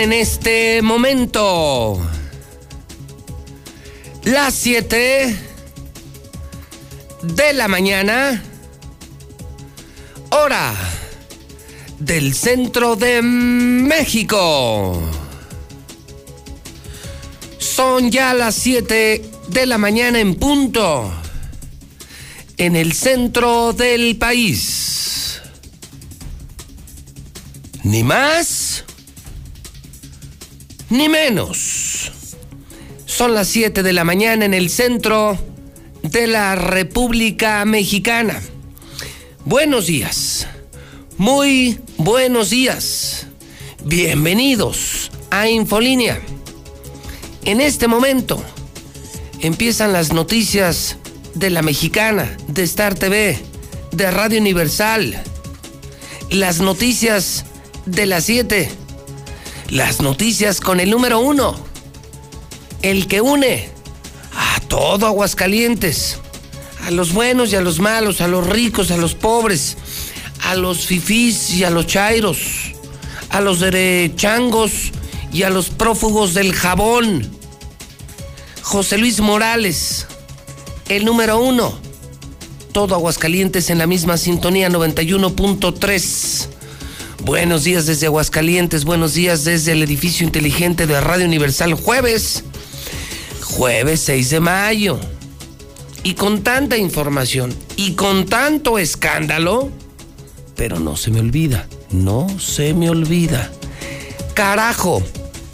En este momento las 7 de la mañana, hora del centro de México. Son ya las 7 de la mañana en punto en el centro del país. Ni más ni menos. Son las 7 de la mañana en el centro de la República Mexicana. Buenos días, muy buenos días. Bienvenidos a Infolínea. En este momento empiezan las noticias de la mexicana, de Star TV, de Radio Universal. Las noticias de las 7 las noticias con el número uno. El que une a todo Aguascalientes. A los buenos y a los malos, a los ricos, a los pobres, a los fifís y a los chairos, a los derechangos y a los prófugos del jabón. José Luis Morales, el número uno. Todo Aguascalientes en la misma sintonía 91.3. Buenos días desde Aguascalientes, buenos días desde el edificio inteligente de Radio Universal, jueves, jueves 6 de mayo. Y con tanta información y con tanto escándalo, pero no se me olvida, no se me olvida. Carajo,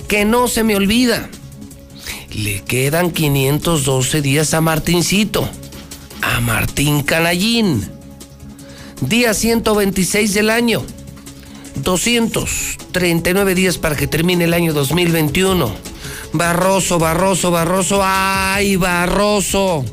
que no se me olvida. Le quedan 512 días a Martincito, a Martín Canallín. Día 126 del año 239 días para que termine el año 2021. Barroso, Barroso, Barroso, ay, Barroso.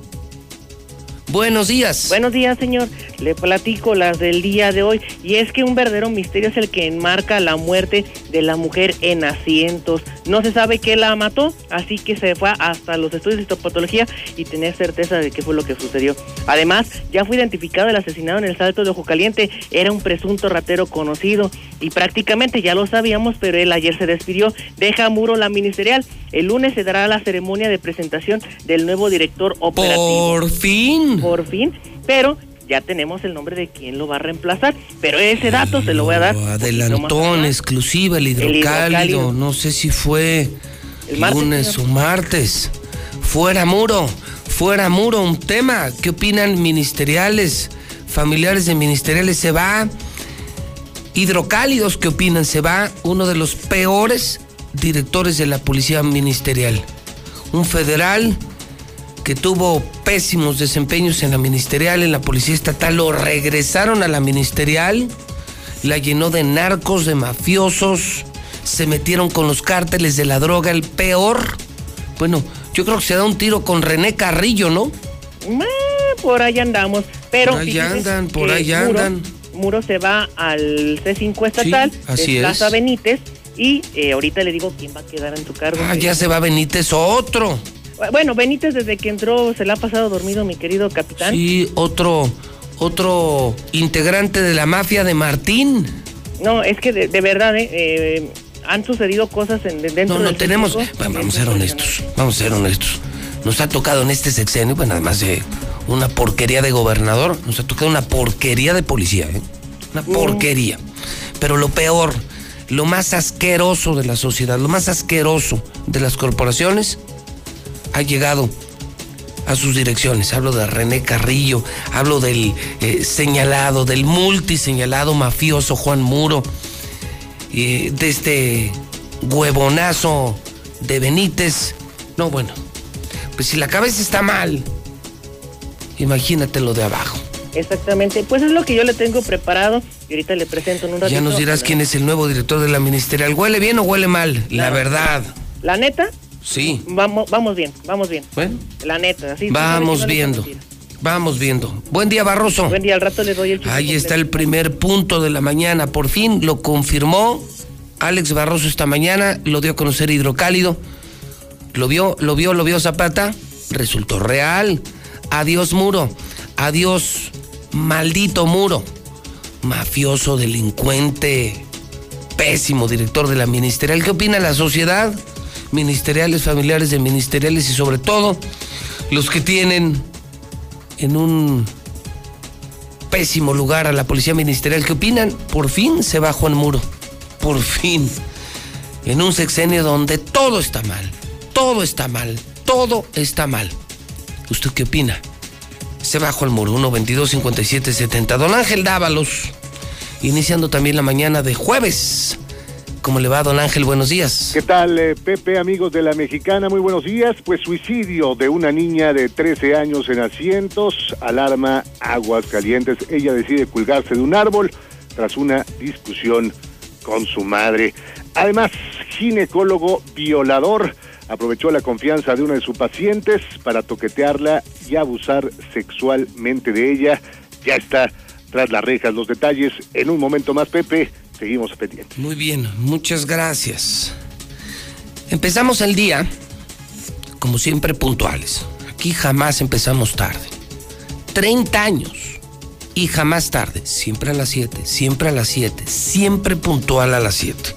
Buenos días. Buenos días, señor. Le platico las del día de hoy. Y es que un verdadero misterio es el que enmarca la muerte de la mujer en asientos. No se sabe qué la mató, así que se fue hasta los estudios de histopatología y tener certeza de qué fue lo que sucedió. Además, ya fue identificado el asesinado en el Salto de Ojo Caliente. Era un presunto ratero conocido. Y prácticamente ya lo sabíamos, pero él ayer se despidió. Deja muro la ministerial. El lunes se dará la ceremonia de presentación del nuevo director operativo. Por fin por fin, pero ya tenemos el nombre de quién lo va a reemplazar, pero ese dato se lo voy a dar. Adelantó en exclusiva el hidrocálido, no sé si fue el lunes o martes. Fuera muro, fuera muro, un tema. ¿Qué opinan ministeriales, familiares de ministeriales? Se va. Hidrocálidos, ¿qué opinan? Se va uno de los peores directores de la policía ministerial. Un federal que tuvo pésimos desempeños en la ministerial, en la policía estatal, lo regresaron a la ministerial, la llenó de narcos, de mafiosos, se metieron con los cárteles de la droga, el peor. Bueno, yo creo que se da un tiro con René Carrillo, ¿no? Por ahí andamos, pero... Por ahí andan, por ahí andan. Muro, se va al C5 estatal, así Plaza Benítez, y eh, ahorita le digo quién va a quedar en tu cargo. Ah, ya se va Benítez otro. Bueno, Benítez desde que entró se le ha pasado dormido, mi querido capitán. Sí, otro, otro integrante de la mafia de Martín. No, es que de, verdad, eh, eh, han sucedido cosas en, dentro No, no tenemos. vamos a ser honestos, vamos a ser honestos. Nos ha tocado en este sexenio, bueno, además de una porquería de gobernador, nos ha tocado una porquería de policía, ¿eh? Una mm. porquería. Pero lo peor, lo más asqueroso de la sociedad, lo más asqueroso de las corporaciones ha llegado a sus direcciones. Hablo de René Carrillo, hablo del eh, señalado, del multiseñalado mafioso Juan Muro, de este huevonazo de Benítez. No, bueno, pues si la cabeza está mal, imagínate lo de abajo. Exactamente, pues es lo que yo le tengo preparado y ahorita le presento en un ratito. Ya nos dirás quién es el nuevo director de la ministerial. ¿Huele bien o huele mal? La verdad. La neta, Sí. Vamos, vamos bien, vamos bien. Bueno. La neta, así. Vamos viendo. Vamos viendo. Buen día, Barroso. Buen día, al rato le doy el Ahí está el primer punto de la mañana. Por fin lo confirmó Alex Barroso esta mañana, lo dio a conocer Hidrocálido. Lo vio, lo vio, lo vio Zapata. Resultó real. Adiós, muro. Adiós, maldito muro. Mafioso, delincuente, pésimo director de la ministerial. ¿Qué opina la sociedad? Ministeriales, familiares de ministeriales y sobre todo los que tienen en un pésimo lugar a la policía ministerial. ¿Qué opinan? Por fin se va Juan Muro. Por fin. En un sexenio donde todo está mal. Todo está mal. Todo está mal. ¿Usted qué opina? Se va Juan Muro, 1 22 57 70. Don Ángel Dávalos, iniciando también la mañana de jueves ¿Cómo le va, don Ángel? Buenos días. ¿Qué tal, eh, Pepe, amigos de la Mexicana? Muy buenos días. Pues suicidio de una niña de 13 años en asientos, alarma aguas calientes. Ella decide colgarse de un árbol tras una discusión con su madre. Además, ginecólogo violador aprovechó la confianza de una de sus pacientes para toquetearla y abusar sexualmente de ella. Ya está tras las rejas los detalles. En un momento más, Pepe, seguimos pendientes. Muy bien, muchas gracias. Empezamos el día, como siempre, puntuales. Aquí jamás empezamos tarde. 30 años y jamás tarde. Siempre a las 7, siempre a las 7, siempre puntual a las 7.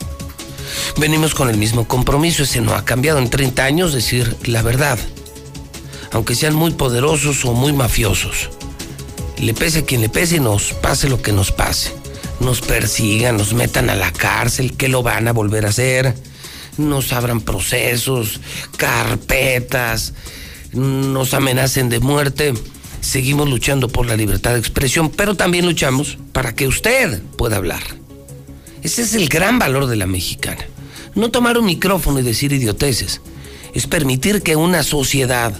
Venimos con el mismo compromiso, ese no ha cambiado en 30 años, decir la verdad. Aunque sean muy poderosos o muy mafiosos. Le pese a quien le pese y nos pase lo que nos pase nos persigan, nos metan a la cárcel, ¿qué lo van a volver a hacer? Nos abran procesos, carpetas, nos amenacen de muerte. Seguimos luchando por la libertad de expresión, pero también luchamos para que usted pueda hablar. Ese es el gran valor de la mexicana. No tomar un micrófono y decir idioteces. Es permitir que una sociedad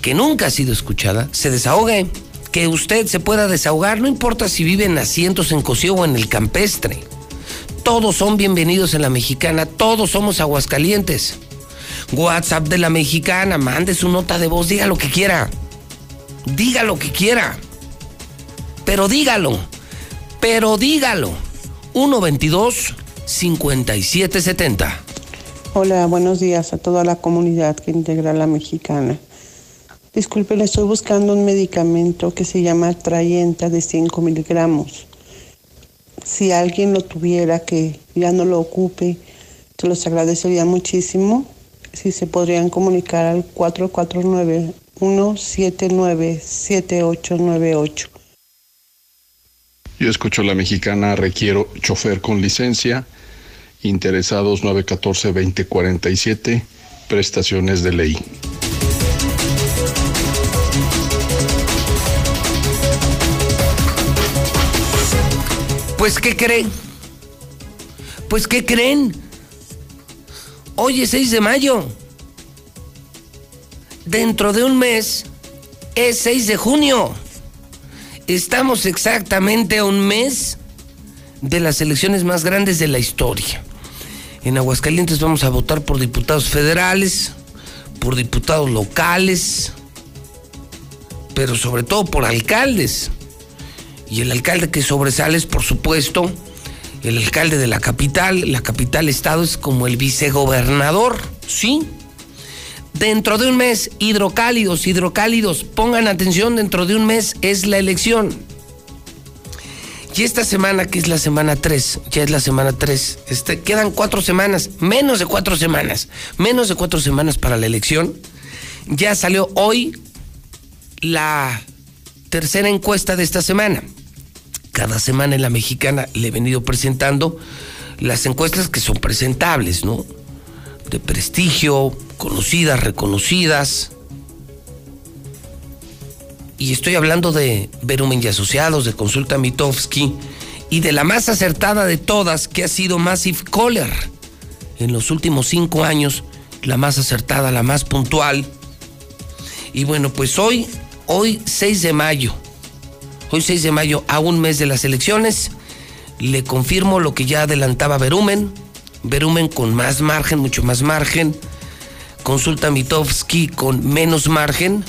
que nunca ha sido escuchada se desahogue que usted se pueda desahogar, no importa si vive en asientos en Cosío o en el campestre. Todos son bienvenidos en la mexicana, todos somos aguascalientes. WhatsApp de la mexicana, mande su nota de voz, diga lo que quiera. Diga lo que quiera. Pero dígalo. Pero dígalo. 122 5770. Hola, buenos días a toda la comunidad que integra la mexicana. Disculpe, le estoy buscando un medicamento que se llama Trayenta de 5 miligramos. Si alguien lo tuviera que ya no lo ocupe, se los agradecería muchísimo. Si se podrían comunicar al 449-179-7898. Yo escucho la mexicana, requiero chofer con licencia, interesados 914-2047, prestaciones de ley. Pues, ¿qué creen? Pues, ¿qué creen? Hoy es 6 de mayo. Dentro de un mes es 6 de junio. Estamos exactamente a un mes de las elecciones más grandes de la historia. En Aguascalientes vamos a votar por diputados federales, por diputados locales, pero sobre todo por alcaldes. Y el alcalde que sobresale es, por supuesto, el alcalde de la capital. La capital estado es como el vicegobernador, ¿sí? Dentro de un mes, hidrocálidos, hidrocálidos, pongan atención, dentro de un mes es la elección. Y esta semana, que es la semana 3, ya es la semana 3, este, quedan cuatro semanas, menos de cuatro semanas, menos de cuatro semanas para la elección. Ya salió hoy la tercera encuesta de esta semana cada semana en la mexicana le he venido presentando las encuestas que son presentables, ¿no? De prestigio, conocidas, reconocidas. y estoy hablando de Berumen y Asociados, de Consulta Mitofsky, y de la más acertada de todas, que ha sido Massive Caller. En los últimos cinco años, la más acertada, la más puntual. Y bueno, pues hoy, hoy 6 de mayo, hoy 6 de mayo, a un mes de las elecciones, le confirmo lo que ya adelantaba Berumen, Berumen con más margen, mucho más margen, consulta Mitofsky con menos margen.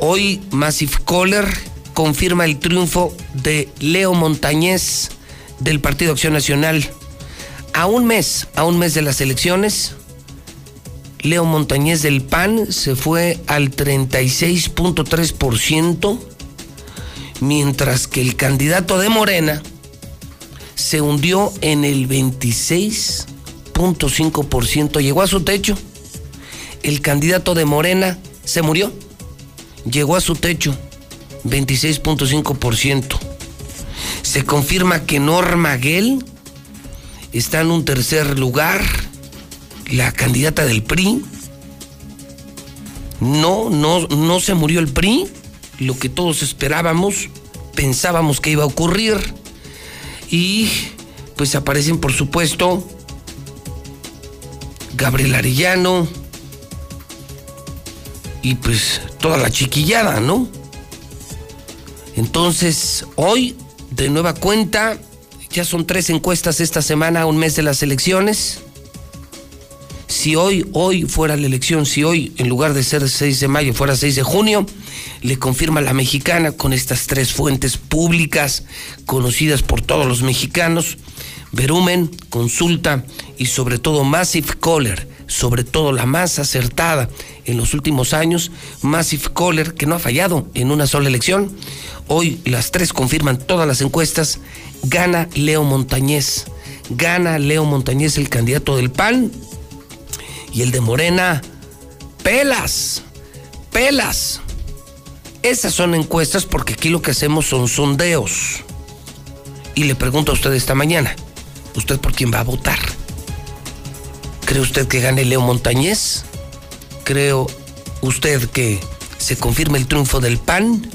Hoy Massive Caller confirma el triunfo de Leo Montañez del Partido Acción Nacional. A un mes, a un mes de las elecciones, Leo Montañez del PAN se fue al 36.3%, mientras que el candidato de Morena se hundió en el 26.5%, llegó a su techo. El candidato de Morena se murió, llegó a su techo, 26.5%. Se confirma que Norma Gell está en un tercer lugar, la candidata del PRI. No, no, no se murió el PRI, lo que todos esperábamos, pensábamos que iba a ocurrir. Y pues aparecen, por supuesto, Gabriel Arellano y pues toda la chiquillada, ¿no? Entonces, hoy, de nueva cuenta, ya son tres encuestas esta semana, un mes de las elecciones. Si hoy, hoy fuera la elección, si hoy en lugar de ser 6 de mayo fuera 6 de junio, le confirma la mexicana con estas tres fuentes públicas conocidas por todos los mexicanos, Verumen, Consulta y sobre todo Massive Caller, sobre todo la más acertada en los últimos años, Massive Caller, que no ha fallado en una sola elección. Hoy las tres confirman todas las encuestas, gana Leo Montañez, gana Leo Montañez el candidato del PAN y el de Morena, pelas, pelas. Esas son encuestas porque aquí lo que hacemos son sondeos. Y le pregunto a usted esta mañana, ¿usted por quién va a votar? ¿Cree usted que gane Leo Montañez? ¿Creo usted que se confirme el triunfo del PAN?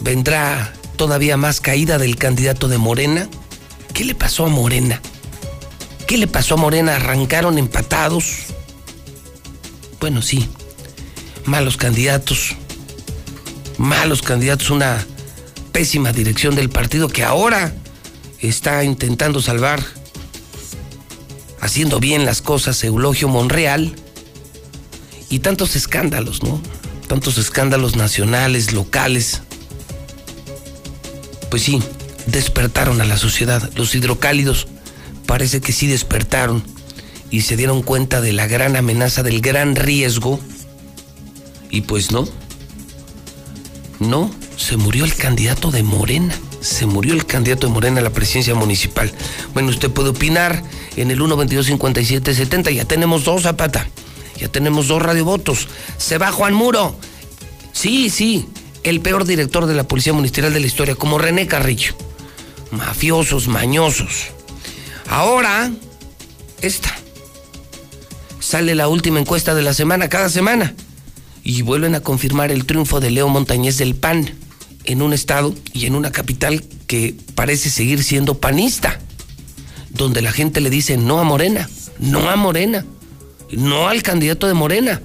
¿Vendrá todavía más caída del candidato de Morena? ¿Qué le pasó a Morena? ¿Qué le pasó a Morena? ¿Arrancaron empatados? Bueno, sí. Malos candidatos. Malos candidatos. Una pésima dirección del partido que ahora está intentando salvar, haciendo bien las cosas, Eulogio Monreal. Y tantos escándalos, ¿no? Tantos escándalos nacionales, locales. Pues sí, despertaron a la sociedad. Los hidrocálidos parece que sí despertaron y se dieron cuenta de la gran amenaza, del gran riesgo. Y pues no. No, se murió el candidato de Morena. Se murió el candidato de Morena a la presidencia municipal. Bueno, usted puede opinar en el 122-5770. Ya tenemos dos, Zapata. Ya tenemos dos radiovotos. Se va Juan Muro. Sí, sí. El peor director de la Policía Ministerial de la historia, como René Carrillo. Mafiosos, mañosos. Ahora, esta. Sale la última encuesta de la semana, cada semana. Y vuelven a confirmar el triunfo de Leo Montañez del PAN en un estado y en una capital que parece seguir siendo panista. Donde la gente le dice no a Morena, no a Morena, no al candidato de Morena.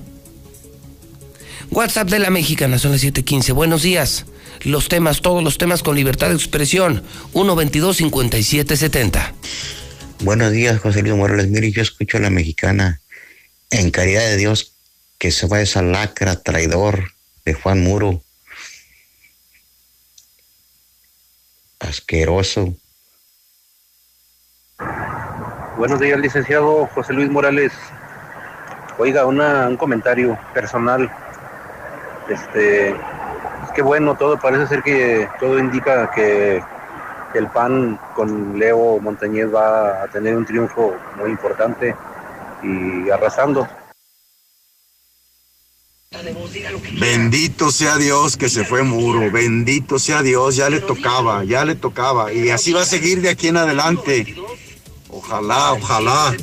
WhatsApp de la Mexicana, son las 7:15. Buenos días. Los temas, todos los temas con libertad de expresión. 122-5770. Buenos días, José Luis Morales. Mire, yo escucho a la mexicana en caridad de Dios que se va esa lacra traidor de Juan Muro. Asqueroso. Buenos días, licenciado José Luis Morales. Oiga, una, un comentario personal. Este, es que bueno, todo parece ser que todo indica que el PAN con Leo Montañez va a tener un triunfo muy importante y arrasando. Bendito sea Dios que se fue Muro, bendito sea Dios, ya le tocaba, ya le tocaba y así va a seguir de aquí en adelante. Ojalá, ojalá.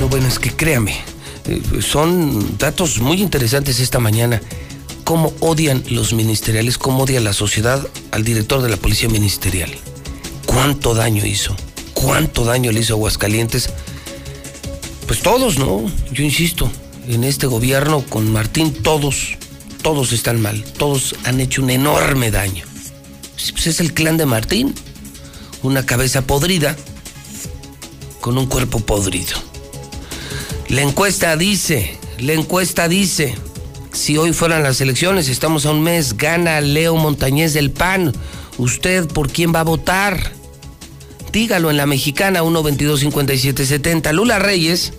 Lo bueno es que créame, Eh, son datos muy interesantes esta mañana. Cómo odian los ministeriales, cómo odia la sociedad al director de la policía ministerial. Cuánto daño hizo, cuánto daño le hizo a Aguascalientes. Pues todos, ¿no? Yo insisto, en este gobierno con Martín todos, todos están mal, todos han hecho un enorme daño. Pues es el clan de Martín, una cabeza podrida con un cuerpo podrido. La encuesta dice, la encuesta dice, si hoy fueran las elecciones, estamos a un mes, gana Leo Montañez del PAN. ¿Usted por quién va a votar? Dígalo en la mexicana 1225770. Lula Reyes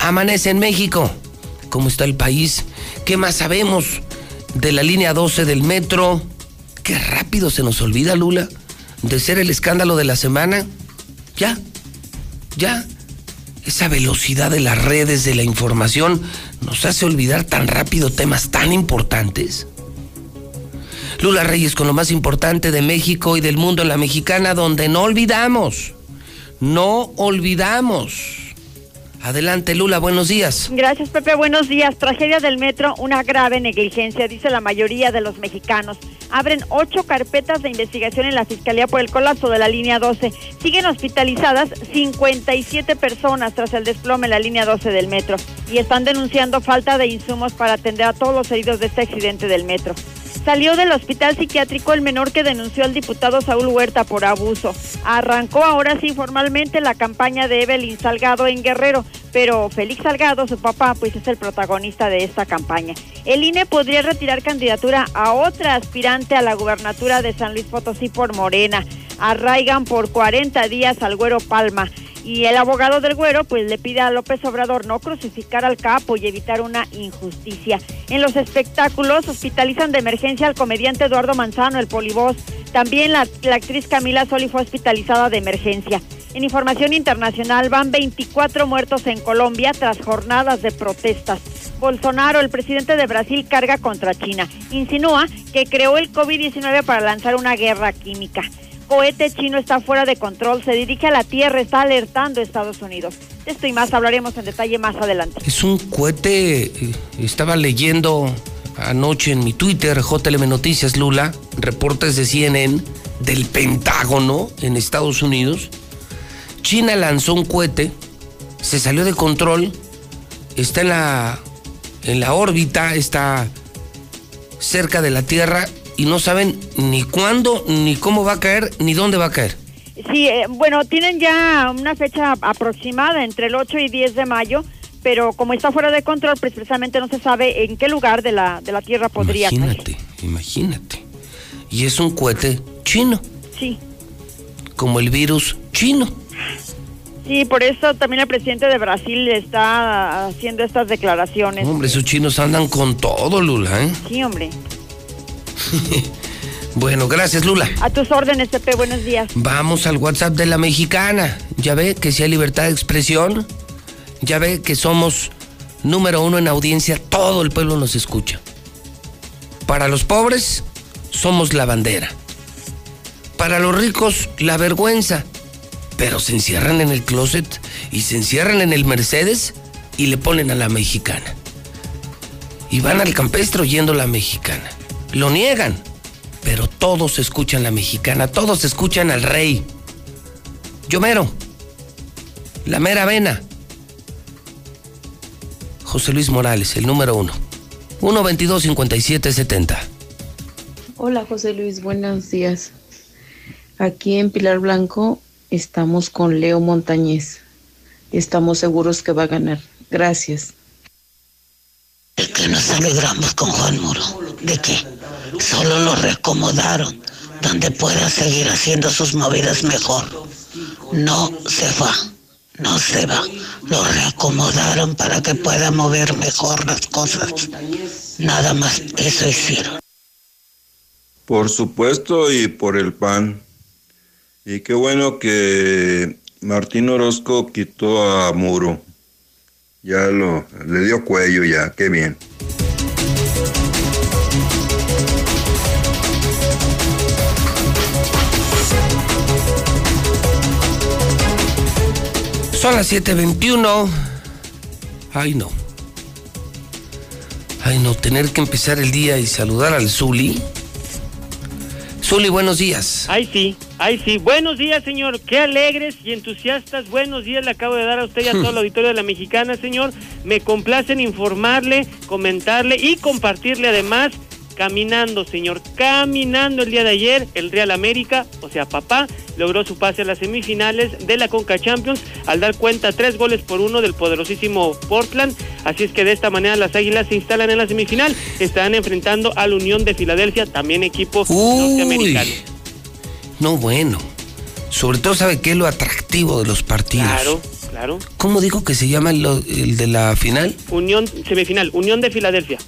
amanece en México. ¿Cómo está el país? ¿Qué más sabemos de la línea 12 del metro? Qué rápido se nos olvida, Lula, de ser el escándalo de la semana. Ya, ya. Esa velocidad de las redes, de la información, nos hace olvidar tan rápido temas tan importantes. Lula Reyes con lo más importante de México y del mundo en la mexicana, donde no olvidamos, no olvidamos. Adelante, Lula, buenos días. Gracias, Pepe, buenos días. Tragedia del metro, una grave negligencia, dice la mayoría de los mexicanos. Abren ocho carpetas de investigación en la Fiscalía por el colapso de la línea 12. Siguen hospitalizadas 57 personas tras el desplome en la línea 12 del metro y están denunciando falta de insumos para atender a todos los heridos de este accidente del metro. Salió del hospital psiquiátrico el menor que denunció al diputado Saúl Huerta por abuso. Arrancó ahora sí formalmente la campaña de Evelyn Salgado en Guerrero, pero Félix Salgado, su papá, pues es el protagonista de esta campaña. El INE podría retirar candidatura a otra aspirante a la gubernatura de San Luis Potosí por Morena. Arraigan por 40 días al Güero Palma. Y el abogado del güero pues le pide a López Obrador no crucificar al capo y evitar una injusticia. En los espectáculos hospitalizan de emergencia al comediante Eduardo Manzano, el polivoz. También la, la actriz Camila Soli fue hospitalizada de emergencia. En información internacional van 24 muertos en Colombia tras jornadas de protestas. Bolsonaro, el presidente de Brasil, carga contra China. Insinúa que creó el COVID-19 para lanzar una guerra química cohete chino está fuera de control, se dirige a la Tierra, está alertando a Estados Unidos. De esto y más hablaremos en detalle más adelante. Es un cohete, eh, estaba leyendo anoche en mi Twitter, JLM Noticias Lula, reportes de CNN del Pentágono en Estados Unidos. China lanzó un cohete, se salió de control, está en la, en la órbita, está cerca de la Tierra y no saben ni cuándo, ni cómo va a caer, ni dónde va a caer. Sí, eh, bueno, tienen ya una fecha aproximada entre el 8 y 10 de mayo, pero como está fuera de control, precisamente no se sabe en qué lugar de la, de la Tierra podría imagínate, caer. Imagínate, Y es un cohete chino. Sí. Como el virus chino. Sí, por eso también el presidente de Brasil está haciendo estas declaraciones. Hombre, esos chinos andan con todo, Lula, ¿eh? Sí, hombre. bueno, gracias Lula. A tus órdenes, Pepe, buenos días. Vamos al WhatsApp de la mexicana. Ya ve que si hay libertad de expresión, ya ve que somos número uno en audiencia, todo el pueblo nos escucha. Para los pobres, somos la bandera. Para los ricos, la vergüenza. Pero se encierran en el closet y se encierran en el Mercedes y le ponen a la mexicana. Y van al campestre oyendo la mexicana. Lo niegan, pero todos escuchan la mexicana, todos escuchan al rey. Yomero, la mera vena. José Luis Morales, el número uno. 122-5770. Hola José Luis, buenos días. Aquí en Pilar Blanco estamos con Leo Montañez. Estamos seguros que va a ganar. Gracias. El que nos alegramos con Juan Muro. ¿De qué? Solo lo reacomodaron donde pueda seguir haciendo sus movidas mejor. No se va, no se va. Lo reacomodaron para que pueda mover mejor las cosas. Nada más eso hicieron. Por supuesto y por el pan. Y qué bueno que Martín Orozco quitó a Muro. Ya lo le dio cuello ya, qué bien. Son las 7:21. Ay, no. Ay, no, tener que empezar el día y saludar al Zuli. Zuli, buenos días. Ay, sí, ay, sí. Buenos días, señor. Qué alegres y entusiastas. Buenos días le acabo de dar a usted y a todo el auditorio de la Mexicana, señor. Me complace en informarle, comentarle y compartirle además caminando, señor, caminando el día de ayer, el Real América, o sea, papá, logró su pase a las semifinales de la Conca Champions al dar cuenta tres goles por uno del poderosísimo Portland. Así es que de esta manera las Águilas se instalan en la semifinal, estarán enfrentando a la Unión de Filadelfia, también equipo norteamericano. No, bueno. Sobre todo, ¿sabe qué es lo atractivo de los partidos? Claro, claro. ¿Cómo dijo que se llama el, el de la final? Unión, semifinal, Unión de Filadelfia.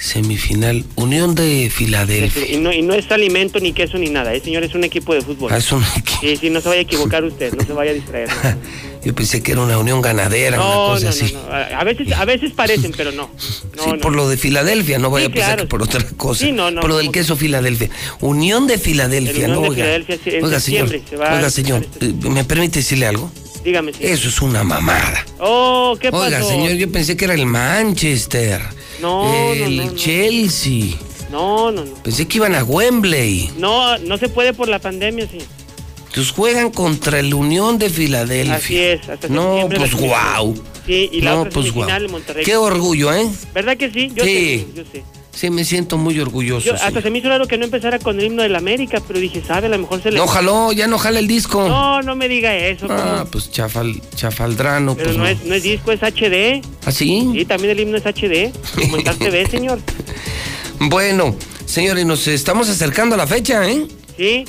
Semifinal, Unión de Filadelfia. Y no, y no es alimento ni queso ni nada, ¿eh, señor? Es un equipo de fútbol. Ah, es un Sí, sí, no se vaya a equivocar usted, no se vaya a distraer. Yo pensé que era una unión ganadera, una No, cosa no, así. no. A veces, a veces parecen, pero no. Sí, por lo de Filadelfia, no vaya Sí, a pensar claro. que por otra cosa. Sí, no, no, por lo del queso Filadelfia. Unión de Filadelfia, Unión ¿no? de Oiga, Filadelfia, oiga señor, se va oiga, señor, eh, ¿me permite decirle algo? Dígame, señor. Eso es una mamada. Oh, ¿qué pasó? Oiga, señor, yo pensé que era el Manchester, No, el no, no. Chelsea. No, no, no. Pensé que iban a Wembley. No, no se puede por la pandemia, señor. Entonces juegan contra el Unión de Filadelfia. Así es, hasta No, pues guau. Sí, y la No, otra pues semifinal Monterrey. Qué orgullo, ¿eh? ¿Verdad que sí? Yo Sí. sé, yo sé. Sí, me siento muy orgulloso. Yo, hasta se me hizo raro que no empezara con el himno de la América, pero dije, ¿sabe? A lo mejor se le... No jaló, ya no jala el disco. No, no me diga eso. Ah, ¿cómo? pues chafal, chafaldrano, Pero pues no, no. es, no es disco, es HD. ¿Ah, sí? Sí, también el himno es HD. Como en TV, señor. Bueno, señores, nos estamos acercando a la fecha, ¿eh? Sí,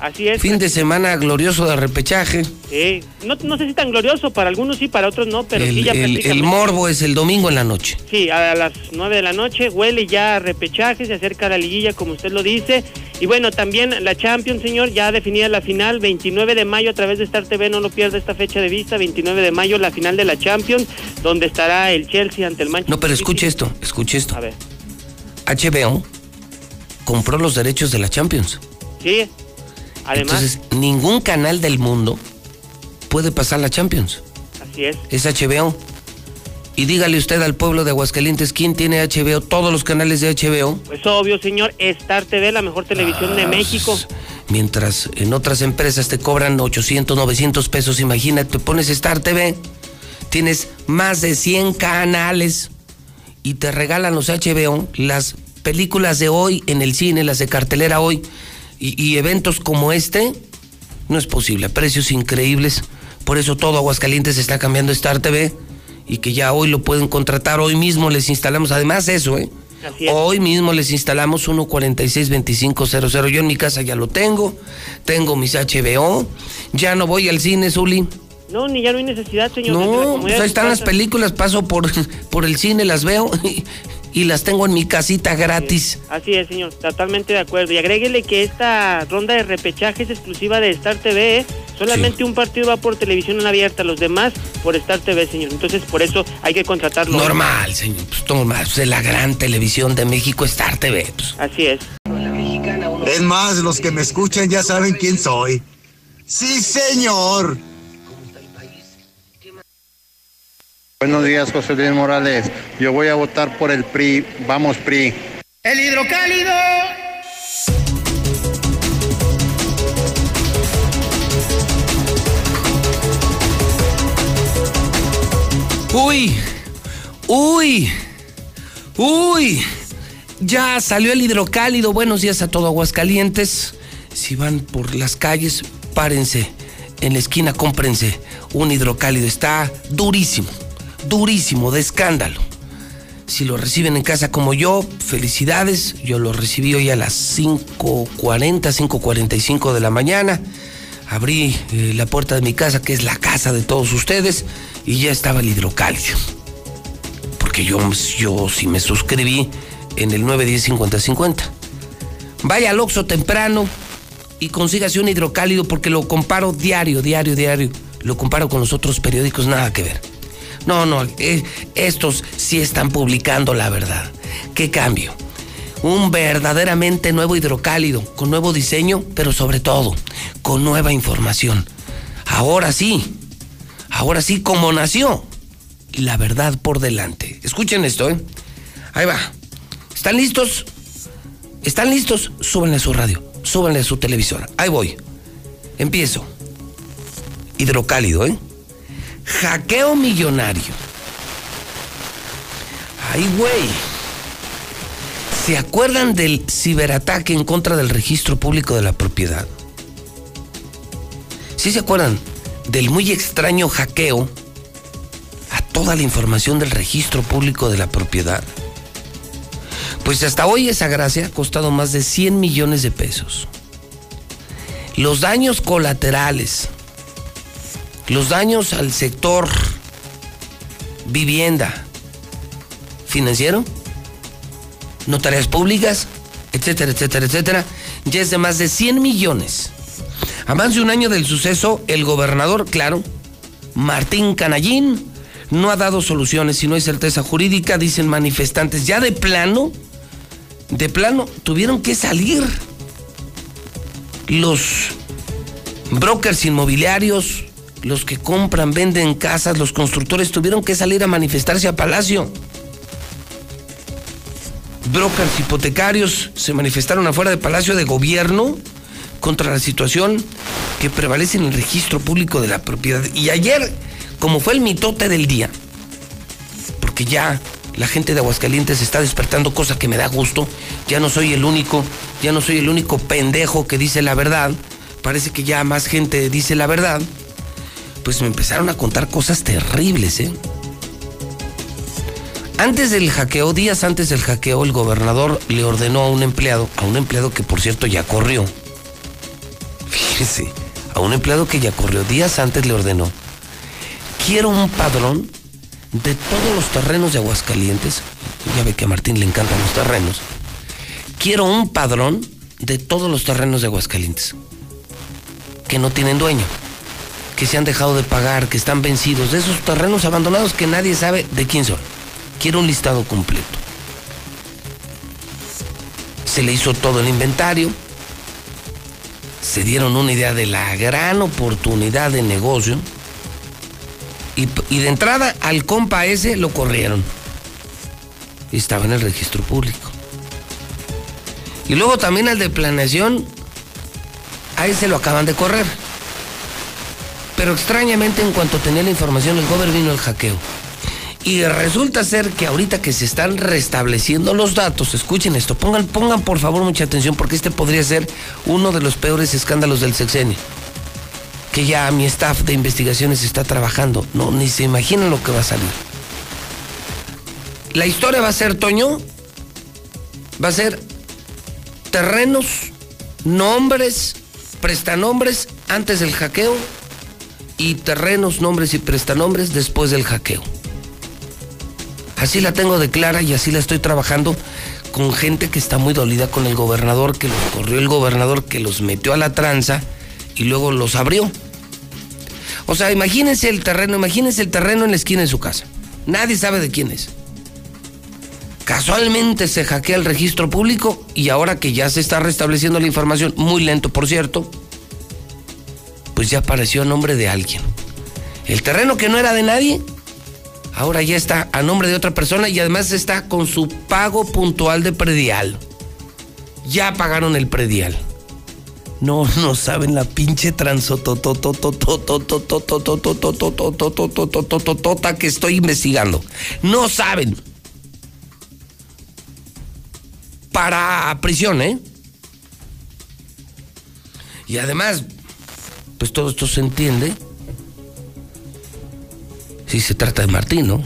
así es. Fin de semana glorioso de repechaje. Sí. No, no sé si tan glorioso, para algunos sí, para otros no, pero sí El, ya el- el morbo es el domingo en la noche. Sí, a las 9 de la noche, huele ya a repechaje, se acerca la liguilla, como usted lo dice. Y bueno, también la Champions, señor, ya definida la final, 29 de mayo a través de Star TV, no lo pierda esta fecha de vista, 29 de mayo, la final de la Champions, donde estará el Chelsea ante el Manchester No, pero escuche esto, escuche esto. A ver, HBO compró los derechos de la Champions. sí, además, Entonces, ningún canal del mundo puede pasar la Champions. así es. Es HBO. Y dígale usted al pueblo de Aguascalientes quién tiene HBO, todos los canales de HBO. Pues obvio, señor, Star TV, la mejor televisión Ah, de México. Mientras en otras empresas te cobran 800, 900 pesos, imagínate, pones Star TV, tienes más de 100 canales y te regalan los HBO, las películas de hoy en el cine, las de cartelera hoy y, y eventos como este, no es posible, precios increíbles. Por eso todo Aguascalientes está cambiando Star TV y que ya hoy lo pueden contratar, hoy mismo les instalamos, además eso, ¿eh? Hoy mismo les instalamos 146-2500. Yo en mi casa ya lo tengo. Tengo mis HBO. Ya no voy al cine, Zuli. No, ni ya no hay necesidad, señor. No, pues ahí están las películas. Paso por, por el cine, las veo y, y las tengo en mi casita gratis. Así es, señor, totalmente de acuerdo. Y agréguele que esta ronda de repechaje es exclusiva de Star TV. ¿eh? Solamente un partido va por televisión abierta, los demás por Star TV, señor. Entonces, por eso hay que contratarlo. Normal, señor. Pues normal. Pues es la gran televisión de México, Star TV. Pues, Así es. Es más, los que me escuchan ya saben quién soy. Sí, señor. Buenos días, José Luis Morales. Yo voy a votar por el PRI. Vamos, PRI. El hidrocálido. Uy, uy, uy. Ya salió el hidrocálido. Buenos días a todo Aguascalientes. Si van por las calles, párense. En la esquina, cómprense un hidrocálido. Está durísimo, durísimo, de escándalo. Si lo reciben en casa como yo, felicidades. Yo lo recibí hoy a las 5.40, 5.45 de la mañana. Abrí eh, la puerta de mi casa, que es la casa de todos ustedes, y ya estaba el hidrocálido. Porque yo, yo sí me suscribí en el 910-5050. Vaya al Oxxo temprano y consígase un hidrocálido porque lo comparo diario, diario, diario. Lo comparo con los otros periódicos, nada que ver. No, no, eh, estos sí están publicando la verdad. ¿Qué cambio? Un verdaderamente nuevo hidrocálido, con nuevo diseño, pero sobre todo, con nueva información. Ahora sí, ahora sí, como nació, la verdad por delante. Escuchen esto, ¿eh? Ahí va. ¿Están listos? ¿Están listos? Súbanle a su radio, súbanle a su televisor. Ahí voy. Empiezo. Hidrocálido, ¿eh? Hackeo millonario. Ay, güey. ¿Se acuerdan del ciberataque en contra del registro público de la propiedad? ¿Sí se acuerdan del muy extraño hackeo a toda la información del registro público de la propiedad? Pues hasta hoy esa gracia ha costado más de 100 millones de pesos. Los daños colaterales, los daños al sector vivienda, financiero, notarias públicas, etcétera, etcétera, etcétera, ya es de más de 100 millones. A más de un año del suceso, el gobernador, claro, Martín Canallín, no ha dado soluciones si no hay certeza jurídica, dicen manifestantes. Ya de plano, de plano, tuvieron que salir los brokers inmobiliarios, los que compran, venden casas, los constructores tuvieron que salir a manifestarse a Palacio. Brokers hipotecarios se manifestaron afuera del Palacio de Gobierno contra la situación que prevalece en el registro público de la propiedad. Y ayer, como fue el mitote del día, porque ya la gente de Aguascalientes está despertando, cosa que me da gusto, ya no soy el único, ya no soy el único pendejo que dice la verdad, parece que ya más gente dice la verdad, pues me empezaron a contar cosas terribles, ¿eh? Antes del hackeo, días antes del hackeo, el gobernador le ordenó a un empleado, a un empleado que por cierto ya corrió, fíjese, a un empleado que ya corrió, días antes le ordenó, quiero un padrón de todos los terrenos de Aguascalientes, ya ve que a Martín le encantan los terrenos, quiero un padrón de todos los terrenos de Aguascalientes, que no tienen dueño, que se han dejado de pagar, que están vencidos, de esos terrenos abandonados que nadie sabe de quién son. Quiero un listado completo. Se le hizo todo el inventario. Se dieron una idea de la gran oportunidad de negocio. Y, de entrada al compa ese lo corrieron. Y estaba en el registro público. Y luego también al de planeación, a ese lo acaban de correr. Pero extrañamente en cuanto tenía la información, el gobierno vino el hackeo. Y resulta ser que ahorita que se están restableciendo los datos, escuchen esto, pongan, pongan por favor mucha atención porque este podría ser uno de los peores escándalos del sexenio. Que ya mi staff de investigaciones está trabajando. No, ni se imaginan lo que va a salir. La historia va a ser, Toño, va a ser terrenos, nombres, prestanombres antes del hackeo y terrenos, nombres y prestanombres después del hackeo. Así la tengo de clara y así la estoy trabajando con gente que está muy dolida con el gobernador, que los corrió el gobernador, que los metió a la tranza y luego los abrió. O sea, imagínense el terreno, imagínense el terreno en la esquina de su casa. Nadie sabe de quién es. Casualmente se hackea el registro público y ahora que ya se está restableciendo la información, muy lento por cierto, pues ya apareció a nombre de alguien. El terreno que no era de nadie, ahora ya está a nombre de otra persona y además está con su pago puntual de predial. Ya pagaron el predial. No, no saben la pinche tota que estoy investigando. No saben. Para prisión, ¿eh? Y además, pues todo esto se entiende si se trata de Martín, ¿no?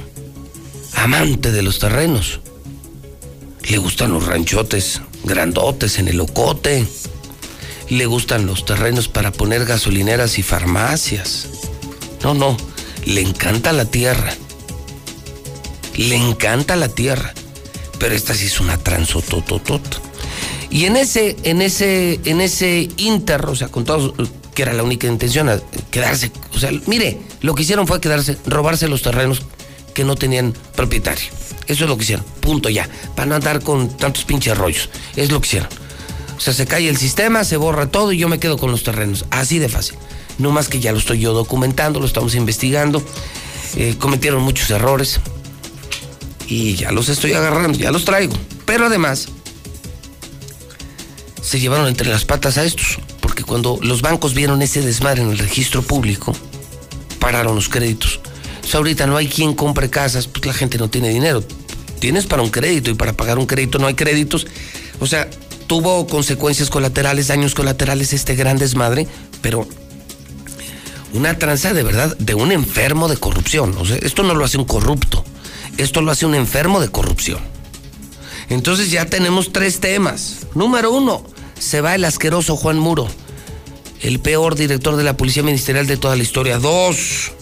Amante de los terrenos. Le gustan los ranchotes grandotes en el ocote. Le gustan los terrenos para poner gasolineras y farmacias. No, no, le encanta la tierra. Le encanta la tierra. Pero esta sí es una transotototota. Y en ese, en ese, en ese inter, o sea, con todos, que era la única intención, quedarse, o sea, mire, lo que hicieron fue quedarse, robarse los terrenos que no tenían propietario. Eso es lo que hicieron, punto ya, para no andar con tantos pinches rollos. Es lo que hicieron. O sea, se cae el sistema, se borra todo y yo me quedo con los terrenos. Así de fácil. No más que ya lo estoy yo documentando, lo estamos investigando. eh, cometieron muchos errores y ya los estoy agarrando, ya los traigo. Pero además, se llevaron entre las patas a estos, porque cuando los bancos vieron ese desmadre en el registro público, pararon los créditos. ahorita no hay quien compre casas, pues la gente no tiene dinero. Tienes para un crédito y para pagar un crédito no hay créditos. O sea, tuvo consecuencias colaterales, daños colaterales este gran desmadre, pero una tranza de verdad de un enfermo de corrupción. O sea, esto no lo hace un corrupto, esto lo hace un enfermo de corrupción. Entonces ya tenemos tres temas. Número uno, se va el asqueroso Juan Muro, el peor director de la Policía Ministerial de toda la historia. Dos,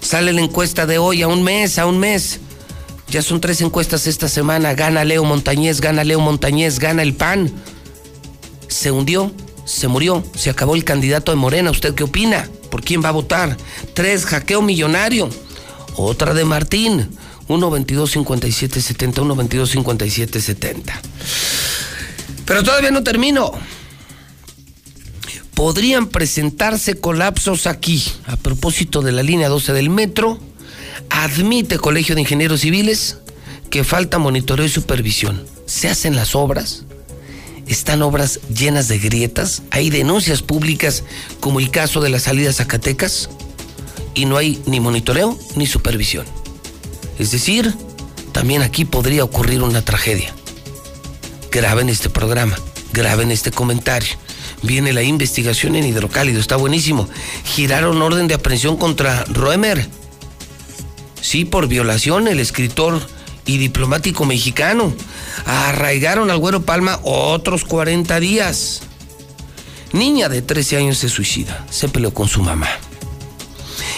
sale la encuesta de hoy a un mes, a un mes. Ya son tres encuestas esta semana. Gana Leo Montañez, gana Leo Montañez, gana el PAN. Se hundió, se murió, se acabó el candidato de Morena. ¿Usted qué opina? ¿Por quién va a votar? Tres, hackeo millonario. Otra de Martín. 1 22 57 70 1 22 57 70 pero todavía no termino podrían presentarse colapsos aquí a propósito de la línea 12 del metro admite Colegio de Ingenieros Civiles que falta monitoreo y supervisión. Se hacen las obras, están obras llenas de grietas, hay denuncias públicas como el caso de la salida Zacatecas y no hay ni monitoreo ni supervisión. Es decir, también aquí podría ocurrir una tragedia. Graben este programa, graben este comentario. Viene la investigación en hidrocálido, está buenísimo. Giraron orden de aprehensión contra Roemer Sí, por violación, el escritor y diplomático mexicano. Arraigaron al Güero Palma otros 40 días. Niña de 13 años se suicida, se peleó con su mamá.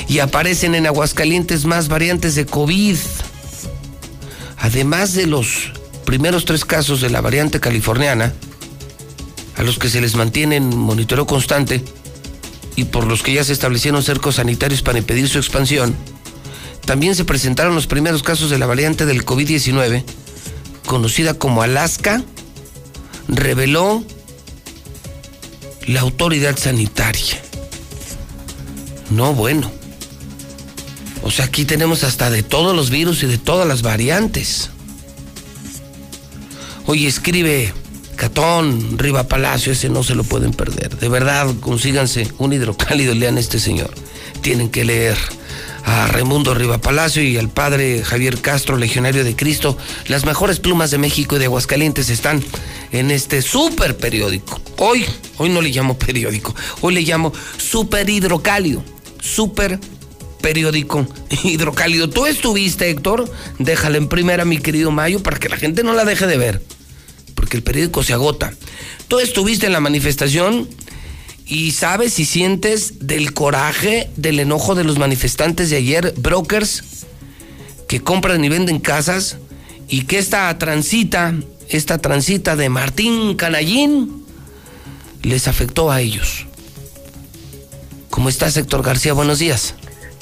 Y aparecen en Aguascalientes más variantes de COVID. Además de los primeros tres casos de la variante californiana, a los que se les mantiene en monitoreo constante y por los que ya se establecieron cercos sanitarios para impedir su expansión, también se presentaron los primeros casos de la variante del COVID-19, conocida como Alaska, reveló la autoridad sanitaria. No, bueno. O sea, aquí tenemos hasta de todos los virus y de todas las variantes. Oye, escribe Catón, Riva Palacio, ese no se lo pueden perder. De verdad, consíganse un hidrocálido, lean este señor. Tienen que leer a Raimundo Riva Palacio y al padre Javier Castro, legionario de Cristo. Las mejores plumas de México y de Aguascalientes están en este super periódico. Hoy, hoy no le llamo periódico, hoy le llamo super hidrocálido, super periódico hidrocálido. Tú estuviste, Héctor, déjala en primera, mi querido Mayo, para que la gente no la deje de ver, el periódico se agota. Tú estuviste en la manifestación y sabes y sientes del coraje, del enojo de los manifestantes de ayer, brokers que compran y venden casas y que esta transita, esta transita de Martín Canallín les afectó a ellos. ¿Cómo estás, Héctor García? Buenos días.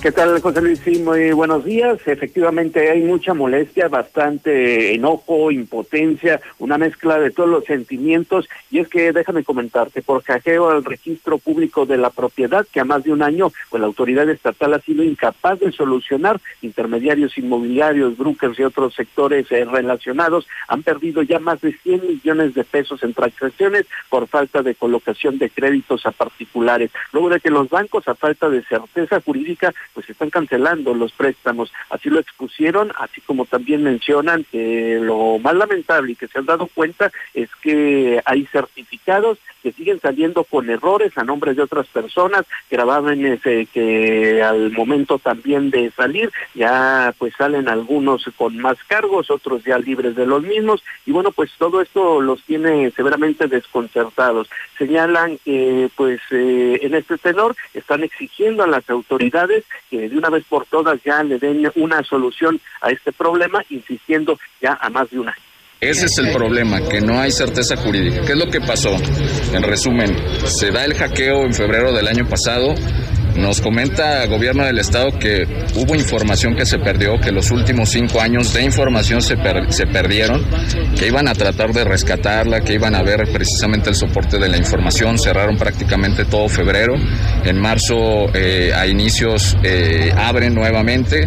¿Qué tal, José Luis? Sí, muy buenos días. Efectivamente, hay mucha molestia, bastante enojo, impotencia, una mezcla de todos los sentimientos. Y es que déjame comentarte, por hackeo al registro público de la propiedad, que a más de un año, pues la autoridad estatal ha sido incapaz de solucionar, intermediarios inmobiliarios, brokers y otros sectores eh, relacionados han perdido ya más de 100 millones de pesos en transacciones por falta de colocación de créditos a particulares. Luego de que los bancos, a falta de certeza jurídica, pues están cancelando los préstamos. Así lo expusieron, así como también mencionan que lo más lamentable y que se han dado cuenta es que hay certificados que siguen saliendo con errores a nombre de otras personas, gravámenes ese que al momento también de salir ya pues salen algunos con más cargos, otros ya libres de los mismos y bueno pues todo esto los tiene severamente desconcertados. Señalan que pues eh, en este tenor están exigiendo a las autoridades que de una vez por todas ya le den una solución a este problema, insistiendo ya a más de un año. Ese es el problema, que no hay certeza jurídica. ¿Qué es lo que pasó? En resumen, se da el hackeo en febrero del año pasado, Nos comenta el gobierno del estado que hubo información que se perdió, que los últimos cinco años de información se, se perdieron, que iban a tratar de rescatarla, que iban a ver precisamente el soporte de la información, cerraron prácticamente todo febrero, en marzo eh, a inicios eh, abren nuevamente,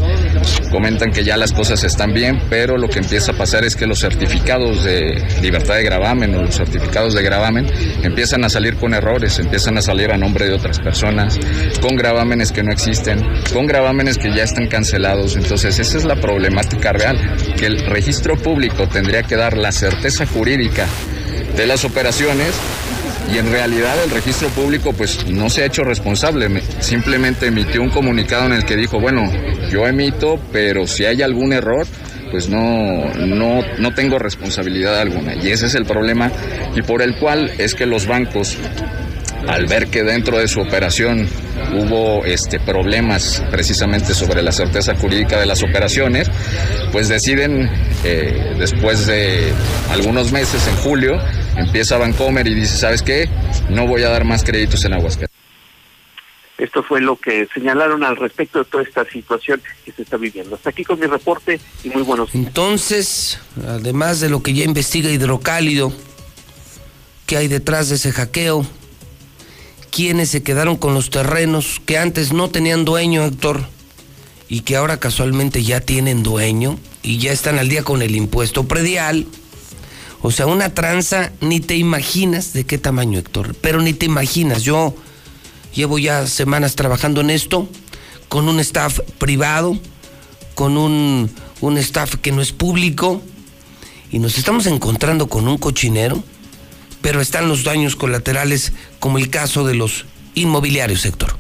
comentan que ya las cosas están bien, pero lo que empieza a pasar es que los certificados de libertad de gravamen o los certificados de gravamen empiezan a salir con errores, empiezan a salir a nombre de otras personas, gravámenes que no existen, con gravámenes que ya están cancelados. Entonces esa es la problemática real, que el registro público tendría que dar la certeza jurídica de las operaciones y en realidad el registro público pues no se ha hecho responsable, simplemente emitió un comunicado en el que dijo, bueno, yo emito, pero si hay algún error, pues no, no, no tengo responsabilidad alguna. Y ese es el problema y por el cual es que los bancos, al ver que dentro de su operación hubo este, problemas precisamente sobre la certeza jurídica de las operaciones, pues deciden eh, después de algunos meses, en julio, empieza Bancomer y dice, ¿sabes qué? No voy a dar más créditos en Aguascalientes. Esto fue lo que señalaron al respecto de toda esta situación que se está viviendo. Hasta aquí con mi reporte y muy buenos días. Entonces, además de lo que ya investiga Hidrocálido, ¿qué hay detrás de ese hackeo? ¿Quiénes se quedaron con los terrenos que antes no tenían dueño, Héctor? Y que ahora casualmente ya tienen dueño y ya están al día con el impuesto predial. O sea, una tranza, ni te imaginas de qué tamaño, Héctor. Pero ni te imaginas. Yo Llevo ya semanas trabajando en esto, con un staff privado, con un, un staff que no es público, y nos estamos encontrando con un cochinero, pero están los daños colaterales, como el caso de los inmobiliarios, sector.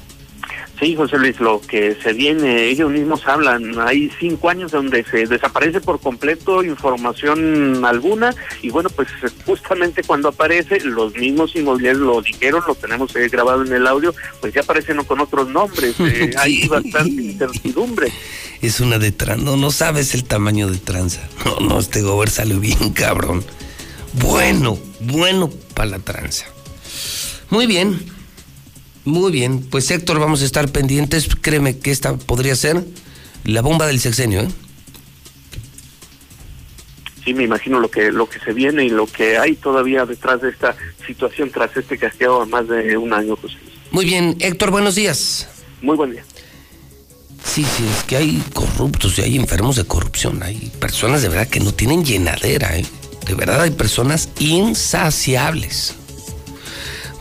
Sí, José Luis, lo que se viene, ellos mismos hablan, hay cinco años donde se desaparece por completo información alguna y bueno, pues justamente cuando aparece, los mismos inmobiliarios lo dijeron, lo tenemos eh, grabado en el audio, pues ya aparecen con otros nombres, eh, hay bastante incertidumbre. Es una de tranza, no, no sabes el tamaño de tranza, no, no, este gober salió bien cabrón, bueno, bueno para la tranza. Muy bien, muy bien, pues Héctor, vamos a estar pendientes. Créeme que esta podría ser la bomba del sexenio, ¿eh? Sí, me imagino lo que lo que se viene y lo que hay todavía detrás de esta situación tras este casqueo a más de un año, José. Muy bien, Héctor, buenos días. Muy buen día. Sí, sí, es que hay corruptos y hay enfermos de corrupción. Hay personas de verdad que no tienen llenadera, ¿eh? De verdad hay personas insaciables.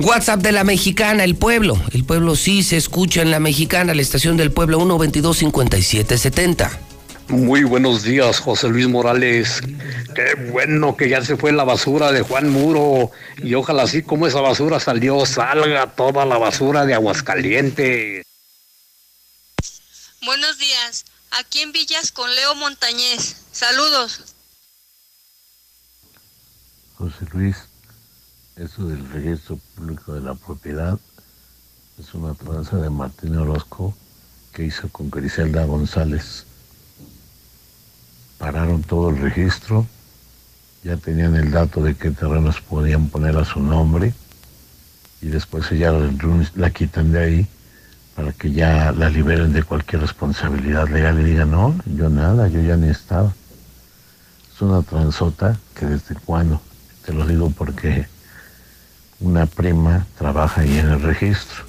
WhatsApp de la Mexicana, el pueblo. El pueblo sí se escucha en la Mexicana, la estación del pueblo 122-5770. Muy buenos días, José Luis Morales. Qué bueno que ya se fue la basura de Juan Muro. Y ojalá así como esa basura salió, salga toda la basura de Aguascalientes. Buenos días. Aquí en Villas con Leo Montañez. Saludos. José Luis. Eso del registro público de la propiedad es una tranza de Martín Orozco que hizo con Griselda González. Pararon todo el registro, ya tenían el dato de qué terrenos podían poner a su nombre y después ya la quitan de ahí para que ya la liberen de cualquier responsabilidad legal y digan, no, yo nada, yo ya ni estaba. Es una transota que desde cuando, te lo digo porque una prima trabaja ahí en el registro.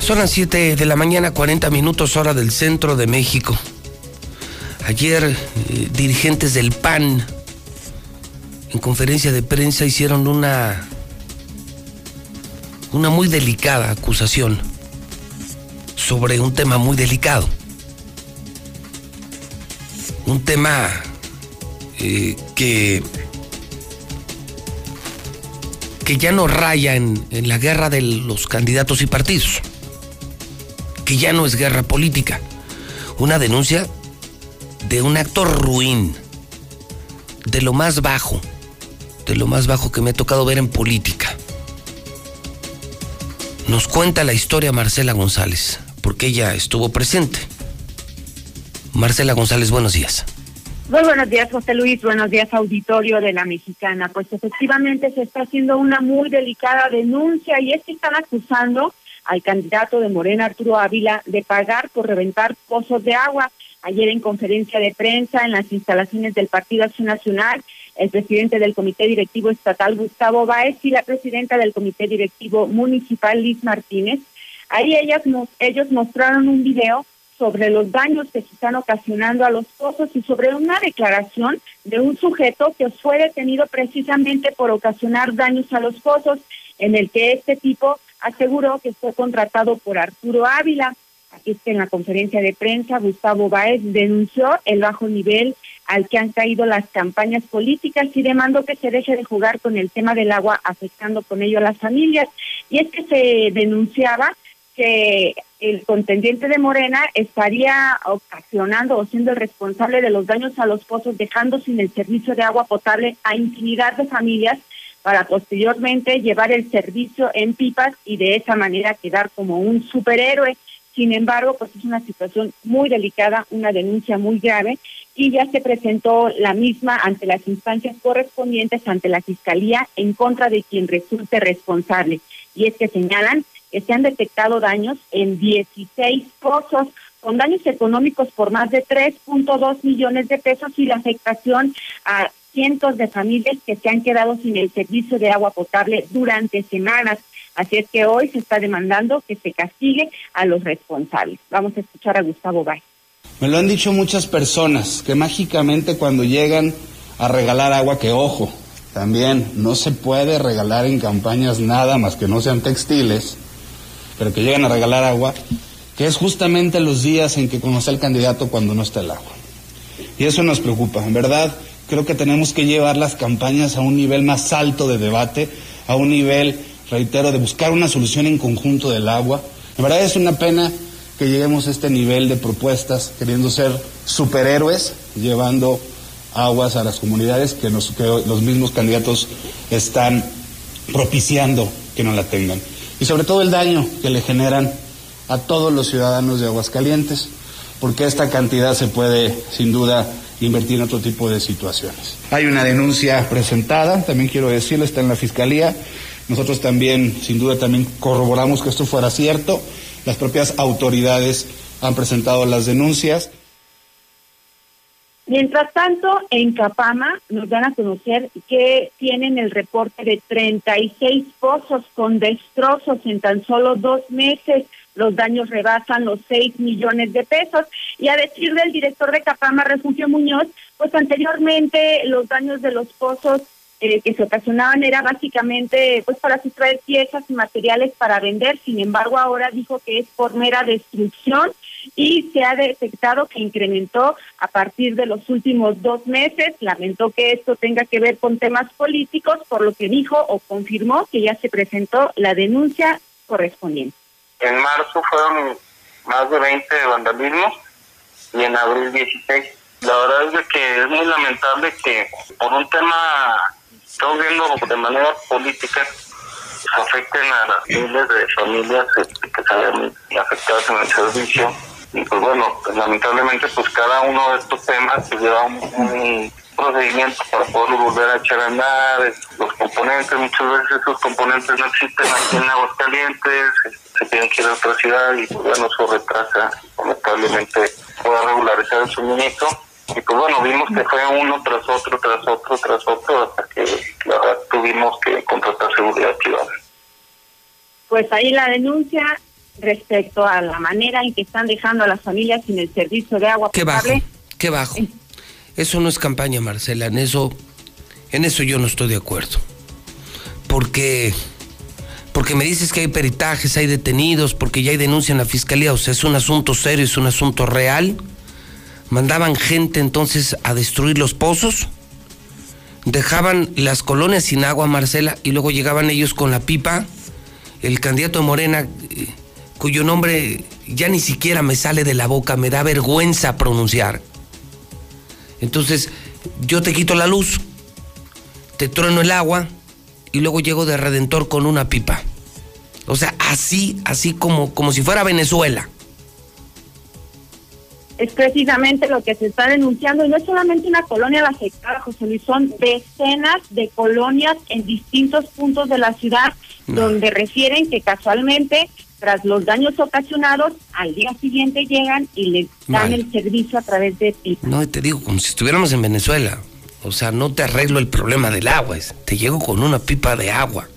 Son las 7 de la mañana, 40 minutos hora del centro de México. Ayer eh, dirigentes del PAN en conferencia de prensa hicieron una una muy delicada acusación sobre un tema muy delicado un tema eh, que, que ya no raya en, la guerra de los candidatos y partidos, que ya no es guerra política, una denuncia de un acto ruin, de lo más bajo, de lo más bajo que me ha tocado ver en política. Nos cuenta la historia Marcela González, porque ella estuvo presente. Marcela González, buenos días. Muy buenos días, José Luis. Buenos días, auditorio de la Mexicana. Pues efectivamente se está haciendo una muy delicada denuncia y es que están acusando al candidato de Morena, Arturo Ávila, de pagar por reventar pozos de agua. Ayer en conferencia de prensa en las instalaciones del Partido Acción Nacional, el presidente del Comité Directivo Estatal, Gustavo Báez, y la presidenta del Comité Directivo Municipal, Liz Martínez, ahí ellas, ellos mostraron un video sobre los daños que se están ocasionando a los pozos y sobre una declaración de un sujeto que fue detenido precisamente por ocasionar daños a los pozos, en el que este tipo aseguró que fue contratado por Arturo Ávila. Aquí está en la conferencia de prensa, Gustavo Báez denunció el bajo nivel al que han caído las campañas políticas y demandó que se deje de jugar con el tema del agua, afectando con ello a las familias. Y es que se denunciaba que el contendiente de Morena estaría ocasionando o siendo el responsable de los daños a los pozos, dejando sin el servicio de agua potable a infinidad de familias para posteriormente llevar el servicio en pipas y de esa manera quedar como un superhéroe. Sin embargo, pues es una situación muy delicada, una denuncia muy grave y ya se presentó la misma ante las instancias correspondientes ante la Fiscalía en contra de quien resulte responsable. Y es que señalan se han detectado daños en 16 pozos con daños económicos por más de 3.2 millones de pesos y la afectación a cientos de familias que se han quedado sin el servicio de agua potable durante semanas. Así es que hoy se está demandando que se castigue a los responsables. Vamos a escuchar a Gustavo Bay. Me lo han dicho muchas personas, que mágicamente cuando llegan a regalar agua, que ojo, también no se puede regalar en campañas nada más que no sean textiles, pero que llegan a regalar agua, que es justamente los días en que conoce al candidato cuando no está el agua. Y eso nos preocupa. En verdad, creo que tenemos que llevar las campañas a un nivel más alto de debate, a un nivel, reitero, de buscar una solución en conjunto del agua. En verdad es una pena que lleguemos a este nivel de propuestas, queriendo ser superhéroes, llevando aguas a las comunidades que los mismos candidatos están propiciando que no la tengan y sobre todo el daño que le generan a todos los ciudadanos de Aguascalientes, porque esta cantidad se puede, sin duda, invertir en otro tipo de situaciones. Hay una denuncia presentada, también quiero decirlo, está en la Fiscalía. Nosotros también, sin duda, también corroboramos que esto fuera cierto. Las propias autoridades han presentado las denuncias. Mientras tanto, en Capama nos dan a conocer que tienen el reporte de 36 pozos con destrozos en tan solo dos meses. Los daños rebasan los 6 millones de pesos. Y a decir del director de Capama, Refugio Muñoz, pues anteriormente los daños de los pozos eh, que se ocasionaban era básicamente pues para sustraer piezas y materiales para vender. Sin embargo, ahora dijo que es por mera destrucción y se ha detectado que incrementó a partir de los últimos dos meses. Lamentó que esto tenga que ver con temas políticos, por lo que dijo o confirmó que ya se presentó la denuncia correspondiente. En marzo fueron más de 20 de vandalismo y en abril 16. La verdad es que es muy lamentable que por un tema, estamos viendo de manera política, afecten a las miles de familias este, que salen afectadas en el servicio y pues bueno, pues lamentablemente pues cada uno de estos temas pues lleva un, procedimiento para poder volver a echar a andar, los componentes, muchas veces esos componentes no existen aquí en Aguascalientes, se tienen que ir a otra ciudad y pues bueno, eso retrasa lamentablemente pueda regularizar el suministro. Y pues bueno, vimos que fue uno tras otro, tras otro, tras otro, hasta que la verdad tuvimos que contratar seguridad privada. Pues ahí la denuncia respecto a la manera en que están dejando a las familias sin el servicio de agua ¿Qué Bajo, qué bajo. Eso no es campaña, Marcela. En eso, en eso yo no estoy de acuerdo. Porque, porque me dices que hay peritajes, hay detenidos, porque ya hay denuncia en la fiscalía. O sea, es un asunto serio, es un asunto real. Mandaban gente entonces a destruir los pozos. Dejaban las colonias sin agua, Marcela, y luego llegaban ellos con la pipa. El candidato de Morena eh, cuyo nombre ya ni siquiera me sale de la boca, me da vergüenza pronunciar. Entonces, yo te quito la luz, te trueno el agua y luego llego de Redentor con una pipa. O sea, así, así como, como si fuera Venezuela. Es precisamente lo que se está denunciando y no es solamente una colonia la afectada, José Luis, son decenas de colonias en distintos puntos de la ciudad donde refieren que casualmente tras los daños ocasionados, al día siguiente llegan y les dan Mal. el servicio a través de pipa. No, te digo, como si estuviéramos en Venezuela. O sea, no te arreglo el problema del agua, es- te llego con una pipa de agua.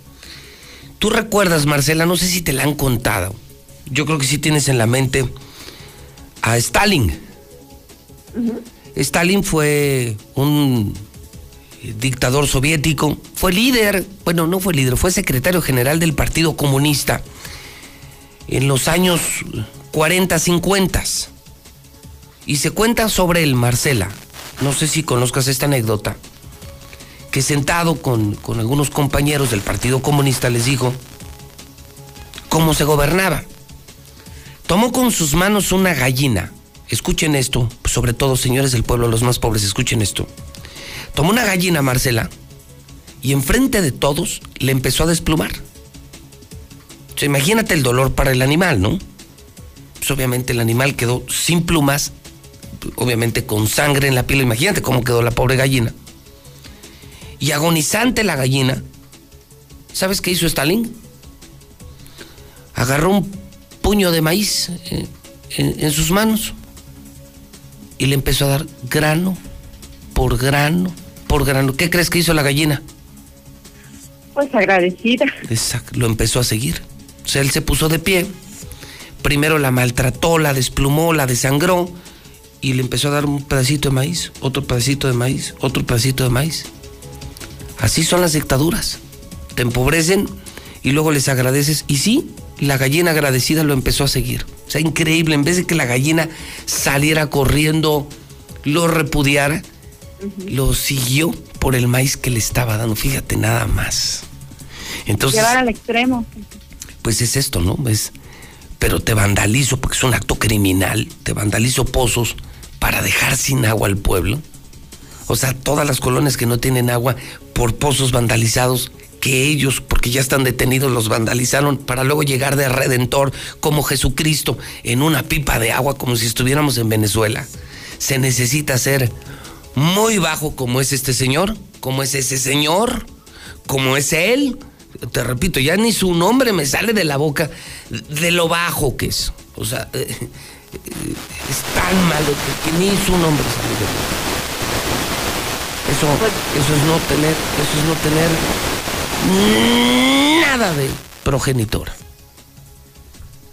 Tú recuerdas, Marcela, no sé si te la han contado. Yo creo que sí tienes en la mente a Stalin. Stalin fue un dictador soviético, fue líder, bueno, no fue líder, fue secretario general del Partido Comunista en los años 40, 50. Y se cuenta sobre él, Marcela, no sé si conozcas esta anécdota, que sentado con, con algunos compañeros del Partido Comunista les dijo cómo se gobernaba. Tomó con sus manos una gallina. Escuchen esto, sobre todo señores del pueblo, los más pobres, escuchen esto. Tomó una gallina, Marcela, y enfrente de todos le empezó a desplumar. Imagínate el dolor para el animal, ¿no? Pues obviamente el animal quedó sin plumas, obviamente con sangre en la piel. Imagínate cómo quedó la pobre gallina. Y agonizante la gallina, ¿sabes qué hizo Stalin? Agarró un puño de maíz en, en sus manos y le empezó a dar grano por grano por grano. ¿Qué crees que hizo la gallina? Pues agradecida. Exacto, lo empezó a seguir. O sea, él se puso de pie. Primero la maltrató, la desplumó, la desangró y le empezó a dar un pedacito de maíz, otro pedacito de maíz, otro pedacito de maíz. Así son las dictaduras. Te empobrecen y luego les agradeces. Y sí, la gallina agradecida lo empezó a seguir. O sea, increíble. En vez de que la gallina saliera corriendo, lo repudiara, lo siguió por el maíz que le estaba dando. Fíjate nada más. Entonces, Llevar al extremo. pues es esto, ¿no? Es, pero te vandalizo porque es un acto criminal, te vandalizo pozos para dejar sin agua al pueblo. O sea, todas las colonias que no tienen agua por pozos vandalizados que ellos, porque ya están detenidos, los vandalizaron para luego llegar de redentor como Jesucristo en una pipa de agua como si estuviéramos en Venezuela. Se necesita ser muy bajo como es este señor, como es ese señor, como es él. Te repito, ya ni su nombre me sale de la boca de lo bajo que es. O sea, eh, eh, es tan malo que, que ni su nombre sale de la boca. Eso, eso es no tener, eso es no tener nada de progenitor.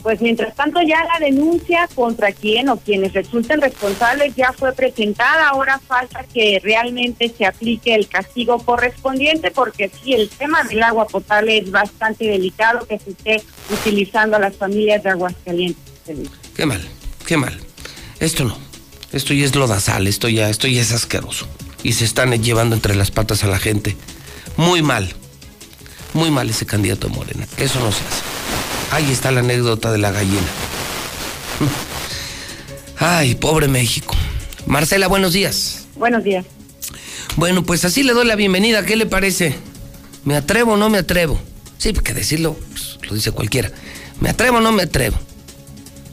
Pues mientras tanto ya la denuncia contra quien o quienes resulten responsables ya fue presentada. Ahora falta que realmente se aplique el castigo correspondiente porque sí, el tema del agua potable es bastante delicado que se esté utilizando a las familias de Aguascalientes. Qué mal, qué mal. Esto no. Esto ya es lodazal, esto ya, esto ya es asqueroso. Y se están llevando entre las patas a la gente. Muy mal. Muy mal ese candidato de Morena. Eso no se hace. Ahí está la anécdota de la gallina. Ay, pobre México. Marcela, buenos días. Buenos días. Bueno, pues así le doy la bienvenida. ¿Qué le parece? ¿Me atrevo o no me atrevo? Sí, porque decirlo pues, lo dice cualquiera. ¿Me atrevo o no me atrevo?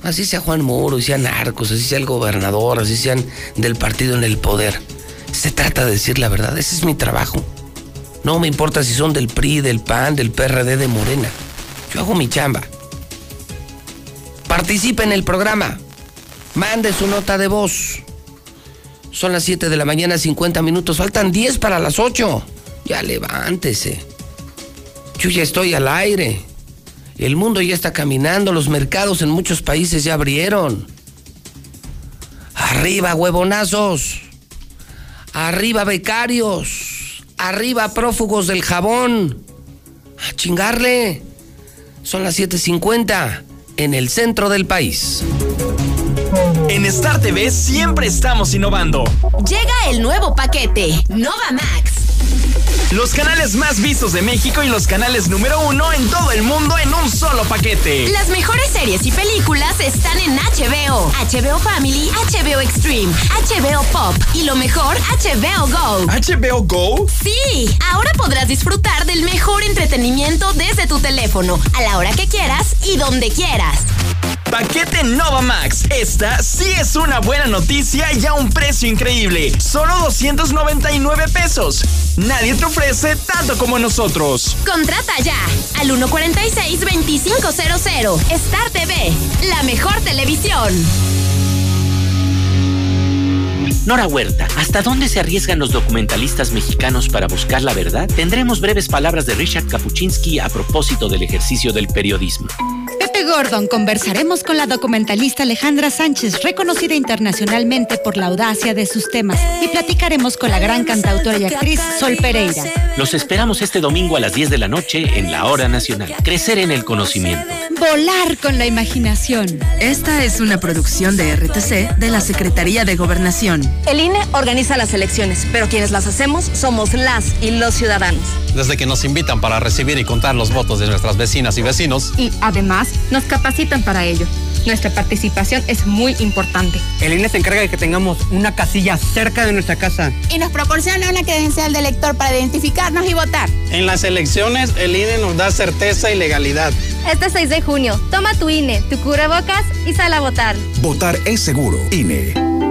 Así sea Juan Muro, así sea Narcos, así sea el gobernador, así sean del partido en el poder. Se trata de decir la verdad. Ese es mi trabajo. No me importa si son del PRI, del PAN, del PRD, de Morena. Yo hago mi chamba. Participe en el programa. Mande su nota de voz. Son las 7 de la mañana, 50 minutos. Faltan 10 para las 8. Ya levántese. Yo ya estoy al aire. El mundo ya está caminando. Los mercados en muchos países ya abrieron. Arriba, huevonazos. Arriba, becarios. Arriba, prófugos del jabón. A chingarle. Son las 7.50 en el centro del país. En Star TV siempre estamos innovando. Llega el nuevo paquete, Nova Max. Los canales más vistos de México y los canales número uno en todo el mundo en un solo paquete. Las mejores series y películas están en HBO, HBO Family, HBO Extreme, HBO Pop y lo mejor, HBO Go. ¿HBO Go? Sí, ahora podrás disfrutar del mejor entretenimiento desde tu teléfono, a la hora que quieras y donde quieras. Paquete Nova Max. Esta sí es una buena noticia y a un precio increíble. Solo 299 pesos. Nadie te ofrece tanto como nosotros. Contrata ya al 146-2500. Star TV, la mejor televisión. Nora Huerta, ¿hasta dónde se arriesgan los documentalistas mexicanos para buscar la verdad? Tendremos breves palabras de Richard Kapuczynski a propósito del ejercicio del periodismo. Gordon conversaremos con la documentalista Alejandra Sánchez, reconocida internacionalmente por la audacia de sus temas, y platicaremos con la gran cantautora y actriz Sol Pereira. Los esperamos este domingo a las 10 de la noche en la Hora Nacional. Crecer en el conocimiento. Volar con la imaginación. Esta es una producción de RTC de la Secretaría de Gobernación. El INE organiza las elecciones, pero quienes las hacemos somos las y los ciudadanos. Desde que nos invitan para recibir y contar los votos de nuestras vecinas y vecinos. Y además nos capacitan para ello. Nuestra participación es muy importante. El INE se encarga de que tengamos una casilla cerca de nuestra casa. Y nos proporciona una credencial de elector para identificarnos y votar. En las elecciones, el INE nos da certeza y legalidad. Este 6 de junio, toma tu INE, tu cubrebocas y sal a votar. Votar es seguro. INE.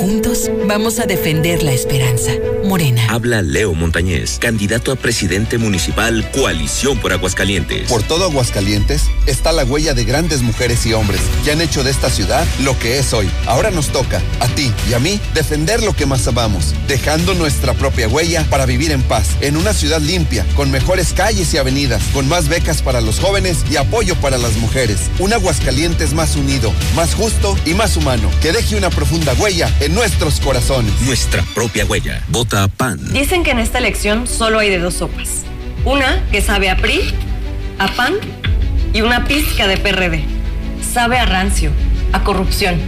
Juntos vamos a defender la esperanza. Morena. Habla Leo Montañez, candidato a presidente municipal Coalición por Aguascalientes. Por todo Aguascalientes está la huella de grandes mujeres y hombres que han hecho de esta ciudad lo que es hoy. Ahora nos toca, a ti y a mí, defender lo que más amamos, dejando nuestra propia huella para vivir en paz, en una ciudad limpia, con mejores calles y avenidas, con más becas para los jóvenes y apoyo para las mujeres. Un Aguascalientes más unido, más justo y más humano, que deje una profunda huella en nuestros corazones. Nuestra propia huella. Vota PAN. Dicen que en esta elección solo hay de dos sopas. Una que sabe a PRI, a PAN y una pizca de PRD. Sabe a rancio, a corrupción.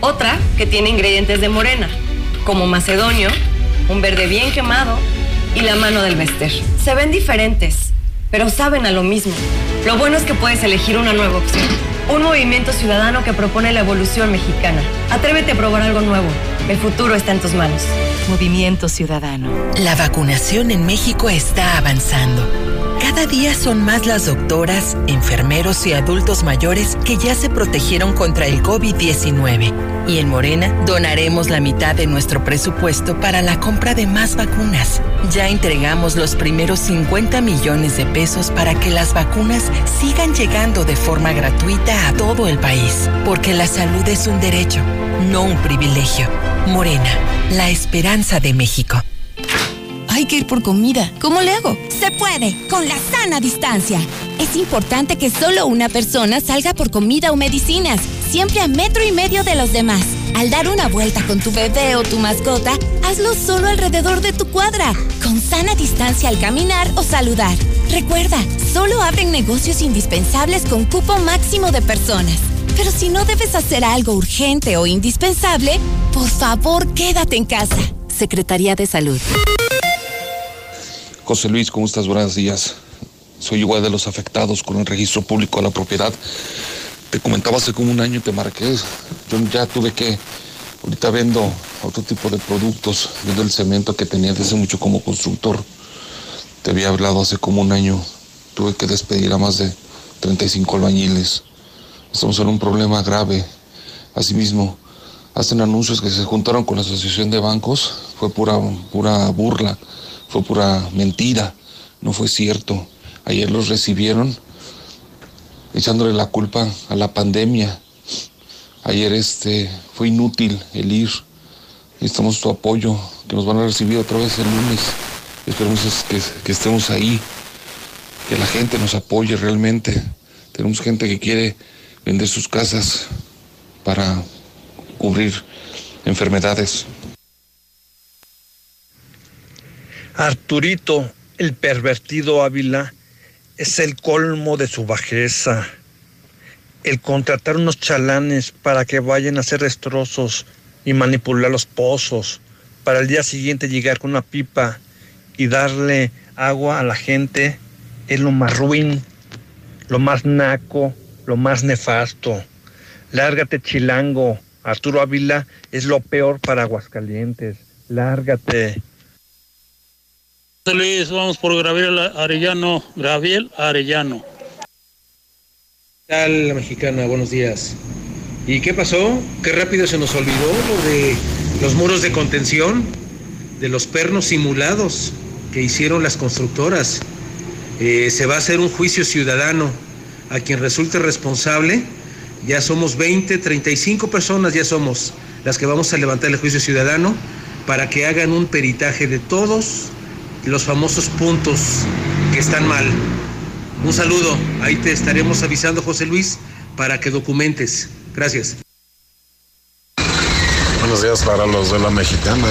Otra que tiene ingredientes de morena, como macedonio, un verde bien quemado y la mano del Bester. Se ven diferentes, pero saben a lo mismo. Lo bueno es que puedes elegir una nueva opción. Un movimiento ciudadano que propone la evolución mexicana. Atrévete a probar algo nuevo. El futuro está en tus manos. Movimiento Ciudadano. La vacunación en México está avanzando. Cada día son más las doctoras, enfermeros y adultos mayores que ya se protegieron contra el COVID-19. Y en Morena donaremos la mitad de nuestro presupuesto para la compra de más vacunas. Ya entregamos los primeros 50 millones de pesos para que las vacunas sigan llegando de forma gratuita a todo el país. Porque la salud es un derecho, no un privilegio. Morena, la esperanza de México. Hay que ir por comida. ¿Cómo le hago? Se puede, con la sana distancia. Es importante que solo una persona salga por comida o medicinas, siempre a metro y medio de los demás. Al dar una vuelta con tu bebé o tu mascota, hazlo solo alrededor de tu cuadra, con sana distancia al caminar o saludar. Recuerda, solo abren negocios indispensables con cupo máximo de personas. Pero si no debes hacer algo urgente o indispensable, por favor quédate en casa. Secretaría de Salud. José Luis, ¿cómo estás? Buenos días. Soy igual de los afectados con el registro público de la propiedad. Te comentaba hace como un año, te marqué. Yo ya tuve que, ahorita vendo otro tipo de productos, vendo el cemento que tenía desde mucho como constructor. Te había hablado hace como un año. Tuve que despedir a más de 35 albañiles. Estamos en un problema grave. Asimismo, hacen anuncios que se juntaron con la Asociación de Bancos. Fue pura, pura burla, fue pura mentira. No fue cierto. Ayer los recibieron echándole la culpa a la pandemia. Ayer este, fue inútil el ir. Necesitamos tu apoyo, que nos van a recibir otra vez el lunes. Esperemos que, que estemos ahí, que la gente nos apoye realmente. Tenemos gente que quiere vender sus casas para cubrir enfermedades. Arturito, el pervertido Ávila, es el colmo de su bajeza. El contratar unos chalanes para que vayan a hacer destrozos y manipular los pozos, para el día siguiente llegar con una pipa y darle agua a la gente, es lo más ruin, lo más naco, lo más nefasto. Lárgate, chilango. Arturo Ávila es lo peor para Aguascalientes. Lárgate. Luis, vamos por Gabriel Arellano. Gabriel Arellano. ¿Qué tal, mexicana? Buenos días. ¿Y qué pasó? Qué rápido se nos olvidó lo de los muros de contención, de los pernos simulados que hicieron las constructoras. Eh, se va a hacer un juicio ciudadano a quien resulte responsable. Ya somos 20, 35 personas, ya somos las que vamos a levantar el juicio ciudadano para que hagan un peritaje de todos los famosos puntos que están mal. Un saludo, ahí te estaremos avisando, José Luis, para que documentes. Gracias. Buenos días para los de la mexicana.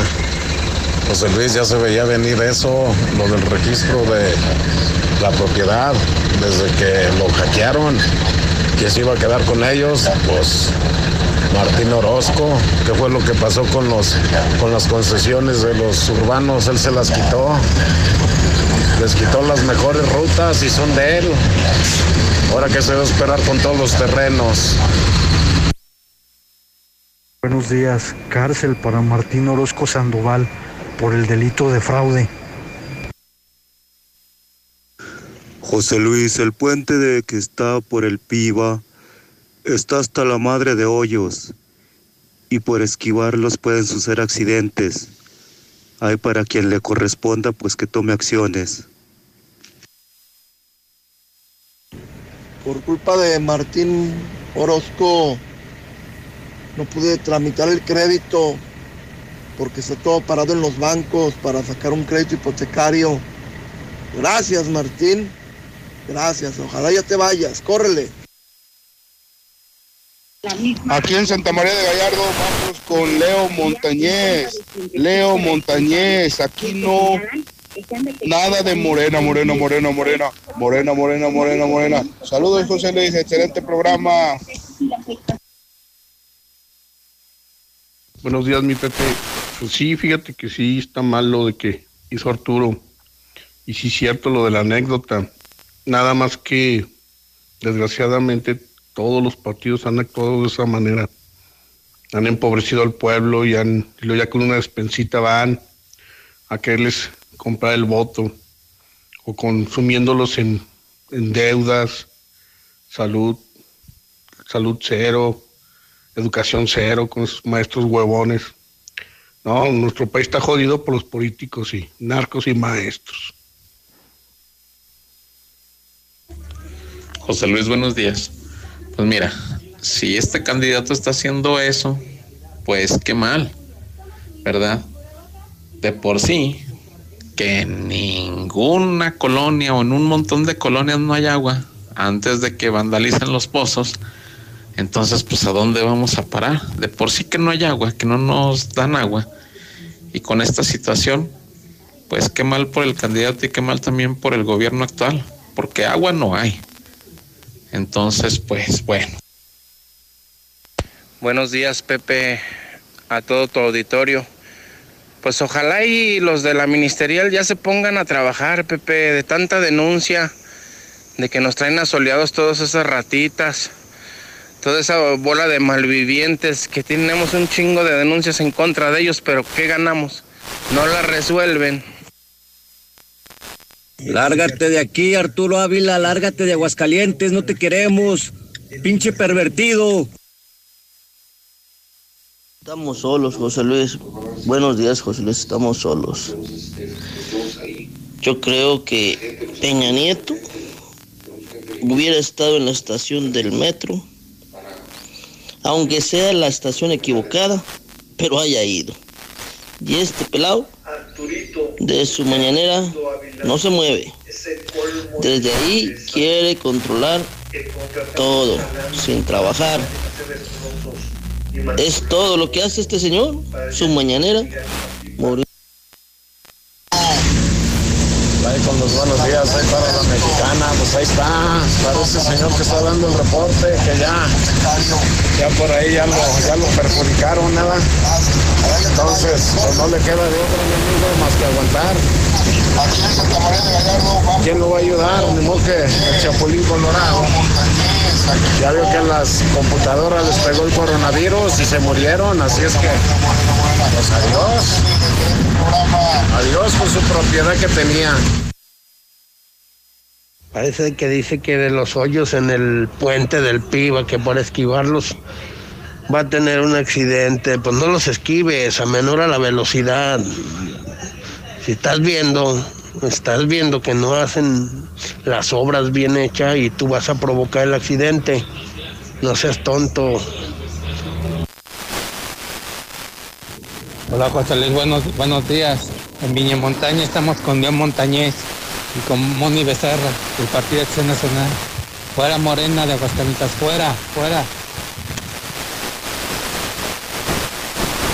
José Luis, ya se veía venir eso, lo del registro de la propiedad, desde que lo hackearon. que se iba a quedar con ellos? Pues Martín Orozco, ¿qué fue lo que pasó con, los, con las concesiones de los urbanos? Él se las quitó, les quitó las mejores rutas y son de él. Ahora que se va a esperar con todos los terrenos. Buenos días, cárcel para Martín Orozco Sandoval por el delito de fraude. José Luis, el puente de que está por el Piba está hasta la madre de hoyos y por esquivarlos pueden suceder accidentes. Hay para quien le corresponda pues que tome acciones. Por culpa de Martín Orozco no pude tramitar el crédito porque está todo parado en los bancos para sacar un crédito hipotecario. Gracias Martín. Gracias, ojalá ya te vayas, córrele. Aquí en Santa María de Gallardo vamos con Leo Montañez. Leo Montañez, aquí no nada de morena, morena, morena, morena, morena, morena, morena, morena. Saludos José Luis, excelente programa. Buenos días, mi Pepe. Pues sí, fíjate que sí está mal lo de que hizo Arturo. Y sí, cierto lo de la anécdota. Nada más que, desgraciadamente, todos los partidos han actuado de esa manera. Han empobrecido al pueblo y han, ya con una despensita van a quererles comprar el voto o consumiéndolos en, en deudas, salud, salud cero, educación cero con esos maestros huevones. No, nuestro país está jodido por los políticos y narcos y maestros. José Luis, buenos días. Pues mira, si este candidato está haciendo eso, pues qué mal, ¿verdad? De por sí, que en ninguna colonia o en un montón de colonias no hay agua antes de que vandalicen los pozos. Entonces, pues a dónde vamos a parar? De por sí que no hay agua, que no nos dan agua. Y con esta situación, pues qué mal por el candidato y qué mal también por el gobierno actual, porque agua no hay. Entonces, pues bueno. Buenos días, Pepe, a todo tu auditorio. Pues ojalá y los de la ministerial ya se pongan a trabajar, Pepe, de tanta denuncia, de que nos traen asoleados todas esas ratitas, toda esa bola de malvivientes, que tenemos un chingo de denuncias en contra de ellos, pero ¿qué ganamos? No la resuelven. Lárgate de aquí, Arturo Ávila, lárgate de Aguascalientes, no te queremos. Pinche pervertido. Estamos solos, José Luis. Buenos días, José Luis, estamos solos. Yo creo que Peña Nieto hubiera estado en la estación del metro aunque sea la estación equivocada, pero haya ido. Y este pelado de su mañanera no se mueve. Desde ahí quiere controlar todo, sin trabajar. Es todo lo que hace este señor, su mañanera. Los buenos días, ahí para la mexicana, pues ahí está, para ese señor que está dando el reporte, que ya, ya por ahí ya lo, ya lo perjudicaron, nada. Entonces, pues no le queda de otro enemigo más que aguantar. ¿Quién lo va a ayudar? Ni modo que el Chapulín Colorado. Ya vio que a las computadoras les pegó el coronavirus y se murieron, así es que, pues adiós. Adiós por su propiedad que tenía. Parece que dice que de los hoyos en el puente del Piba, que por esquivarlos va a tener un accidente. Pues no los esquives, amenora la velocidad. Si estás viendo, estás viendo que no hacen las obras bien hechas y tú vas a provocar el accidente. No seas tonto. Hola José Luis, buenos, buenos días. En Viña Montaña estamos con Dios Montañez y con Moni Becerra, del Partido Acción Nacional. Fuera Morena de Aguascalientes, fuera, fuera.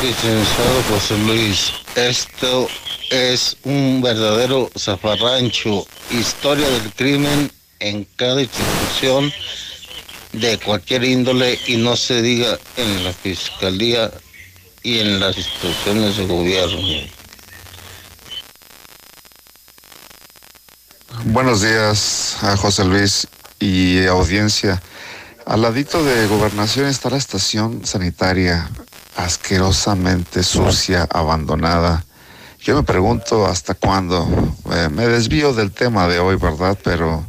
Licenciado José Luis, esto es un verdadero zafarrancho, historia del crimen en cada institución de cualquier índole y no se diga en la fiscalía y en las instituciones de gobierno. Buenos días a José Luis y audiencia. Al ladito de gobernación está la estación sanitaria asquerosamente sucia, abandonada. Yo me pregunto hasta cuándo. Eh, me desvío del tema de hoy, ¿verdad? Pero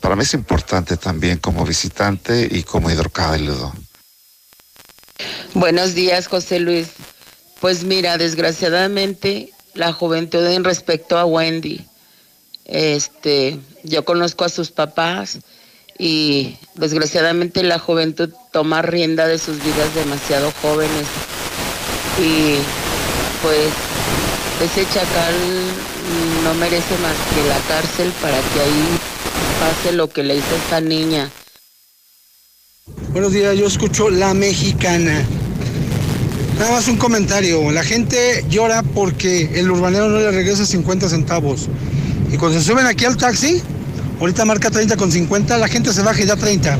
para mí es importante también como visitante y como hidrocálido. Buenos días, José Luis. Pues mira, desgraciadamente la juventud en respecto a Wendy, este, yo conozco a sus papás y desgraciadamente la juventud toma rienda de sus vidas demasiado jóvenes y pues ese chacal no merece más que la cárcel para que ahí pase lo que le hizo esta niña. Buenos días, yo escucho La Mexicana. Nada más un comentario. La gente llora porque el urbanero no le regresa 50 centavos. Y cuando se suben aquí al taxi, ahorita marca 30 con 50, la gente se baja y da 30.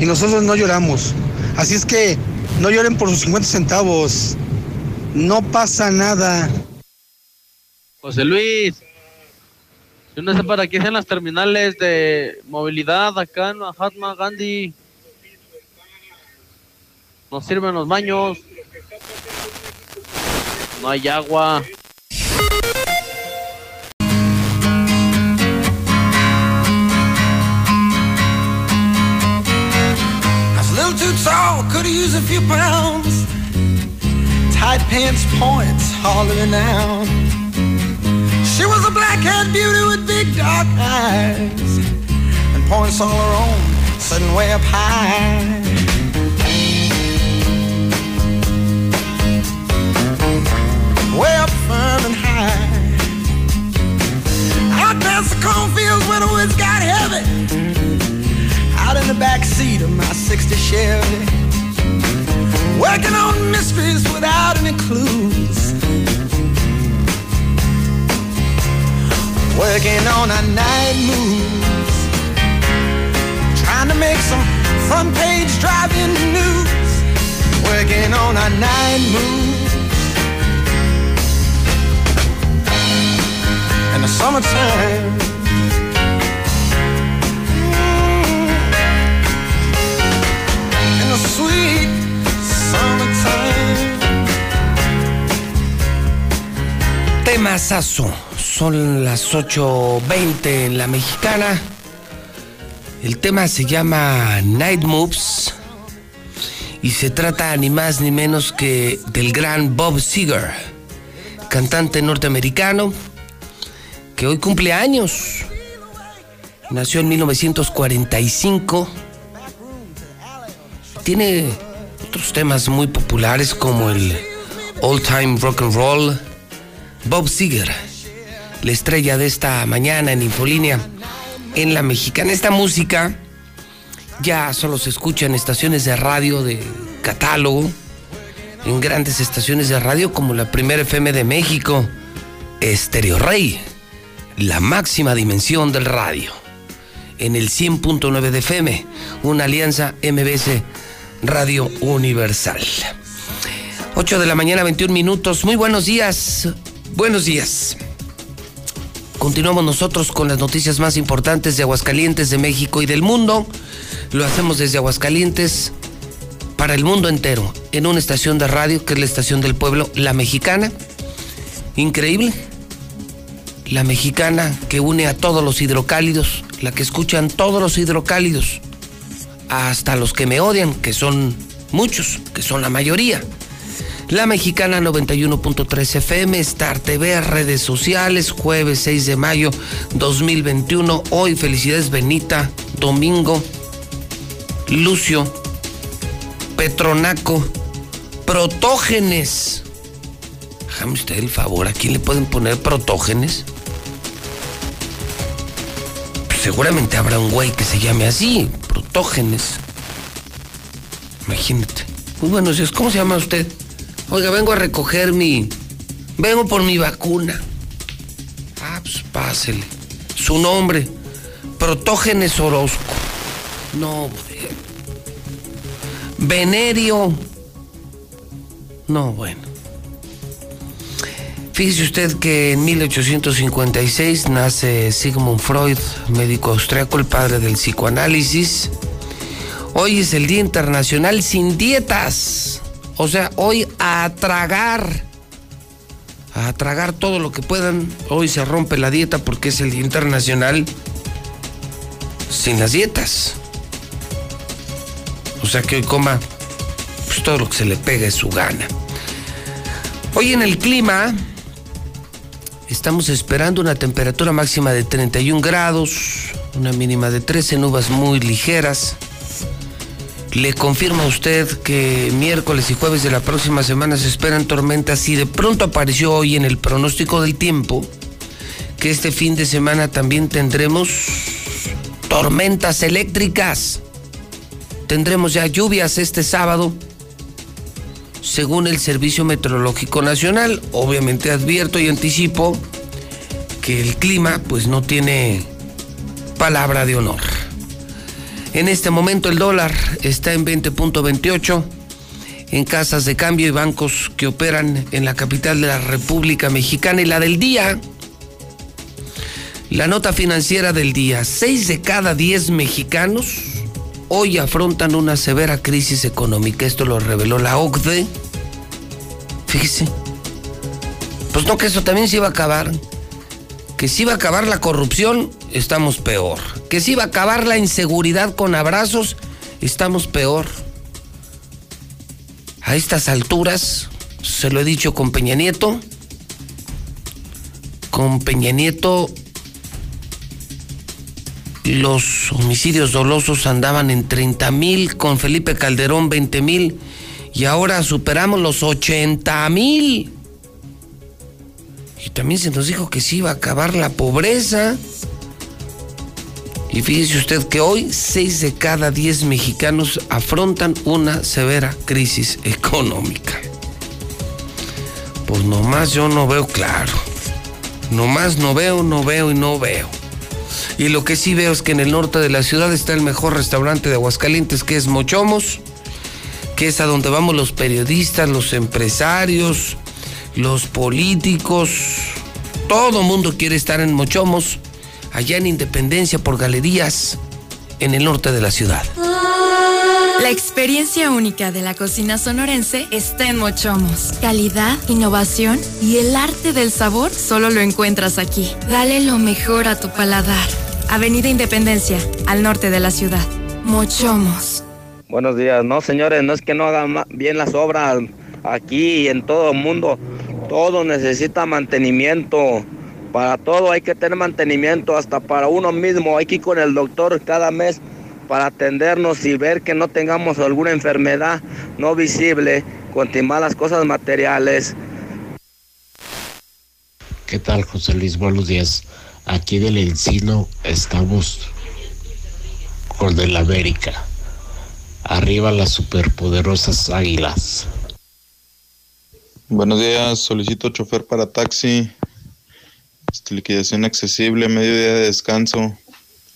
Y nosotros no lloramos. Así es que no lloren por sus 50 centavos. No pasa nada. José Luis, yo no sé para qué sean las terminales de movilidad acá en Mahatma Gandhi. No sirven los baños. No hay agua. Too tall, could used a few pounds. Tight pants points, hollering out. She was a black-haired beauty with big dark eyes and points all her own, sitting way up high. Way up firm and high. Out past the cornfields where the woods got heavy. Out in the back seat of my 60 Chevy. Working on mysteries without any clues. Working on our night moves. Trying to make some front page driving news. Working on our night moves. In the summertime. Temazazo. Son las 8.20 en la mexicana. El tema se llama Night Moves. Y se trata ni más ni menos que del gran Bob Seger, cantante norteamericano, que hoy cumple años. Nació en 1945. Tiene otros temas muy populares como el All Time Rock and Roll, Bob Seger, la estrella de esta mañana en Infolínea, en la mexicana. Esta música ya solo se escucha en estaciones de radio de catálogo, en grandes estaciones de radio como la Primera FM de México, Estéreo Rey, la máxima dimensión del radio, en el 100.9 de FM, una alianza MBS Radio Universal. 8 de la mañana, 21 minutos. Muy buenos días. Buenos días. Continuamos nosotros con las noticias más importantes de Aguascalientes, de México y del mundo. Lo hacemos desde Aguascalientes para el mundo entero, en una estación de radio que es la estación del pueblo, La Mexicana. Increíble. La Mexicana que une a todos los hidrocálidos, la que escuchan todos los hidrocálidos, hasta los que me odian, que son muchos, que son la mayoría. La Mexicana 91.3 FM, Star TV, redes sociales, jueves 6 de mayo 2021. Hoy, felicidades Benita, Domingo, Lucio, Petronaco, Protógenes. Déjame usted el favor, ¿a quién le pueden poner protógenes? Pues seguramente habrá un güey que se llame así, protógenes. Imagínate. Muy buenos días, ¿cómo se llama usted? Oiga, vengo a recoger mi. Vengo por mi vacuna. Ah, pues pásele. Su nombre. Protógenes Orozco. No, Venerio. No, bueno. Fíjese usted que en 1856 nace Sigmund Freud, médico austriaco, el padre del psicoanálisis. Hoy es el Día Internacional sin Dietas. O sea, hoy a tragar, a tragar todo lo que puedan. Hoy se rompe la dieta porque es el Día Internacional sin las dietas. O sea que hoy coma pues, todo lo que se le pega es su gana. Hoy en el clima estamos esperando una temperatura máxima de 31 grados, una mínima de 13 nubes muy ligeras. Le confirmo a usted que miércoles y jueves de la próxima semana se esperan tormentas y de pronto apareció hoy en el pronóstico del tiempo que este fin de semana también tendremos tormentas eléctricas. Tendremos ya lluvias este sábado, según el Servicio Meteorológico Nacional. Obviamente advierto y anticipo que el clima pues no tiene palabra de honor. En este momento el dólar está en 20.28 en casas de cambio y bancos que operan en la capital de la República Mexicana y la del día. La nota financiera del día, 6 de cada 10 mexicanos hoy afrontan una severa crisis económica. Esto lo reveló la OCDE. Fíjese. Pues no, que eso también se iba a acabar. Que si iba a acabar la corrupción, estamos peor. Que si iba a acabar la inseguridad con abrazos, estamos peor. A estas alturas, se lo he dicho con Peña Nieto, con Peña Nieto los homicidios dolosos andaban en 30 mil, con Felipe Calderón 20 mil y ahora superamos los 80 mil. Y también se nos dijo que sí iba a acabar la pobreza. Y fíjese usted que hoy 6 de cada 10 mexicanos afrontan una severa crisis económica. Pues nomás yo no veo claro. Nomás no veo, no veo y no veo. Y lo que sí veo es que en el norte de la ciudad está el mejor restaurante de Aguascalientes, que es Mochomos, que es a donde vamos los periodistas, los empresarios, los políticos. Todo mundo quiere estar en Mochomos, allá en Independencia por galerías, en el norte de la ciudad. La experiencia única de la cocina sonorense está en Mochomos. Calidad, innovación y el arte del sabor solo lo encuentras aquí. Dale lo mejor a tu paladar. Avenida Independencia, al norte de la ciudad. Mochomos. Buenos días. No, señores, no es que no hagan bien las obras aquí y en todo el mundo. Todo necesita mantenimiento. Para todo hay que tener mantenimiento, hasta para uno mismo. Hay que ir con el doctor cada mes para atendernos y ver que no tengamos alguna enfermedad no visible, continuar las cosas materiales. ¿Qué tal, José Luis? Buenos días. Aquí del Encino estamos con el América. Arriba las superpoderosas águilas. Buenos días, solicito chofer para taxi. Liquidación accesible, medio día de descanso.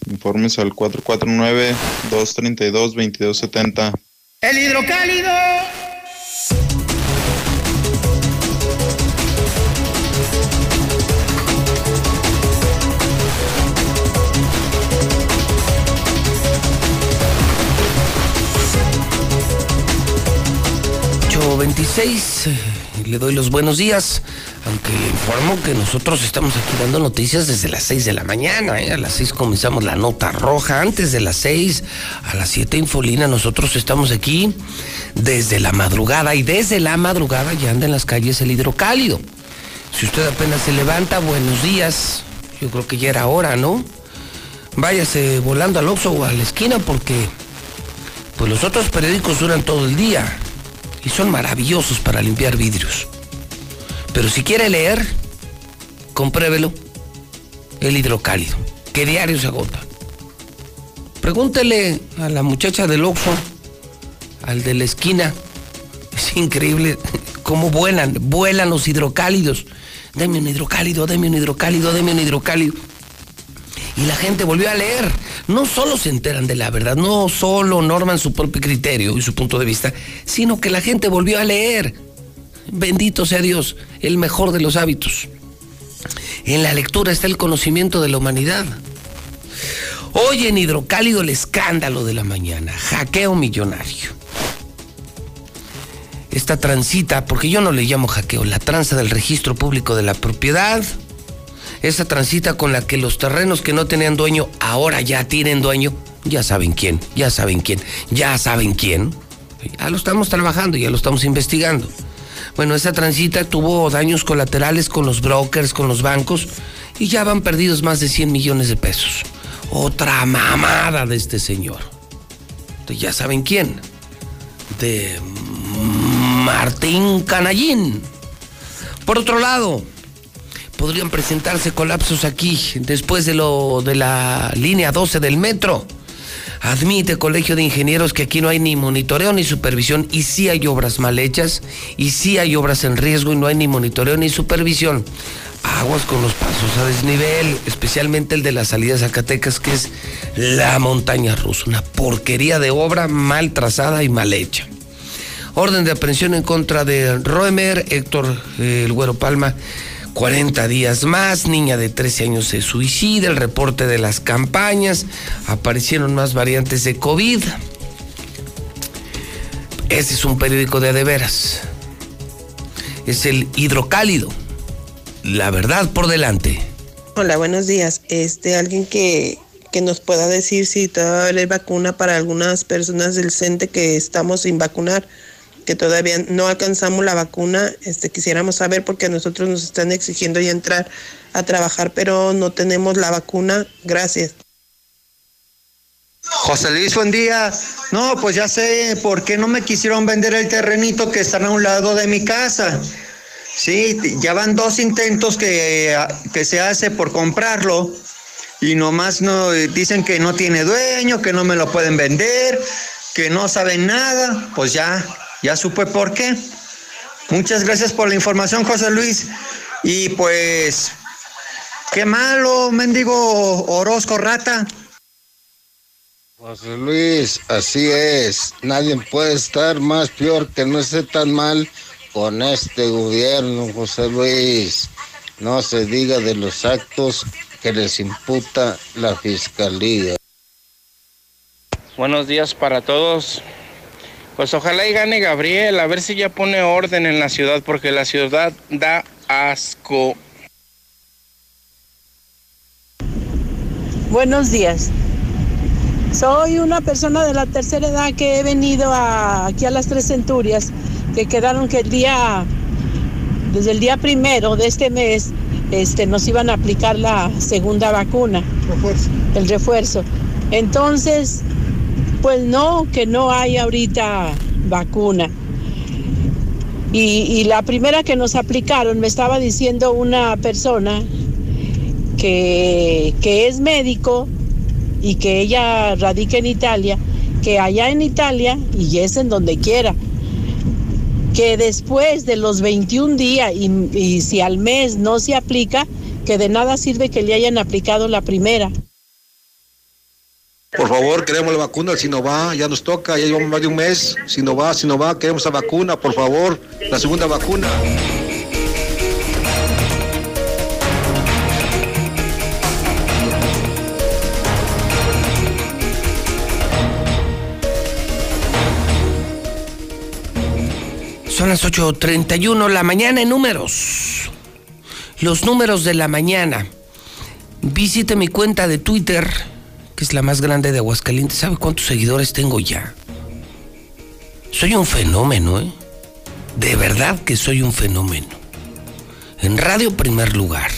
Informes al 449-232-2270. El hidrocálido. Ocho 26, eh, le doy los buenos días, aunque le informo que nosotros estamos aquí dando noticias desde las 6 de la mañana, ¿eh? a las 6 comenzamos la nota roja, antes de las 6, a las 7 Infolina, nosotros estamos aquí desde la madrugada y desde la madrugada ya anda en las calles el hidrocálido. Si usted apenas se levanta, buenos días, yo creo que ya era hora, ¿no? Váyase volando al Oxxo o a la esquina porque pues los otros periódicos duran todo el día y son maravillosos para limpiar vidrios. Pero si quiere leer, compruébelo. El hidrocálido, que diario se agota. Pregúntele a la muchacha del Oxxo, al de la esquina. Es increíble cómo vuelan, vuelan los hidrocálidos. Deme un hidrocálido, deme un hidrocálido, deme un hidrocálido. Y la gente volvió a leer. No solo se enteran de la verdad, no solo norman su propio criterio y su punto de vista, sino que la gente volvió a leer. Bendito sea Dios, el mejor de los hábitos. En la lectura está el conocimiento de la humanidad. Hoy en Hidrocálido el escándalo de la mañana, hackeo millonario. Esta transita, porque yo no le llamo hackeo, la tranza del registro público de la propiedad, esa transita con la que los terrenos que no tenían dueño ahora ya tienen dueño, ya saben quién, ya saben quién, ya saben quién. Ya lo estamos trabajando, ya lo estamos investigando. Bueno, esa transita tuvo daños colaterales con los brokers, con los bancos, y ya van perdidos más de 100 millones de pesos. Otra mamada de este señor. Entonces ya saben quién. De Martín Canallín. Por otro lado, podrían presentarse colapsos aquí después de lo de la línea 12 del metro. Admite Colegio de Ingenieros que aquí no hay ni monitoreo ni supervisión y sí hay obras mal hechas y sí hay obras en riesgo y no hay ni monitoreo ni supervisión. Aguas con los pasos a desnivel, especialmente el de las salidas Zacatecas, que es la montaña rusa, una porquería de obra mal trazada y mal hecha. Orden de aprehensión en contra de Roemer, Héctor eh, El Güero Palma, 40 días más, niña de 13 años se suicida, el reporte de las campañas, aparecieron más variantes de COVID. Ese es un periódico de adeveras. Es el hidrocálido. La verdad por delante. Hola, buenos días. Este, alguien que, que nos pueda decir si todavía hay vacuna para algunas personas del CENTE que estamos sin vacunar que todavía no alcanzamos la vacuna, este, quisiéramos saber porque a nosotros nos están exigiendo ya entrar a trabajar, pero no tenemos la vacuna. Gracias. José Luis, buen día. No, pues ya sé por qué no me quisieron vender el terrenito que está a un lado de mi casa. Sí, ya van dos intentos que, que se hace por comprarlo y nomás no dicen que no tiene dueño, que no me lo pueden vender, que no saben nada. Pues ya, ya supe por qué. Muchas gracias por la información, José Luis. Y pues, qué malo, mendigo Orozco Rata. José Luis, así es. Nadie puede estar más peor que no esté tan mal con este gobierno, José Luis. No se diga de los actos que les imputa la fiscalía. Buenos días para todos. Pues ojalá y gane Gabriel, a ver si ya pone orden en la ciudad, porque la ciudad da asco. Buenos días. Soy una persona de la tercera edad que he venido a- aquí a las Tres Centurias, que quedaron que el día, desde el día primero de este mes, este, nos iban a aplicar la segunda vacuna. El refuerzo. Entonces, Pues no, que no hay ahorita vacuna. Y, la primera que nos aplicaron, me estaba diciendo una persona que, que es médico y que ella radica en Italia, que allá en Italia, y es en donde quiera, que después de los 21 días y si al mes no se aplica, que de nada sirve que le hayan aplicado la primera. Por favor, queremos la vacuna del Sinovac, ya nos toca, ya llevamos más de un mes. Sinovac, Sinovac, queremos la vacuna, por favor, la segunda vacuna. Son las 8.31 la mañana en números. Los números de la mañana. Visite mi cuenta de Twitter, que es la más grande de Aguascalientes. ¿Sabe cuántos seguidores tengo ya? Soy un fenómeno, ¿eh? De verdad que soy un fenómeno. En radio, primer lugar.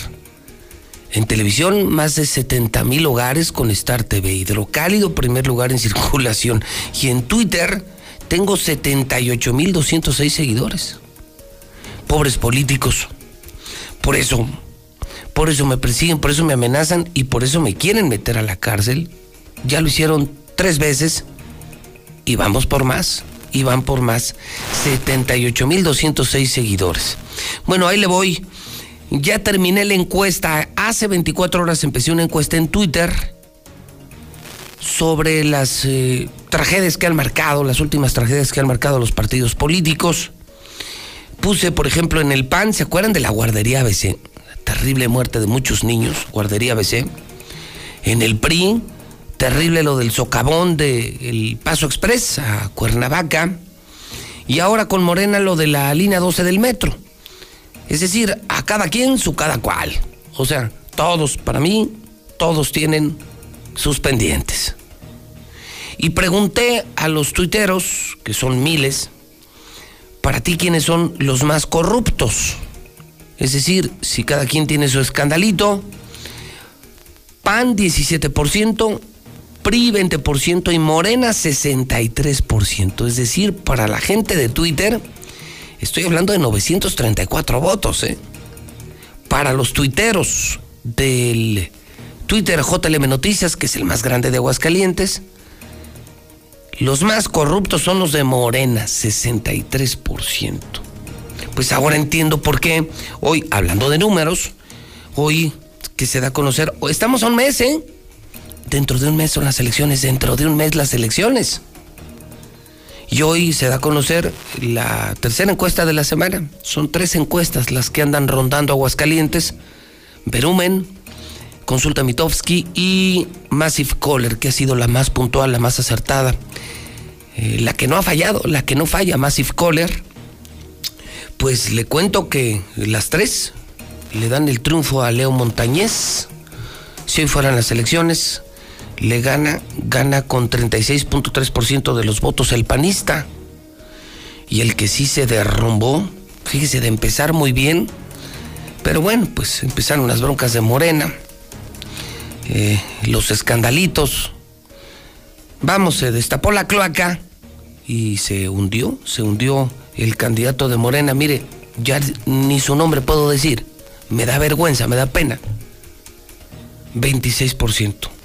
En televisión, más de 70 mil hogares con Star TV. Hidrocálido, primer lugar en circulación. Y en Twitter, tengo 78.206 seguidores. Pobres políticos. Por eso, por eso me persiguen, por eso me amenazan y por eso me quieren meter a la cárcel. Ya lo hicieron tres veces y vamos por más. Y van por más. 78.206 seguidores. Bueno, ahí le voy. Ya terminé la encuesta. Hace 24 horas empecé una encuesta en Twitter sobre las eh, tragedias que han marcado, las últimas tragedias que han marcado los partidos políticos. Puse, por ejemplo, en el PAN, ¿se acuerdan de la guardería ABC? Terrible muerte de muchos niños, guardería ABC. En el PRI, terrible lo del socavón del Paso Express a Cuernavaca. Y ahora con Morena lo de la línea 12 del metro. Es decir, a cada quien su cada cual. O sea, todos, para mí, todos tienen sus pendientes. Y pregunté a los tuiteros, que son miles, para ti quiénes son los más corruptos. Es decir, si cada quien tiene su escandalito, PAN 17%, PRI 20% y Morena 63%. Es decir, para la gente de Twitter, estoy hablando de 934 votos. ¿eh? Para los tuiteros del Twitter JLM Noticias, que es el más grande de Aguascalientes, los más corruptos son los de Morena, 63%. Pues ahora entiendo por qué hoy, hablando de números, hoy que se da a conocer, estamos a un mes, ¿eh? Dentro de un mes son las elecciones, dentro de un mes las elecciones. Y hoy se da a conocer la tercera encuesta de la semana. Son tres encuestas las que andan rondando Aguascalientes. Verumen, Consulta Mitofsky y Massive Caller, que ha sido la más puntual, la más acertada. Eh, la que no ha fallado, la que no falla, Massive Caller. Pues le cuento que las tres le dan el triunfo a Leo Montañez. Si hoy fueran las elecciones, le gana, gana con 36.3% de los votos el panista. Y el que sí se derrumbó, fíjese, de empezar muy bien, pero bueno, pues empezaron las broncas de Morena, eh, los escandalitos. Vamos, se destapó la cloaca y se hundió, se hundió el candidato de Morena. Mire, ya ni su nombre puedo decir. Me da vergüenza, me da pena. 26%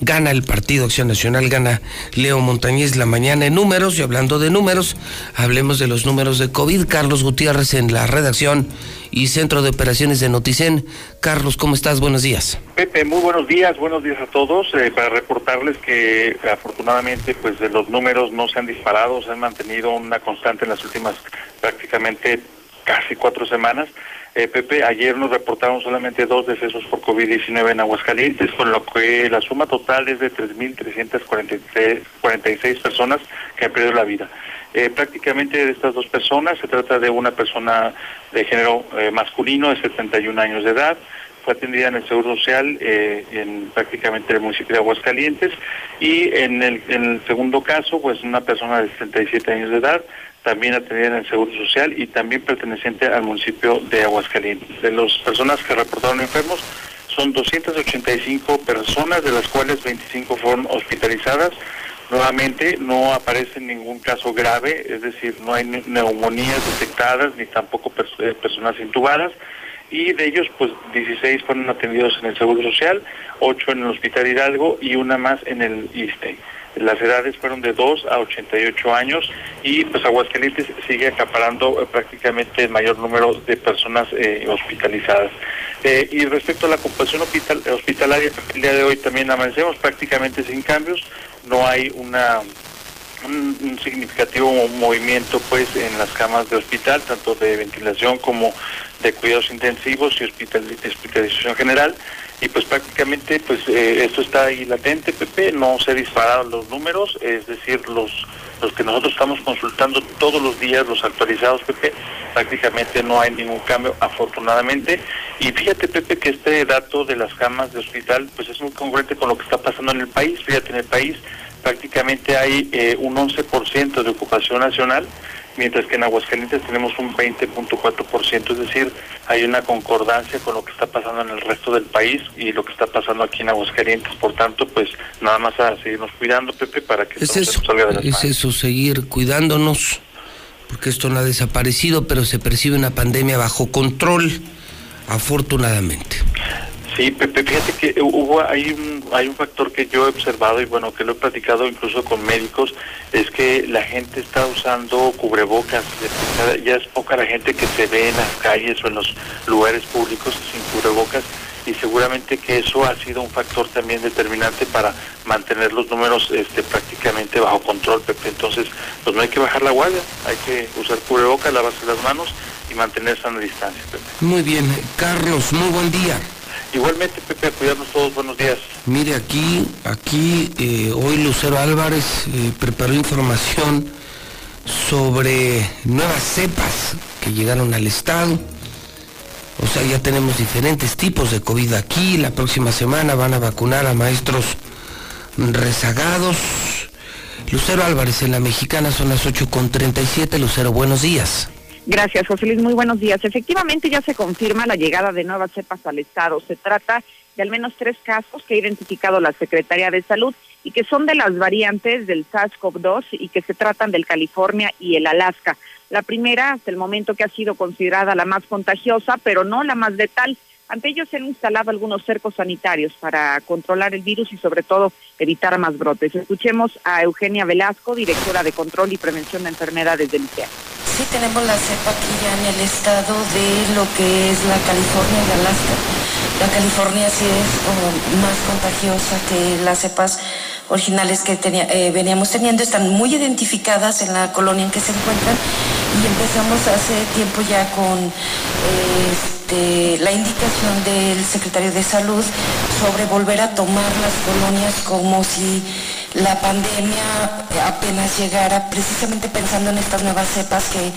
gana el Partido Acción Nacional, gana Leo Montañez la mañana en números. Y hablando de números, hablemos de los números de COVID. Carlos Gutiérrez en la redacción y Centro de Operaciones de Noticen. Carlos, ¿cómo estás? Buenos días. Pepe, muy buenos días, buenos días a todos. Eh, para reportarles que afortunadamente pues los números no se han disparado, se han mantenido una constante en las últimas prácticamente casi cuatro semanas. Eh, Pepe, ayer nos reportaron solamente dos decesos por COVID-19 en Aguascalientes, con lo que la suma total es de 3.346 personas que han perdido la vida. Eh, prácticamente de estas dos personas se trata de una persona de género eh, masculino de 71 años de edad, fue atendida en el Seguro Social en prácticamente el municipio de Aguascalientes y en el, en el segundo caso, pues una persona de 77 años de edad también atendida en el Seguro Social y también perteneciente al municipio de Aguascalientes. De las personas que reportaron enfermos, son 285 personas, de las cuales 25 fueron hospitalizadas, Nuevamente, no aparece ningún caso grave, es decir, no hay neumonías detectadas ni tampoco eh, personas intubadas y de ellos pues 16 fueron atendidos en el Seguro Social, 8 en el Hospital Hidalgo y una más en el ISTE. Las edades fueron de 2 a 88 años y pues Aguascalientes sigue acaparando eh, prácticamente el mayor número de personas eh, hospitalizadas. Eh, y respecto a la ocupación hospitalaria, el día de hoy también amanecemos prácticamente sin cambios, no hay una un, significativo movimiento pues en las camas de hospital, tanto de ventilación como de cuidados intensivos y hospitalización general y pues prácticamente pues eh, esto está ahí latente, Pepe, no se dispararon los números, es decir, los los que nosotros estamos consultando todos los días, los actualizados, Pepe, prácticamente no hay ningún cambio, afortunadamente. Y fíjate, Pepe, que este dato de las camas de hospital, pues es muy congruente con lo que está pasando en el país. Fíjate, en el país prácticamente hay eh, un 11% de ocupación nacional, mientras que en Aguascalientes tenemos un 20.4%, es decir, hay una concordancia con lo que está pasando en el resto del país y lo que está pasando aquí en Aguascalientes. Por tanto, pues nada más a seguirnos cuidando, Pepe, para que es eso, salga de las Es eso, seguir cuidándonos, porque esto no ha desaparecido, pero se percibe una pandemia bajo control, afortunadamente. Sí, Pepe, fíjate que hubo hay un hay un factor que yo he observado y bueno que lo he platicado incluso con médicos es que la gente está usando cubrebocas ya es poca la gente que se ve en las calles o en los lugares públicos sin cubrebocas y seguramente que eso ha sido un factor también determinante para mantener los números este, prácticamente bajo control, Pepe. Entonces, pues no hay que bajar la guardia, hay que usar cubrebocas, lavarse las manos y mantener sana distancia, Pepe. Muy bien, Carlos, muy buen día. Igualmente, Pepe, a cuidarnos todos. Buenos días. Mire, aquí, aquí eh, hoy Lucero Álvarez eh, preparó información sobre nuevas cepas que llegaron al estado. O sea, ya tenemos diferentes tipos de COVID aquí. La próxima semana van a vacunar a maestros rezagados. Lucero Álvarez en la mexicana son las 8.37. Lucero, buenos días. Gracias, José Luis. Muy buenos días. Efectivamente, ya se confirma la llegada de nuevas cepas al Estado. Se trata de al menos tres casos que ha identificado la Secretaría de Salud y que son de las variantes del SARS-CoV-2 y que se tratan del California y el Alaska. La primera, hasta el momento que ha sido considerada la más contagiosa, pero no la más letal. Ante ello se han instalado algunos cercos sanitarios para controlar el virus y sobre todo evitar más brotes. Escuchemos a Eugenia Velasco, directora de Control y Prevención de Enfermedades del ICEA. Sí, tenemos la cepa aquí ya en el estado de lo que es la California y Alaska. La California sí es más contagiosa que las cepas originales que eh, veníamos teniendo. Están muy identificadas en la colonia en que se encuentran y empezamos hace tiempo ya con... Este, la indicación del secretario de Salud sobre volver a tomar las colonias como si la pandemia apenas llegara, precisamente pensando en estas nuevas cepas que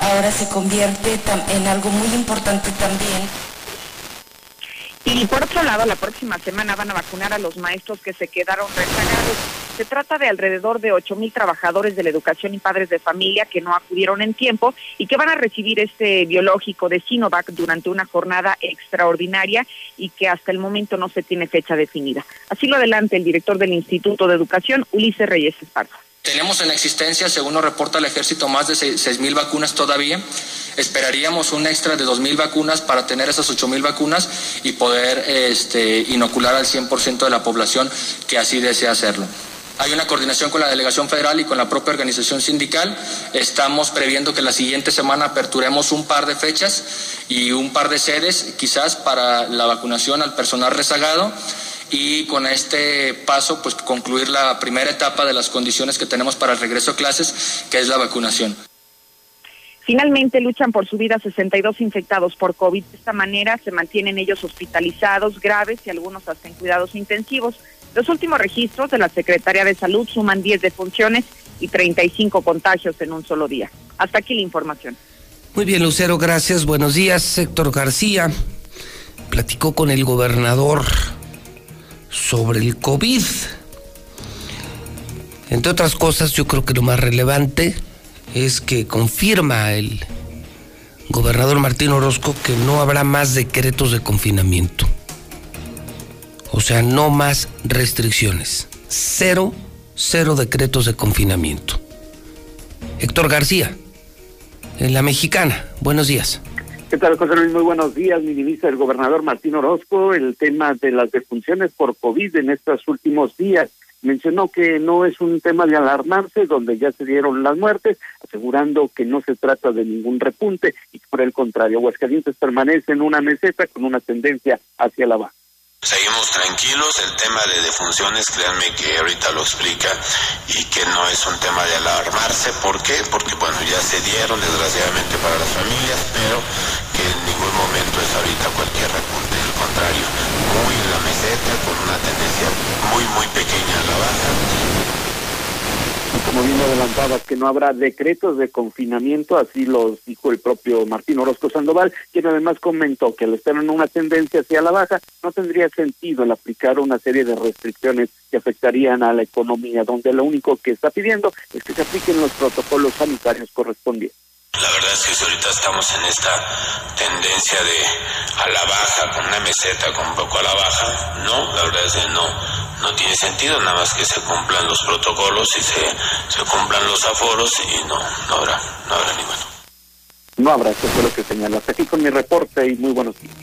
ahora se convierte en algo muy importante también y por otro lado, la próxima semana van a vacunar a los maestros que se quedaron rezagados. Se trata de alrededor de 8 mil trabajadores de la educación y padres de familia que no acudieron en tiempo y que van a recibir este biológico de Sinovac durante una jornada extraordinaria y que hasta el momento no se tiene fecha definida. Así lo adelanta el director del Instituto de Educación, Ulises Reyes Esparza. Tenemos en existencia, según nos reporta el ejército, más de 6 mil vacunas todavía. Esperaríamos un extra de 2 mil vacunas para tener esas 8 mil vacunas y poder este, inocular al 100% de la población que así desea hacerlo. Hay una coordinación con la delegación federal y con la propia organización sindical. Estamos previendo que la siguiente semana aperturemos un par de fechas y un par de sedes, quizás para la vacunación al personal rezagado y con este paso pues concluir la primera etapa de las condiciones que tenemos para el regreso a clases, que es la vacunación. Finalmente luchan por su vida 62 infectados por COVID. De esta manera se mantienen ellos hospitalizados graves y algunos hasta en cuidados intensivos. Los últimos registros de la Secretaría de Salud suman 10 defunciones y 35 contagios en un solo día. Hasta aquí la información. Muy bien, Lucero, gracias. Buenos días. Héctor García platicó con el gobernador sobre el COVID. Entre otras cosas, yo creo que lo más relevante es que confirma el gobernador Martín Orozco que no habrá más decretos de confinamiento. O sea, no más restricciones. Cero cero decretos de confinamiento. Héctor García, en la mexicana, buenos días. ¿Qué tal, José Luis? Muy buenos días. Minimiza el gobernador Martín Orozco el tema de las defunciones por COVID en estos últimos días. Mencionó que no es un tema de alarmarse, donde ya se dieron las muertes, asegurando que no se trata de ningún repunte y por el contrario, Aguascalientes permanece en una meseta con una tendencia hacia la baja. Seguimos tranquilos, el tema de defunciones, créanme que ahorita lo explica y que no es un tema de alarmarse. ¿Por qué? Porque bueno, ya se dieron desgraciadamente para las familias, pero que en ningún momento es ahorita cualquier repunte, al contrario, una tendencia muy, muy pequeña a la baja como bien adelantaba, que no habrá decretos de confinamiento, así los dijo el propio Martín Orozco Sandoval, quien además comentó que al estar en una tendencia hacia la baja, no tendría sentido el aplicar una serie de restricciones que afectarían a la economía, donde lo único que está pidiendo es que se apliquen los protocolos sanitarios correspondientes. La verdad es que ahorita estamos en esta tendencia de a la baja, con una meseta con un poco a la baja, no, la verdad es que no, no tiene sentido, nada más que se cumplan los protocolos y se, cumplan los aforos y no, no habrá, no habrá ninguno. No habrá, eso fue lo que señala. Hasta aquí con mi reporte y muy buenos días.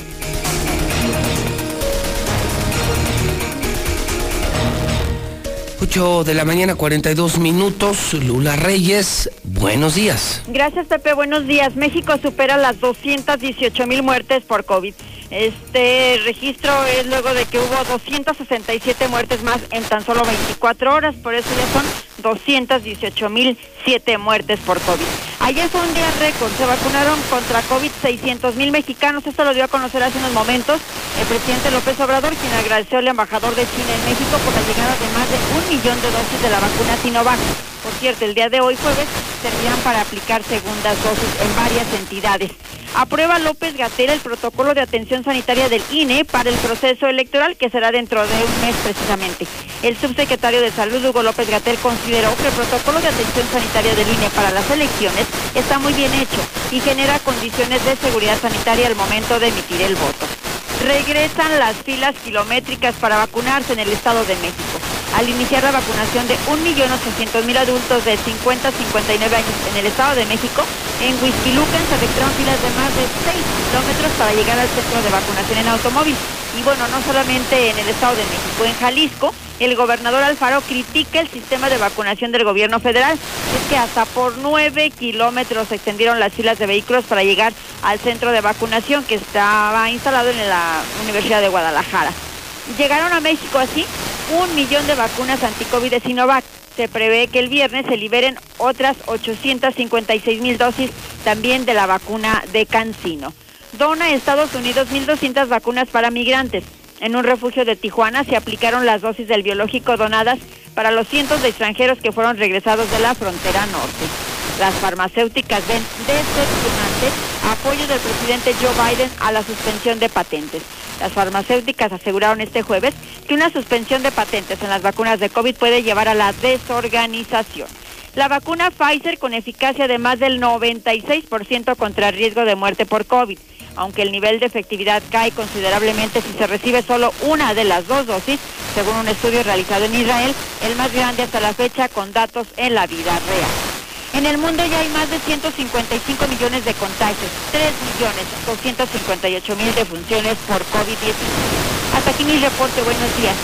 8 de la mañana, 42 minutos. Lula Reyes, buenos días. Gracias, Pepe. Buenos días. México supera las 218 mil muertes por COVID. Este registro es luego de que hubo 267 muertes más en tan solo 24 horas, por eso ya son 218 mil siete muertes por COVID. Ayer fue un día récord, se vacunaron contra COVID 600 mil mexicanos, esto lo dio a conocer hace unos momentos el presidente López Obrador, quien agradeció al embajador de China en México por la llegada de más de un millón de dosis de la vacuna Sinovac. Por cierto, el día de hoy jueves servirán para aplicar segundas dosis en varias entidades. Aprueba López Gatera el protocolo de atención sanitaria del INE para el proceso electoral que será dentro de un mes precisamente. El subsecretario de Salud, Hugo López Gatel, consideró que el protocolo de atención sanitaria del INE para las elecciones está muy bien hecho y genera condiciones de seguridad sanitaria al momento de emitir el voto. Regresan las filas kilométricas para vacunarse en el Estado de México. Al iniciar la vacunación de 1.800.000 adultos de 50 a 59 años en el Estado de México, en Huizquilucan se registraron filas de más de 6 kilómetros para llegar al centro de vacunación en automóvil. Y bueno, no solamente en el Estado de México, en Jalisco, el gobernador Alfaro critica el sistema de vacunación del gobierno federal. Es que hasta por 9 kilómetros se extendieron las filas de vehículos para llegar al centro de vacunación que estaba instalado en la Universidad de Guadalajara. Llegaron a México así un millón de vacunas anticovid de Sinovac. Se prevé que el viernes se liberen otras 856 mil dosis también de la vacuna de Cancino. Dona Estados Unidos 1.200 vacunas para migrantes. En un refugio de Tijuana se aplicaron las dosis del biológico donadas para los cientos de extranjeros que fueron regresados de la frontera norte. Las farmacéuticas ven decepcionante apoyo del presidente Joe Biden a la suspensión de patentes. Las farmacéuticas aseguraron este jueves que una suspensión de patentes en las vacunas de COVID puede llevar a la desorganización. La vacuna Pfizer con eficacia de más del 96% contra el riesgo de muerte por COVID. Aunque el nivel de efectividad cae considerablemente si se recibe solo una de las dos dosis, según un estudio realizado en Israel, el más grande hasta la fecha con datos en la vida real. En el mundo ya hay más de 155 millones de contagios, 3 millones 258 mil defunciones por COVID-19. Hasta aquí mi reporte, buenos días.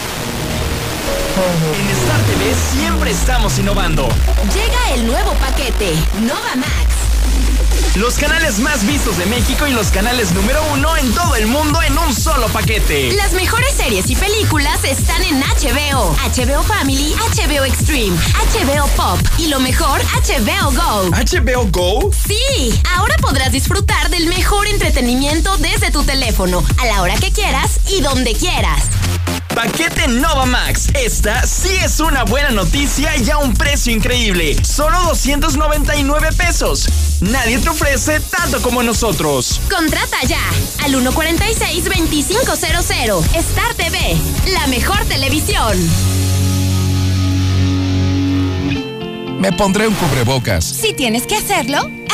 En Star TV siempre estamos innovando. Llega el nuevo paquete, Nova Max. Los canales más vistos de México y los canales número uno en todo el mundo en un solo paquete. Las mejores series y películas están en HBO, HBO Family, HBO Extreme, HBO Pop y lo mejor, HBO Go. ¿HBO Go? Sí, ahora podrás disfrutar del mejor entretenimiento desde tu teléfono, a la hora que quieras y donde quieras. Paquete Nova Max. Esta sí es una buena noticia y a un precio increíble. Solo 299 pesos. Nadie te ofrece tanto como nosotros. Contrata ya al 146-2500. Star TV, la mejor televisión. Me pondré un cubrebocas. Si tienes que hacerlo,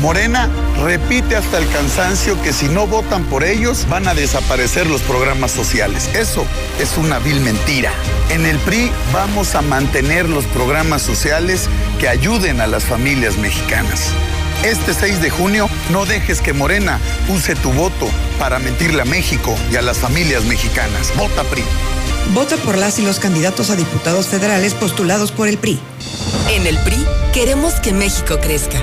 Morena repite hasta el cansancio que si no votan por ellos van a desaparecer los programas sociales. Eso es una vil mentira. En el PRI vamos a mantener los programas sociales que ayuden a las familias mexicanas. Este 6 de junio no dejes que Morena use tu voto para mentirle a México y a las familias mexicanas. Vota PRI. Vota por las y los candidatos a diputados federales postulados por el PRI. En el PRI queremos que México crezca,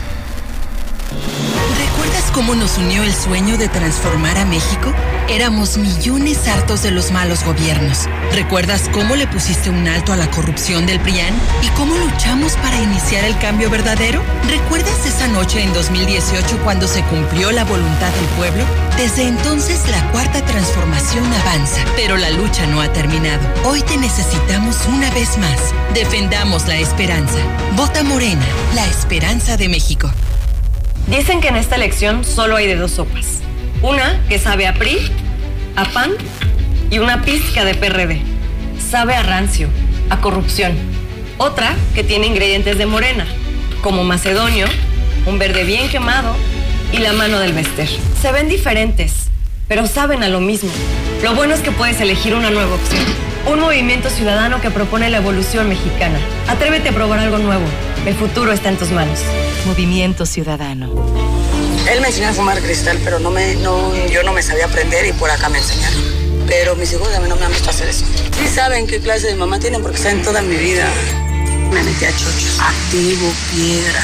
¿Recuerdas cómo nos unió el sueño de transformar a México? Éramos millones hartos de los malos gobiernos. ¿Recuerdas cómo le pusiste un alto a la corrupción del PRIAN? ¿Y cómo luchamos para iniciar el cambio verdadero? ¿Recuerdas esa noche en 2018 cuando se cumplió la voluntad del pueblo? Desde entonces la cuarta transformación avanza, pero la lucha no ha terminado. Hoy te necesitamos una vez más. Defendamos la esperanza. Vota Morena, la esperanza de México. Dicen que en esta elección solo hay de dos sopas. Una que sabe a PRI, a PAN y una pizca de PRD. Sabe a rancio, a corrupción. Otra que tiene ingredientes de morena, como macedonio, un verde bien quemado y la mano del Bester. Se ven diferentes, pero saben a lo mismo. Lo bueno es que puedes elegir una nueva opción. Un movimiento ciudadano que propone la evolución mexicana. Atrévete a probar algo nuevo. El futuro está en tus manos. Movimiento Ciudadano. Él me enseñó a fumar cristal, pero no me, no, yo no me sabía aprender y por acá me enseñaron. Pero mis hijos a mí no me han visto hacer eso. Sí saben qué clase de mamá tienen porque saben toda mi vida. Me metí a chochos, activo, piedra.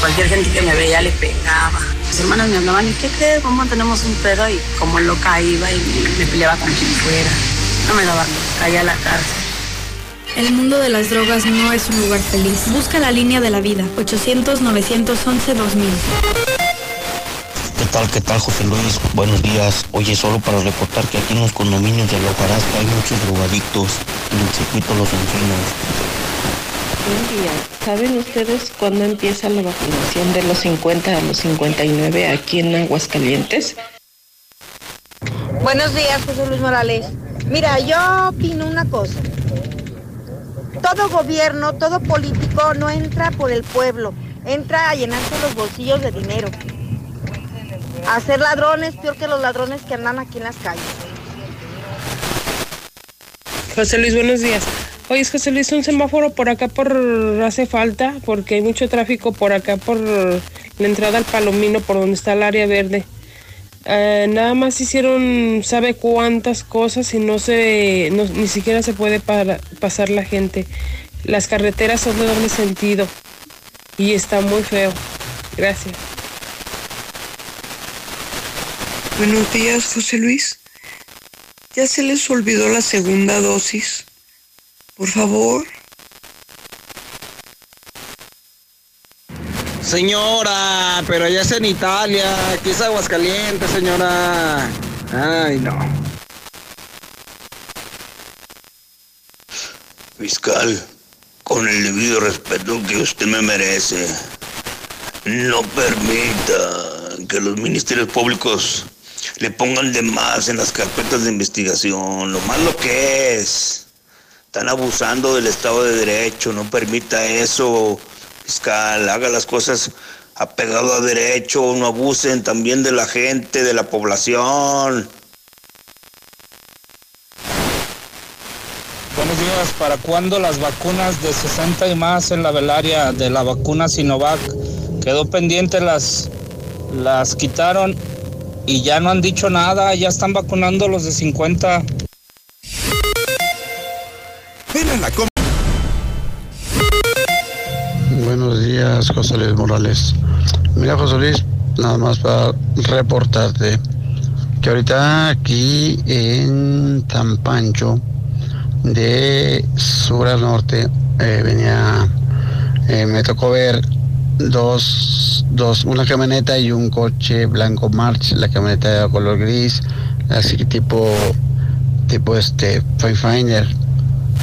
Cualquier gente que me veía le pegaba. Mis hermanas me hablaban, ¿y qué crees? ¿Cómo tenemos un pedo? Y como loca iba y me, me peleaba con quien fuera. No me daba, caía a la cárcel. El mundo de las drogas no es un lugar feliz. Busca la línea de la vida. 800-911-2000. ¿Qué tal, qué tal, José Luis? Buenos días. Oye, solo para reportar que aquí en los condominios de Lojarasca hay muchos drogadictos en el circuito Los Encinos. Buen día. ¿Saben ustedes cuándo empieza la vacunación de los 50 a los 59 aquí en Aguascalientes? Buenos días, José Luis Morales. Mira, yo opino una cosa. Todo gobierno, todo político no entra por el pueblo, entra a llenarse los bolsillos de dinero. A ser ladrones peor que los ladrones que andan aquí en las calles. José Luis, buenos días. Oye, José Luis, un semáforo por acá por hace falta porque hay mucho tráfico por acá por la entrada al Palomino, por donde está el área verde. Eh, nada más hicieron sabe cuántas cosas y no se no- ni siquiera se puede para- pasar la gente. Las carreteras son de doble sentido y está muy feo. Gracias. Buenos días, José Luis. ¿Ya se les olvidó la segunda dosis? Por favor. Señora, pero allá es en Italia, aquí es Aguascalientes, señora. Ay, no. Fiscal, con el debido respeto que usted me merece, no permita que los ministerios públicos le pongan de más en las carpetas de investigación, lo más lo que es. Están abusando del Estado de Derecho, no permita eso fiscal, haga las cosas apegado a derecho, no abusen también de la gente, de la población. Buenos días, ¿para cuándo las vacunas de 60 y más en la velaria de la vacuna Sinovac? Quedó pendiente, las, las quitaron y ya no han dicho nada, ya están vacunando los de 50. Ven a la Buenos días, José Luis Morales. Mira, José Luis, nada más para reportarte que ahorita aquí en Tampancho, de sur a norte, eh, venía, eh, me tocó ver dos, dos, una camioneta y un coche blanco March, la camioneta de color gris, así tipo, tipo este, Finder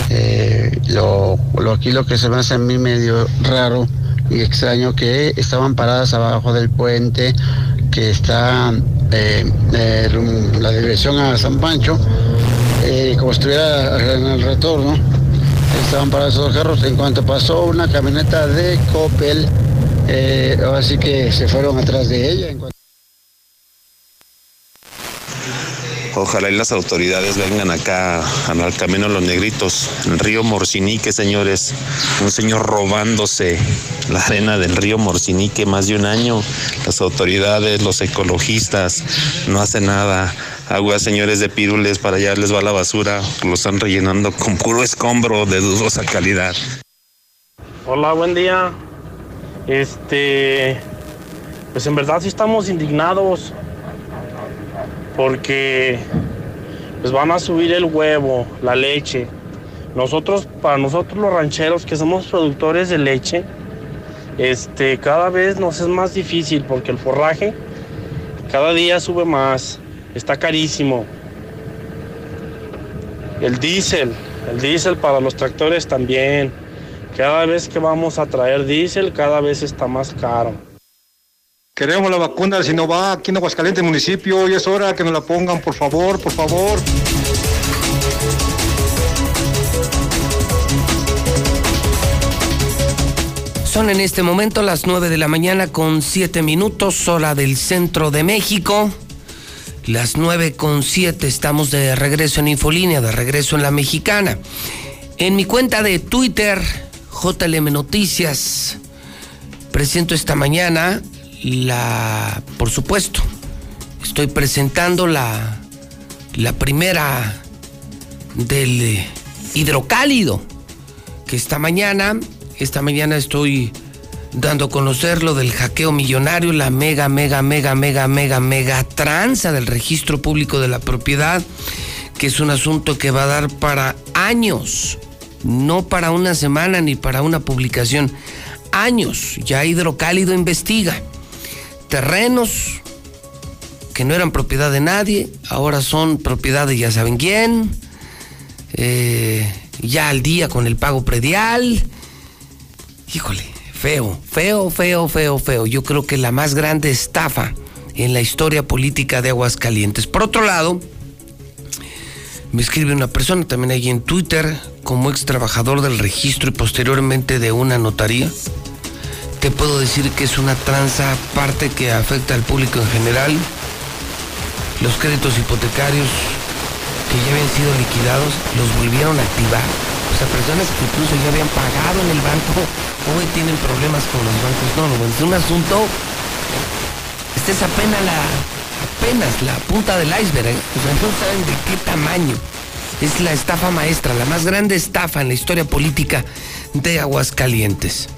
eh, lo, aquí lo que se me hace a mí medio raro y extraño que estaban paradas abajo del puente que está eh, eh, la dirección a San Pancho, como estuviera en el retorno, estaban parados esos carros. En cuanto pasó una camioneta de Coppel, así que se fueron atrás de ella. Ojalá y las autoridades vengan acá al camino Los Negritos, en río Morcinique, señores. Un señor robándose la arena del río Morcinique más de un año. Las autoridades, los ecologistas, no hacen nada. Agua, señores de Pirules, para allá les va la basura. Lo están rellenando con puro escombro de dudosa calidad. Hola, buen día. Este, pues en verdad sí estamos indignados porque pues van a subir el huevo, la leche. Nosotros, para nosotros los rancheros que somos productores de leche, este, cada vez nos es más difícil porque el forraje cada día sube más, está carísimo. El diésel, el diésel para los tractores también. Cada vez que vamos a traer diésel, cada vez está más caro. Queremos la vacuna de Sinovac aquí en Aguascalientes, municipio, y es hora que nos la pongan, por favor, por favor. Son en este momento las 9 de la mañana con 7 minutos, hora del centro de México. Las 9 con 7 estamos de regreso en Infolínea, de regreso en la mexicana. En mi cuenta de Twitter, JLM Noticias, presento esta mañana la, por supuesto, estoy presentando la, la primera del hidrocálido, que esta mañana, esta mañana estoy dando a conocer lo del hackeo millonario, la mega, mega, mega, mega, mega, mega tranza del registro público de la propiedad, que es un asunto que va a dar para años, no para una semana ni para una publicación, años. Ya Hidrocálido investiga terrenos que no eran propiedad de nadie, ahora son propiedad de ya saben quién, eh, ya al día con el pago predial. Híjole, feo, feo, feo, feo, feo. Yo creo que la más grande estafa en la historia política de Aguascalientes. Por otro lado, me escribe una persona también ahí en Twitter como ex trabajador del registro y posteriormente de una notaría te puedo decir que es una tranza parte que afecta al público en general. Los créditos hipotecarios que ya habían sido liquidados los volvieron a activar. O sea, personas que incluso ya habían pagado en el banco hoy tienen problemas con los bancos. No, no, es un asunto. Esta es apenas la, apenas la punta del iceberg. ¿eh? O sea, no saben de qué tamaño. Es la estafa maestra, la más grande estafa en la historia política de Aguascalientes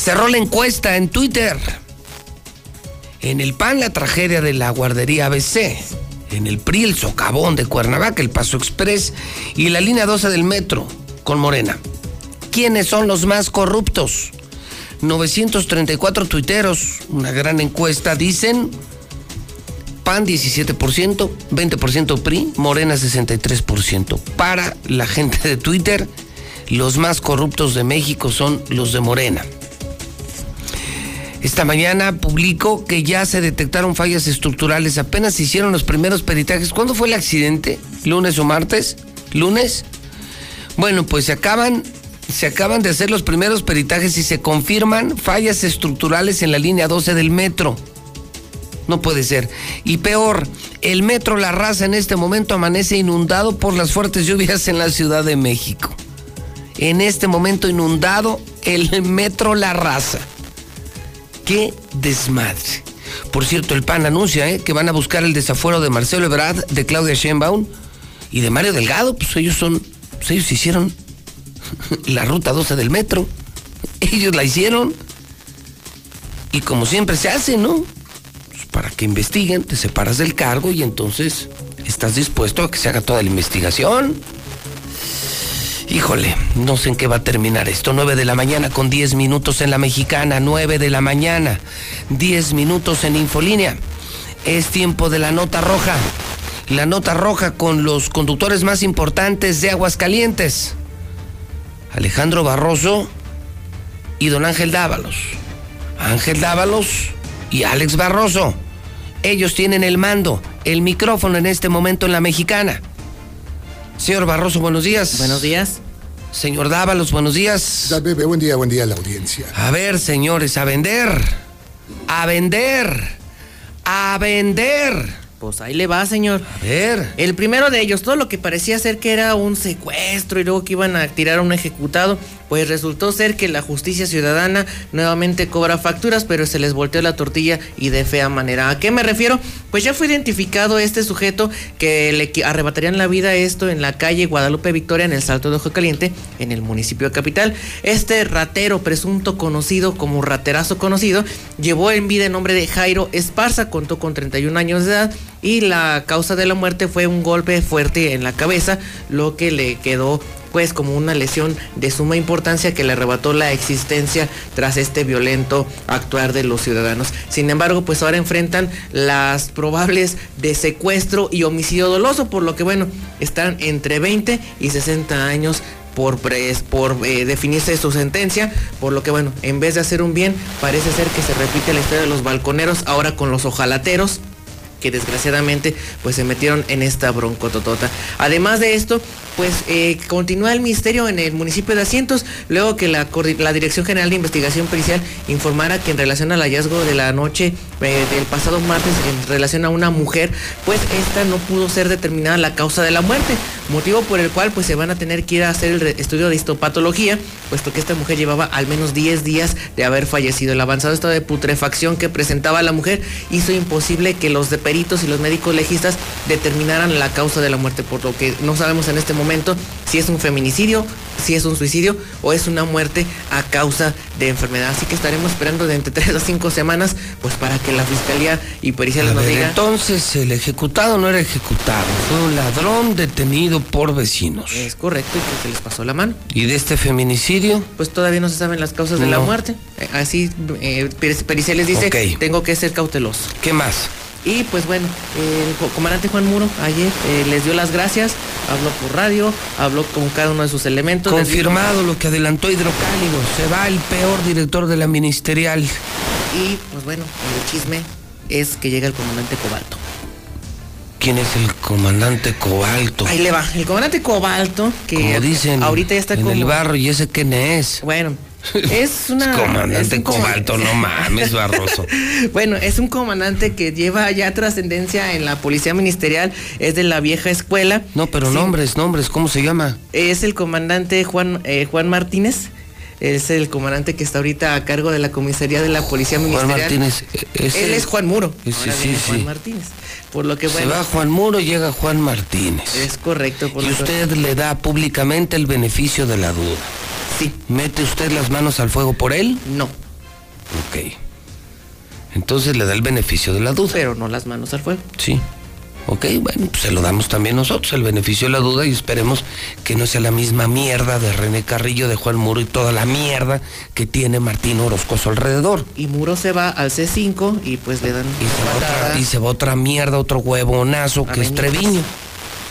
cerró la encuesta en Twitter. En el PAN, la tragedia de la guardería ABC. En el PRI, el socavón de Cuernavaca, el Paso Express y la línea 12 del metro con Morena. ¿Quiénes son los más corruptos? 934 tuiteros, una gran encuesta, dicen PAN 17%, 20% PRI, Morena 63%. Para la gente de Twitter, los más corruptos de México son los de Morena. Esta mañana publicó que ya se detectaron fallas estructurales, apenas se hicieron los primeros peritajes. ¿Cuándo fue el accidente? ¿Lunes o martes? ¿Lunes? Bueno, pues se acaban, se acaban de hacer los primeros peritajes y se confirman fallas estructurales en la línea 12 del metro. No puede ser. Y peor, el metro La Raza en este momento amanece inundado por las fuertes lluvias en la Ciudad de México. En este momento inundado el metro La Raza. ¡Qué desmadre! Por cierto, el PAN anuncia ¿eh? que van a buscar el desafuero de Marcelo Ebrard, de Claudia Sheinbaum y de Mario Delgado. Pues ellos son, pues ellos hicieron la ruta 12 del metro. Ellos la hicieron. Y como siempre se hace, ¿no? Pues para que investiguen, te separas del cargo y entonces estás dispuesto a que se haga toda la investigación. Híjole, no sé en qué va a terminar esto. 9 de la mañana con 10 minutos en la mexicana. 9 de la mañana, 10 minutos en Infolínea. Es tiempo de la nota roja. La nota roja con los conductores más importantes de Aguascalientes. Alejandro Barroso y don Ángel Dávalos. Ángel Dávalos y Alex Barroso. Ellos tienen el mando, el micrófono en este momento en la mexicana. Señor Barroso, buenos días. Buenos días. Señor Dávalos, buenos días. Da, bebé, buen día, buen día a la audiencia. A ver, señores, a vender. A vender. A vender. Pues ahí le va, señor. A ver. El primero de ellos, todo lo que parecía ser que era un secuestro y luego que iban a tirar a un ejecutado, pues resultó ser que la justicia ciudadana nuevamente cobra facturas, pero se les volteó la tortilla y de fea manera. ¿A qué me refiero? Pues ya fue identificado este sujeto que le arrebatarían la vida esto en la calle Guadalupe Victoria en el Salto de Ojo Caliente, en el municipio Capital. Este ratero presunto conocido como raterazo conocido, llevó en vida el nombre de Jairo Esparza, contó con 31 años de edad y la causa de la muerte fue un golpe fuerte en la cabeza, lo que le quedó pues como una lesión de suma importancia que le arrebató la existencia tras este violento actuar de los ciudadanos. Sin embargo, pues ahora enfrentan las probables de secuestro y homicidio doloso, por lo que bueno, están entre 20 y 60 años por, por eh, definirse su sentencia, por lo que bueno, en vez de hacer un bien, parece ser que se repite la historia de los balconeros, ahora con los ojalateros, que desgraciadamente pues se metieron en esta broncototota. Además de esto, pues eh, continúa el misterio en el municipio de Asientos, luego que la, la, Dirección General de Investigación Pericial informara que en relación al hallazgo de la noche eh, del pasado martes en relación a una mujer, pues esta no pudo ser determinada la causa de la muerte, motivo por el cual pues se van a tener que ir a hacer el estudio de histopatología, puesto que esta mujer llevaba al menos 10 días de haber fallecido. El avanzado estado de putrefacción que presentaba la mujer hizo imposible que los de peritos y los médicos legistas determinaran la causa de la muerte, por lo que no sabemos en este momento si es un feminicidio, si es un suicidio o es una muerte a causa de enfermedad. Así que estaremos esperando de entre 3 a 5 semanas, pues para que la fiscalía y periciales nos digan. Entonces el ejecutado no era ejecutado, fue un ladrón detenido por vecinos. Es correcto, y que se les pasó la mano. ¿Y de este feminicidio? Pues todavía no se saben las causas de la muerte. Eh, Así eh, periciales dice, tengo que ser cauteloso. ¿Qué más? Y pues bueno, el co- comandante Juan Muro ayer eh, les dio las gracias, habló por radio, habló con cada uno de sus elementos. dijo- Confirmado lo que adelantó Hidrocálido, se va el peor director de la ministerial. Y pues bueno, el chisme es que llega el comandante Cobalto. ¿Quién es el comandante Cobalto? Ahí le va, el comandante Cobalto, que Como dicen ahorita ya está en como... el barro, ¿y ese quién es? Bueno, es una... es comandante un Cobalto, no mames, Barroso. Bueno, es un comandante que lleva ya trascendencia en la policía ministerial, es de la vieja escuela. No, pero Sí. nombres, nombres, ¿cómo se llama? Es el comandante Juan, eh, Juan Martínez. Es el comandante que está ahorita a cargo de la comisaría de la policía Juan ministerial. Martínez. eh, ese- Él es Juan Muro. Ese Ahora sí, viene Juan sí. Martínez. Por lo que Se va Juan Muro, llega Juan Martínez. Es correcto. Por Y usted le da públicamente el beneficio de la duda. Sí. ¿Mete usted las manos al fuego por él? No. Ok. Entonces le da el beneficio de la duda. Pero no las manos al fuego. Sí. Ok, bueno, pues se lo damos también nosotros, el beneficio de la duda, y esperemos que no sea la misma mierda de René Carrillo, de Juan Muro y toda la mierda que tiene Martín Orozcoso alrededor. Y Muro se va al C5 y pues le dan. Y se va otra, y se va otra mierda, otro huevonazo, A que es. Treviño.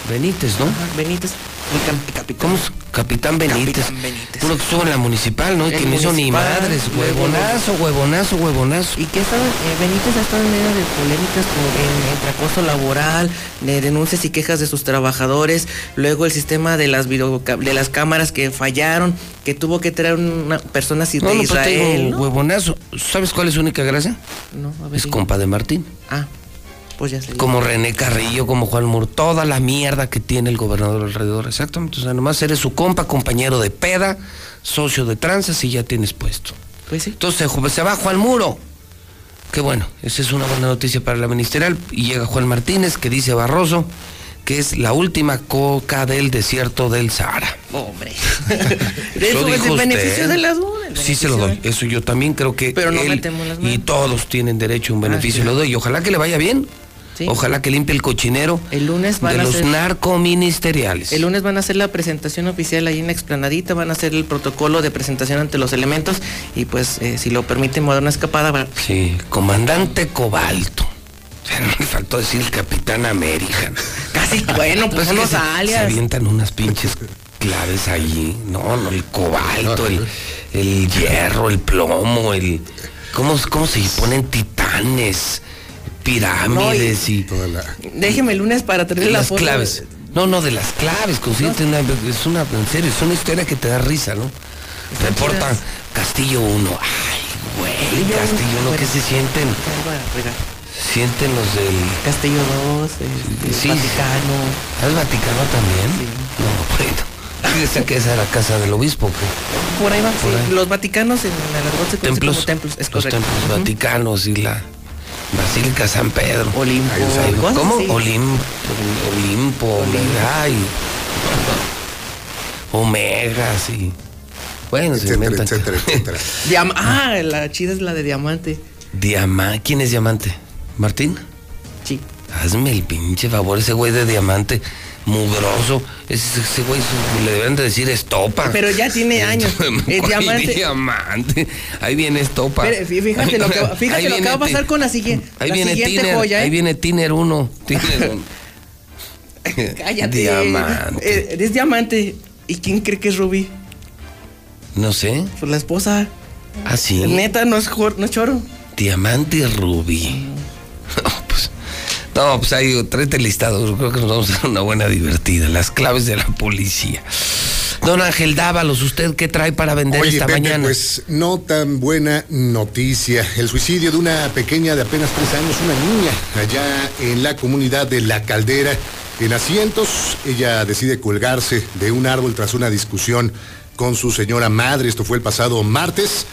Benítez, ¿no? Ajá, Benítez, el capitán. ¿Cómo es? Capitán Benítez. Capitán Benítez. Uno que estuvo en la municipal, ¿no? Y que no hizo ni madres. Huevonazo, huevonazo, huevonazo. Y que estaba, eh, Benítez ha estado en medio de polémicas con, en- entre acoso laboral, de denuncias y quejas de sus trabajadores, luego el sistema de las video, de las cámaras que fallaron, que tuvo que traer una persona No, de no, pues te digo, Israel. ¿no? huevonazo. ¿Sabes cuál es su única gracia? No, a ver, Es compa de Martín. Ah, pues ya. Como René Carrillo, como Juan Mur, toda la mierda que tiene el gobernador alrededor. Exactamente. O sea, nomás eres su compa, compañero de peda, socio de tranzas y ya tienes puesto. Pues sí. Entonces se va Juan Muro. Qué bueno, esa es una buena noticia para la ministerial. Y llega Juan Martínez, que dice Barroso, que es la última coca del desierto del Sahara. Hombre. Eso es el beneficio de las el Sí se lo beneficio doy. Eso yo también creo que Pero no él metemos las y manos. todos tienen derecho a un beneficio. sí. Lo doy. Y ojalá que le vaya bien. Sí. Ojalá que limpie el cochinero El lunes van de a los hacer- narcoministeriales. El lunes van a hacer la presentación oficial ahí en la explanadita, van a hacer el protocolo de presentación ante los elementos y pues eh, si lo permiten, voy a dar una escapada. va- Sí, comandante Cobalto. Me faltó decir el Capitán América. Casi, bueno, pues que los se- alias. avientan unas pinches claves ahí. No, no, el cobalto, el, el hierro, el plomo, el. ¿Cómo, cómo se ponen titanes? Pirámides y. Déjeme el lunes para tener la las foto. claves. No, no, de las claves, consíguete una, es una, en serio, es una historia que te da risa, ¿no? Reportan Castillo 1. Ay, güey, Castillo 1, ¿qué se sienten? Sienten los del Castillo 2, el, el Sí. Vaticano. ¿Al Vaticano también? No, bueno. Fíjese que esa es la casa del obispo, que Por ahí va, Por sí. ahí. Los Vaticanos en argot se templos, como templos, es los correcto. templos vaticanos y la Basílica San Pedro. Olimpo, cosas ¿Cómo? Olimpo, Olimpo, Omega y Omegas y bueno, se Etcétera, inventan. etcétera, etcétera. Diam- ah, la chida es la de diamante. Diamante, ¿quién es Diamante? ¿Martín? Sí. Hazme el pinche favor, ese güey de Diamante, mugroso. Ese, ese güey le deben de decir estopa. Pero ya tiene años. Es ¿Cuál diamante. diamante? Ahí viene estopa. Fí- fíjate lo que, va- fíjate Ahí lo que va a pasar con la siguiente. Ahí la viene siguiente Tiner, joya, ¿eh? ahí viene Tiner 1. Tiner 1. Cállate. Diamante. Eh, es diamante. ¿Y quién cree que es Rubí? No sé. Pues la esposa. Ah, sí. Neta, no es, no es choro. Diamante rubí. No, pues, no, pues ahí tráete el listado. Yo Creo que nos vamos a dar una buena divertida. Las claves de la policía. Don Ángel Dávalos, ¿usted qué trae para vender Oye, esta Pepe, mañana? pues no tan buena noticia. El suicidio de una pequeña de apenas tres años, una niña, allá en la comunidad de La Caldera, en Asientos. Ella decide colgarse de un árbol tras una discusión con su señora madre. Esto fue el pasado martes.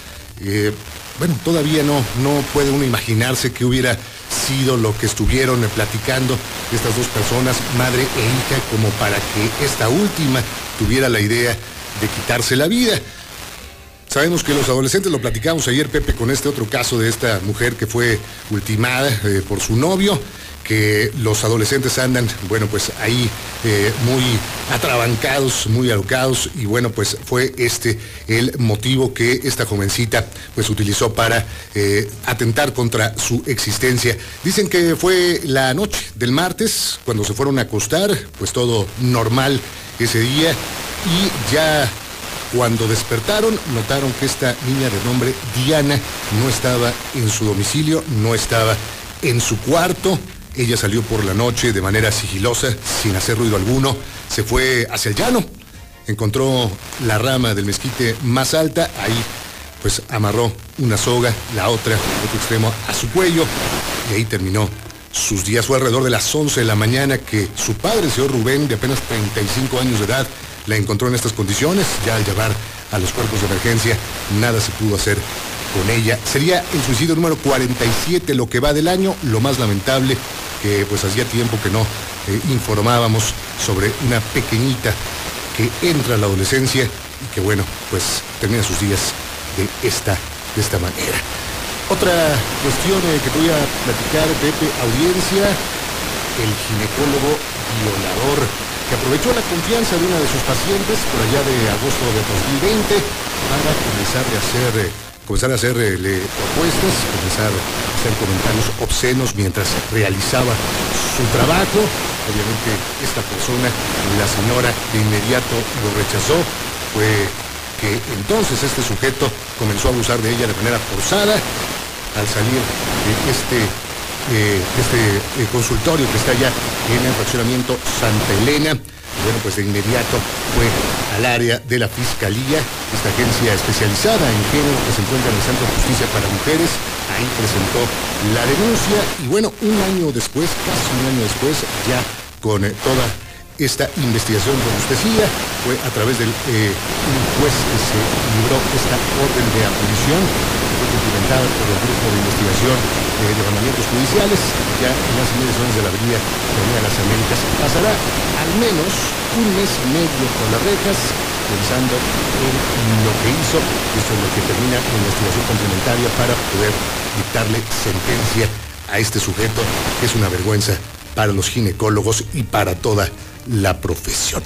Eh, bueno, todavía no, no puede uno imaginarse que hubiera sido lo que estuvieron eh, platicando estas dos personas, madre e hija, como para que esta última tuviera la idea de quitarse la vida. Sabemos que los adolescentes, lo platicamos ayer, Pepe, con este otro caso de esta mujer que fue ultimada eh, por su novio, que los adolescentes andan, bueno, pues ahí eh, muy atrabancados, muy alocados, y bueno, pues fue este el motivo que esta jovencita pues utilizó para eh, atentar contra su existencia. Dicen que fue la noche del martes, cuando se fueron a acostar, pues todo normal ese día, y ya cuando despertaron, notaron que esta niña de nombre Diana no estaba en su domicilio, no estaba en su cuarto. Ella salió por la noche de manera sigilosa, sin hacer ruido alguno, se fue hacia el llano, encontró la rama del mezquite más alta, ahí pues amarró una soga, la otra, otro extremo, a su cuello, y ahí terminó sus días. Fue alrededor de las 11 de la mañana que su padre, el señor Rubén, de apenas 35 años de edad, la encontró en estas condiciones. Ya al llamar a los cuerpos de emergencia, nada se pudo hacer con ella. Sería el suicidio número 47, lo que va del año, lo más lamentable que pues hacía tiempo que no eh, informábamos sobre una pequeñita que entra a la adolescencia y que bueno, pues termina sus días de esta, de esta manera. Otra cuestión eh, que voy a platicar, Pepe, audiencia, el ginecólogo violador que aprovechó la confianza de una de sus pacientes por allá de agosto de 2020 para comenzar a hacer, eh, comenzar a hacerle propuestas, comenzar a hacer comentarios obscenos mientras realizaba su trabajo. Obviamente esta persona, la señora, de inmediato lo rechazó. Fue que entonces este sujeto comenzó a abusar de ella de manera forzada al salir de este, eh, este eh, consultorio que está allá en el fraccionamiento Santa Elena. Bueno, pues de inmediato fue al área de la Fiscalía, esta agencia especializada en género que se encuentra en el Centro Justicia para Mujeres. Ahí presentó la denuncia y bueno, un año después, casi un año después, ya con toda esta investigación robustecía fue a través del eh, un juez que se libró esta orden de abolición que fue cumplimentada por el Grupo de Investigación eh, de Mandamientos Judiciales, ya en las inmediaciones de la Avenida de las Américas. Pasará al menos un mes y medio con las rejas, pensando en lo que hizo, esto es lo que termina la investigación complementaria para poder dictarle sentencia a este sujeto, que es una vergüenza para los ginecólogos y para toda la profesión.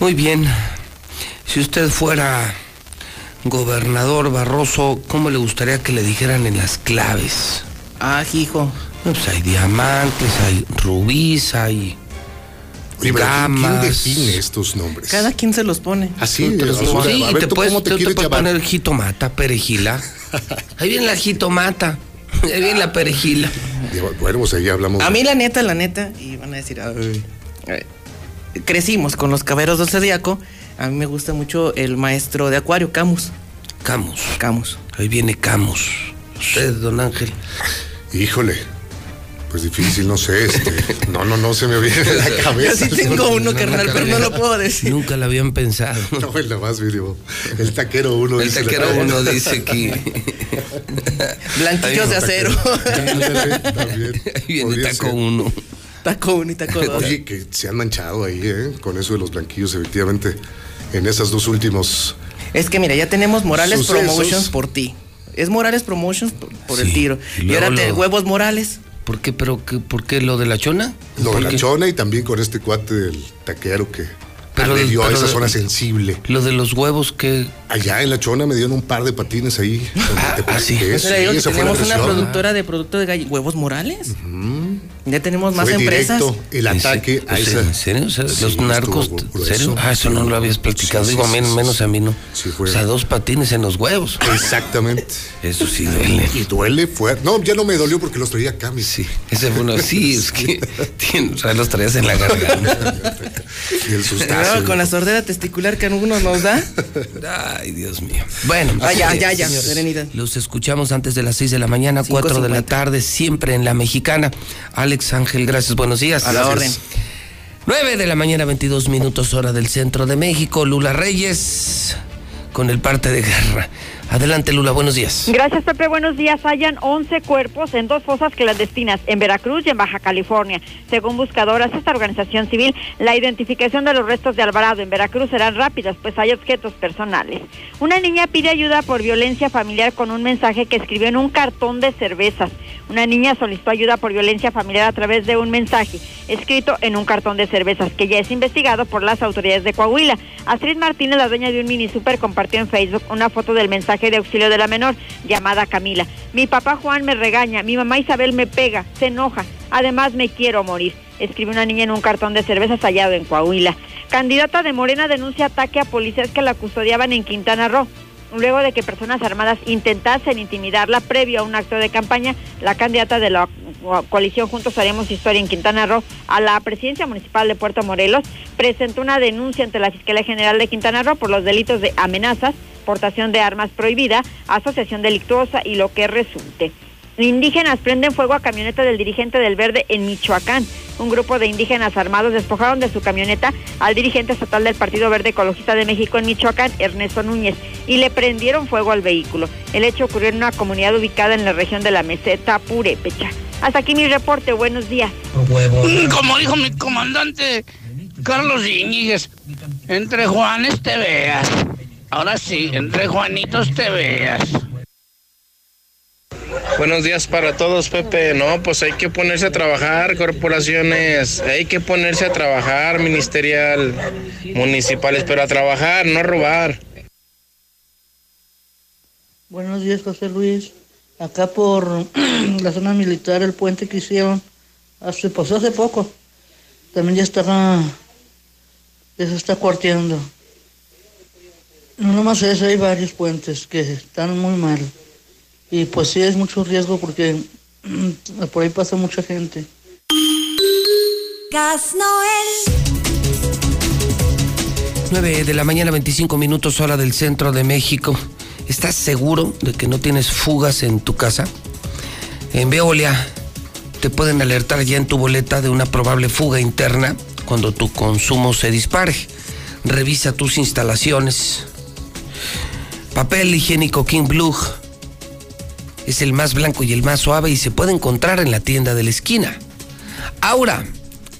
Muy bien. Si usted fuera gobernador Barroso, ¿cómo le gustaría que le dijeran en las claves? Ah, hijo. Pues hay diamantes, hay rubíes, hay ¿quién- gamas. ¿Quién define estos nombres? Cada quien se los pone. Así, te los pones. Sí, a ver, te ¿tú puedes, cómo te te quieres puedes poner jitomata, perejila. Ahí viene la jitomata. Ahí viene la perejila. Bueno, pues ahí hablamos. A mí la neta, la neta, y van a decir, "Ay". Crecimos con los caberos del zodiaco. A mí me gusta mucho el maestro de acuario, Camus. Camus. Camus. Ahí viene Camus. Usted, don Ángel. Híjole. Pues difícil, no sé. Este, no, no, no se me viene a la cabeza. Yo sí tengo uno, carnal, pero no lo puedo decir. Nunca lo habían pensado. No, es la más mínimo. El taquero uno El dice. taquero uno dice que. Blanquillos de acero. También. Ahí viene Podría taco ser. uno. Taco uno y taco dos. Oye, que se han manchado ahí, ¿eh? Con eso de los blanquillos, efectivamente. En esas dos últimos. Es que mira, ya tenemos Morales Sucesos. Promotions por ti. Es Morales Promotions por, por el Sí, tiro. y ahora te huevos Morales. ¿Por qué? ¿Pero qué, por qué lo de la chona? Lo de ¿Por la qué? chona y también con este cuate del taquero que Pero- agredió a pero esa zona sensible. Lo de los huevos que. Allá en la chona me dieron un par de patines ahí. donde te esa fue la tenemos una productora de producto de gallo. ¿Huevos Morales? Ya tenemos más Fue empresas. directo el ataque a esa. ¿En serio? O sea, Sí, los narcos. estuvo ¿En grueso. serio? Ah, eso no lo habías platicado. Sí, Digo, sí, men- sí, menos sí. a mí no. Sí, fue- O sea, dos patines en los huevos. Exactamente. Eso sí duele. Y duele fuerte. No, ya no me dolió porque los traía acá. Sí, ese fue uno. Sí, es que. tiene- o sea, los traías en la garganta. Y el sustazo. Cuidado con la sordera testicular que a algunos nos da. Ay, Dios mío. Bueno, Ah, ya, ya, es, ya, señores. serenidad. Los escuchamos antes de las 6 de la mañana, 4 de la 5:50. tarde, siempre en la mexicana. Alex Ángel, gracias, buenos días. A la orden. 9 de la mañana, 22 minutos, hora del centro de México. Lula Reyes, con el parte de guerra. Adelante, Lula, buenos días. Gracias, Pepe. Buenos días. Hayan 11 cuerpos en dos fosas clandestinas en Veracruz y en Baja California. Según buscadoras, esta organización civil, la identificación de los restos de Alvarado en Veracruz será rápida, pues hay objetos personales. Una niña pide ayuda por violencia familiar con un mensaje que escribió en un cartón de cervezas. Una niña solicitó ayuda por violencia familiar a través de un mensaje escrito en un cartón de cervezas que ya es investigado por las autoridades de Coahuila. Astrid Martínez, la dueña de un mini super, compartió en Facebook una foto del mensaje de auxilio de la menor llamada Camila. Mi papá Juan me regaña, mi mamá Isabel me pega, se enoja, además me quiero morir. Escribe una niña en un cartón de cervezas hallado en Coahuila. Candidata de Morena denuncia ataque a policías que la custodiaban en Quintana Roo. Luego de que personas armadas intentasen intimidarla previo a un acto de campaña, la candidata de la coalición Juntos Haremos Historia en Quintana Roo a la presidencia municipal de Puerto Morelos presentó una denuncia ante la Fiscalía General de Quintana Roo por los delitos de amenazas, portación de armas prohibida, asociación delictuosa y lo que resulte. Indígenas prenden fuego a camioneta del dirigente del Verde en Michoacán. Un grupo de indígenas armados despojaron de su camioneta al dirigente estatal del Partido Verde Ecologista de México en Michoacán, Ernesto Núñez, y le prendieron fuego al vehículo. El hecho ocurrió en una comunidad ubicada en la región de la meseta Purépecha. Hasta aquí mi reporte. Buenos días. Mm, Como dijo mi comandante Carlos Íñiguez, entre Juanes te veas. Ahora sí, entre Juanitos te veas. Buenos días para todos, Pepe. No, pues hay que ponerse a trabajar, corporaciones. Hay que ponerse a trabajar, ministerial, municipales, pero a trabajar, no a robar. Buenos días, José Luis. Acá por la zona militar, el puente que hicieron, hace, pues hace poco, también ya estaba, ya se está cuarteando. No nomás eso, hay varios puentes que están muy mal. Y pues sí, es mucho riesgo porque por ahí pasa mucha gente. Gas Noel. 9 de la mañana, 25 minutos hora del centro de México. ¿Estás seguro de que no tienes fugas en tu casa? En Veolia te pueden alertar ya en tu boleta de una probable fuga interna cuando tu consumo se dispare. Revisa tus instalaciones. Papel higiénico King Blue es el más blanco y el más suave y se puede encontrar en la tienda de la esquina. Aura,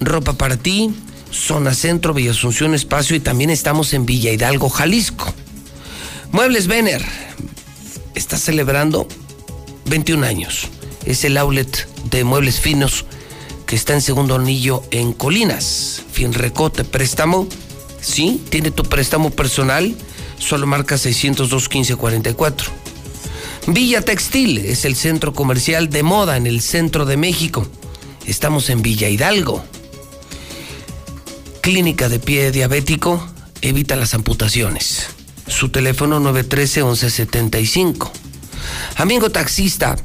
ropa para ti, zona centro, Villa Asunción Espacio y también estamos en Villa Hidalgo, Jalisco. Muebles Vener está celebrando 21 años. Es el outlet de muebles finos que está en segundo anillo en Colinas. Finrecote, préstamo. Sí, tiene tu préstamo personal. Solo marca 602 1544. Villa Textil es el centro comercial de moda en el centro de México. Estamos en Villa Hidalgo. Clínica de pie diabético evita las amputaciones. Su teléfono 913-1175. Amigo taxista,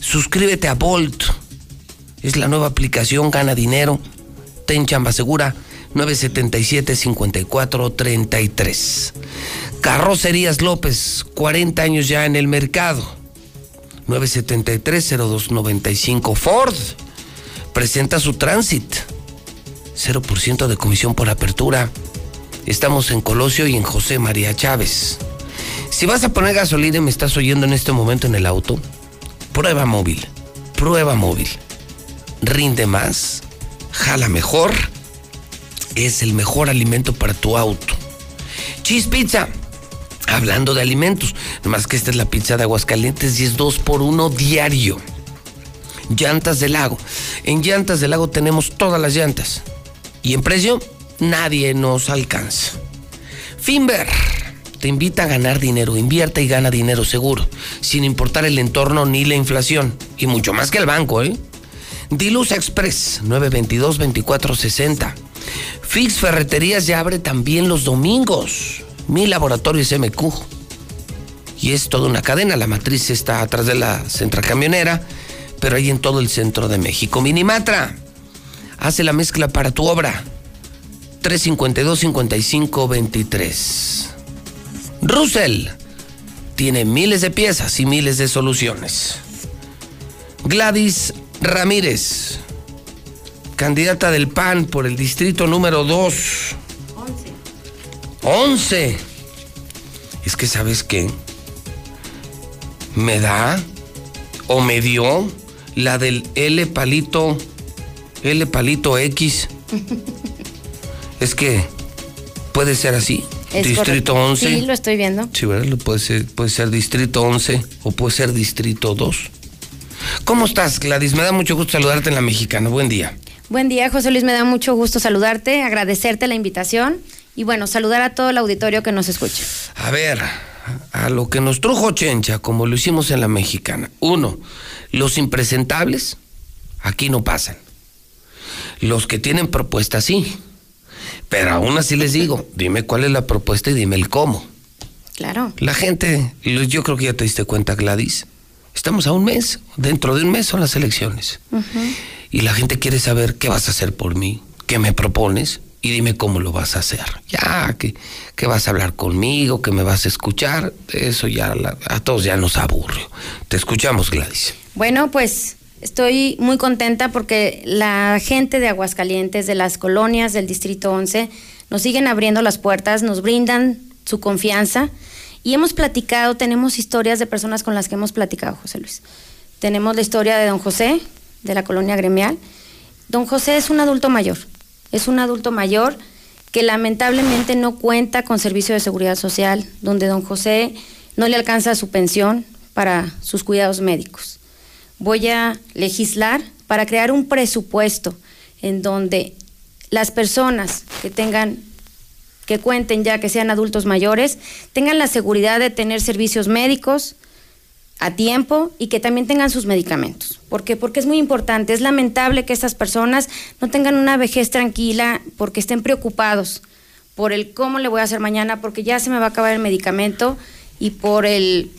suscríbete a Bolt. Es la nueva aplicación, gana dinero. Ten chamba segura. 977-5433. Carrocerías López, 40 años ya en el mercado. 973-0295. Ford presenta su Transit. 0% de comisión por apertura. Estamos en Colosio y en José María Chávez. Si vas a poner gasolina y me estás oyendo en este momento en el auto, prueba móvil. Prueba móvil. Rinde más, jala mejor, es el mejor alimento para tu auto. Cheese Pizza. Hablando de alimentos, nomás que esta es la pizza de Aguascalientes y es dos por uno diario. Llantas del lago. En Llantas del lago tenemos todas las llantas. Y en precio, nadie nos alcanza. Finver te invita a ganar dinero. Invierte y gana dinero seguro, sin importar el entorno ni la inflación. Y mucho más que el banco, ¿eh? Diluz Express, 922-2460. Fix Ferreterías ya abre también los domingos. Mi laboratorio es MQ. Y es toda una cadena. La matriz está atrás de la centra camionera, pero ahí en todo el centro de México. Minimatra hace la mezcla para tu obra. 352-5523. Russell tiene miles de piezas y miles de soluciones. Gladys Ramírez, candidata del PAN por el distrito número 2. 11. Es que, ¿sabes qué? Me da o me dio la del L palito, L palito X. es que puede ser así. Es distrito correcto. 11. Sí, lo estoy viendo. Sí, ¿verdad? Puede ser, puede ser distrito 11 o puede ser distrito 2. ¿Cómo estás, Gladys? Me da mucho gusto saludarte en la mexicana. Buen día. Buen día, José Luis. Me da mucho gusto saludarte, agradecerte la invitación y bueno, saludar a todo el auditorio que nos escucha. A ver, a lo que nos trujo Chencha, como lo hicimos en la mexicana. Uno, los impresentables, aquí no pasan. Los que tienen propuestas, sí. Pero aún así les digo, dime cuál es la propuesta y dime el cómo. Claro. La gente, yo creo que ya te diste cuenta, Gladys. Estamos a un mes, dentro de un mes son las elecciones. Y la gente quiere saber qué vas a hacer por mí, qué me propones y dime cómo lo vas a hacer. Ya, que, que vas a hablar conmigo, que me vas a escuchar, eso ya la- a todos ya nos aburre. Te escuchamos, Gladys. Bueno, pues estoy muy contenta porque la gente de Aguascalientes, de las colonias del Distrito 11, nos siguen abriendo las puertas, nos brindan su confianza y hemos platicado, tenemos historias de personas con las que hemos platicado, José Luis. Tenemos la historia de don José, de la colonia gremial. Don José es un adulto mayor, es un adulto mayor que lamentablemente no cuenta con servicio de seguridad social, donde don José no le alcanza su pensión para sus cuidados médicos. Voy a legislar para crear un presupuesto en donde las personas que tengan que cuenten ya que sean adultos mayores tengan la seguridad de tener servicios médicos a tiempo y que también tengan sus medicamentos. ¿Por qué? Porque es muy importante. Es lamentable que estas personas no tengan una vejez tranquila porque estén preocupados por el cómo le voy a hacer mañana, porque ya se me va a acabar el medicamento y por el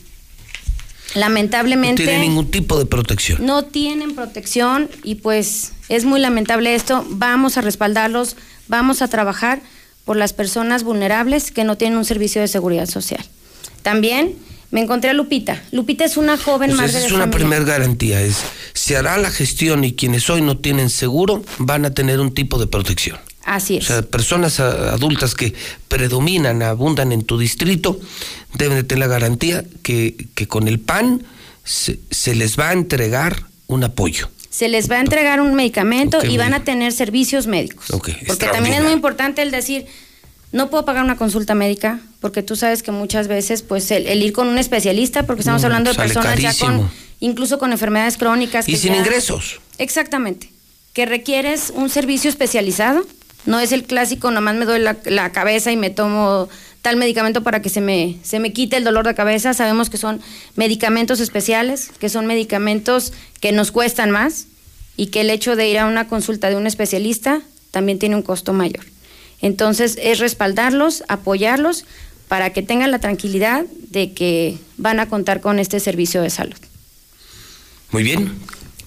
lamentablemente No tiene ningún tipo de protección. no tienen protección y pues es muy lamentable esto. Vamos a respaldarlos, vamos a trabajar por las personas vulnerables que no tienen un servicio de seguridad social. También me encontré a Lupita. Lupita es una joven Pues madre esa es una primera garantía, es se hará la gestión y quienes hoy no tienen seguro van a tener un tipo de protección. Así O es. sea, personas adultas que predominan, abundan en tu distrito, deben de tener la garantía que, que con el PAN se, se les va a entregar un apoyo. Se les va a entregar un medicamento y van a tener servicios médicos. Porque también es muy importante el decir, no puedo pagar una consulta médica, porque tú sabes que muchas veces, pues, el, el ir con un especialista, porque estamos hablando de personas ya con, incluso con enfermedades crónicas. Y que sin ya- ingresos. Exactamente. Que requieres un servicio especializado. No es el clásico, nomás me doy la, la cabeza y me tomo tal medicamento para que se me, se me quite el dolor de cabeza. Sabemos que son medicamentos especiales, que son medicamentos que nos cuestan más y que el hecho de ir a una consulta de un especialista también tiene un costo mayor. Entonces es respaldarlos, apoyarlos para que tengan la tranquilidad de que van a contar con este servicio de salud. Muy bien.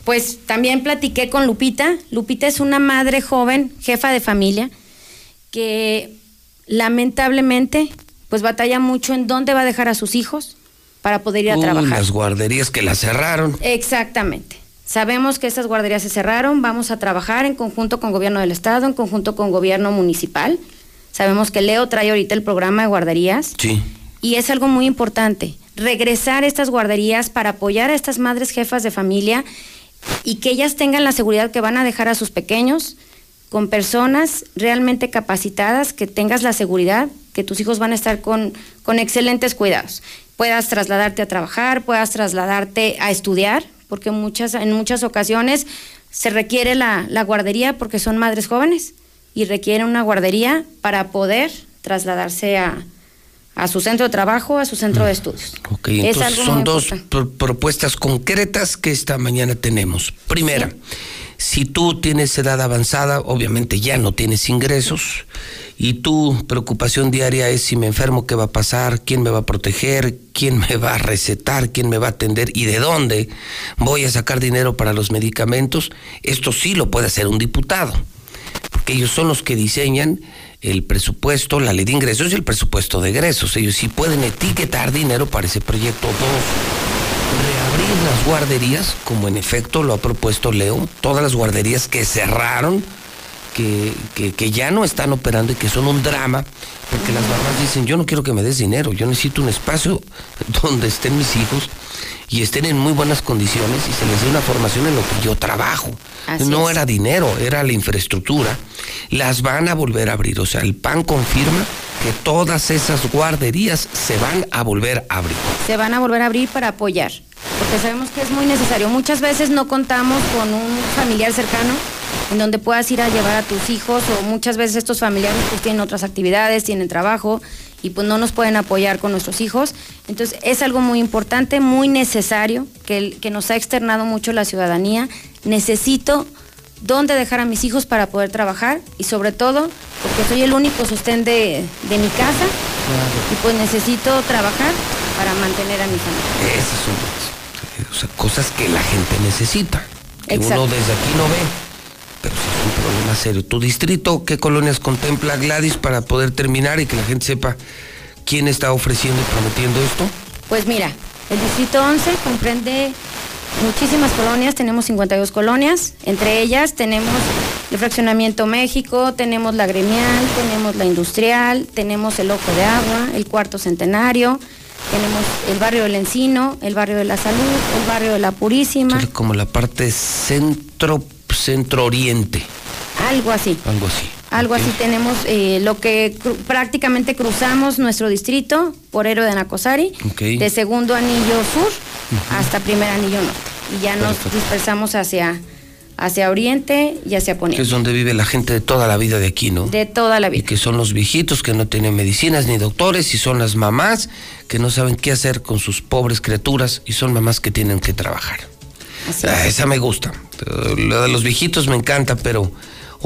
Pues también platiqué con Lupita. Lupita es una madre joven, jefa de familia, que lamentablemente pues batalla mucho en dónde va a dejar a sus hijos para poder ir a Uy, trabajar. las guarderías que las cerraron. Exactamente. Sabemos que estas guarderías se cerraron, vamos a trabajar en conjunto con gobierno del estado, en conjunto con gobierno municipal. Sabemos que Leo trae ahorita el programa de guarderías Sí. y es algo muy importante, regresar a estas guarderías para apoyar a estas madres jefas de familia y que ellas tengan la seguridad que van a dejar a sus pequeños con personas realmente capacitadas, que tengas la seguridad que tus hijos van a estar con, con excelentes cuidados. Puedas trasladarte a trabajar, puedas trasladarte a estudiar, porque muchas, en muchas ocasiones se requiere la, la guardería porque son madres jóvenes y requiere una guardería para poder trasladarse a, a su centro de trabajo, a su centro de estudios. Ok, Es entonces algo son dos propuestas concretas que esta mañana tenemos. Primera, si tú tienes edad avanzada, obviamente ya no tienes ingresos y tu preocupación diaria es si me enfermo, qué va a pasar, quién me va a proteger, quién me va a recetar, quién me va a atender y de dónde voy a sacar dinero para los medicamentos, esto sí lo puede hacer un diputado, porque ellos son los que diseñan el presupuesto, la ley de ingresos y el presupuesto de egresos. Ellos sí pueden etiquetar dinero para ese proyecto. Dos, reabrir las guarderías, como en efecto lo ha propuesto Leo, todas las guarderías que cerraron, que, que, ya no están operando y que son un drama, porque las mamás dicen, yo no quiero que me des dinero, yo necesito un espacio donde estén mis hijos y estén en muy buenas condiciones y se les dé una formación en lo que yo trabajo. Así no es. era dinero, era la infraestructura. Las van a volver a abrir, o sea, el PAN confirma que todas esas guarderías se van a volver a abrir. se van a volver a abrir para apoyar, porque sabemos que es muy necesario. Muchas veces no contamos con un familiar cercano en donde puedas ir a llevar a tus hijos o muchas veces estos familiares pues tienen otras actividades, tienen trabajo y pues no nos pueden apoyar con nuestros hijos. Entonces es algo muy importante, muy necesario, que, que nos ha externado mucho la ciudadanía. Necesito dónde dejar a mis hijos para poder trabajar y sobre todo porque soy el único sostén de, de mi casa y pues necesito trabajar para mantener a mi familia. Esas son o sea, cosas que la gente necesita, que Exacto. uno desde aquí no ve. Pero sí es un problema serio. ¿Tu distrito qué colonias contempla Gladys para poder terminar y que la gente sepa quién está ofreciendo y prometiendo esto? Pues mira, el distrito 11 comprende muchísimas colonias, tenemos 52 colonias, entre ellas tenemos el Fraccionamiento México, tenemos la Gremial, tenemos la Industrial, tenemos el Ojo de Agua, el Cuarto Centenario, tenemos el barrio del Encino, el barrio de la Salud, el barrio de la Purísima, Como la parte centro, centro oriente, algo así. algo así. Algo así tenemos eh, lo que cru- prácticamente cruzamos nuestro distrito por Héroe de Nacosari, de segundo anillo sur hasta primer anillo norte. Y ya nos dispersamos hacia, hacia oriente y hacia Que poniente. es donde vive la gente de toda la vida de aquí, ¿no? De toda la Y vida. que son los viejitos que no tienen medicinas ni doctores y son las mamás que no saben qué hacer con sus pobres criaturas y son mamás que tienen que trabajar. Ah, esa me gusta. Lo de los viejitos me encanta, pero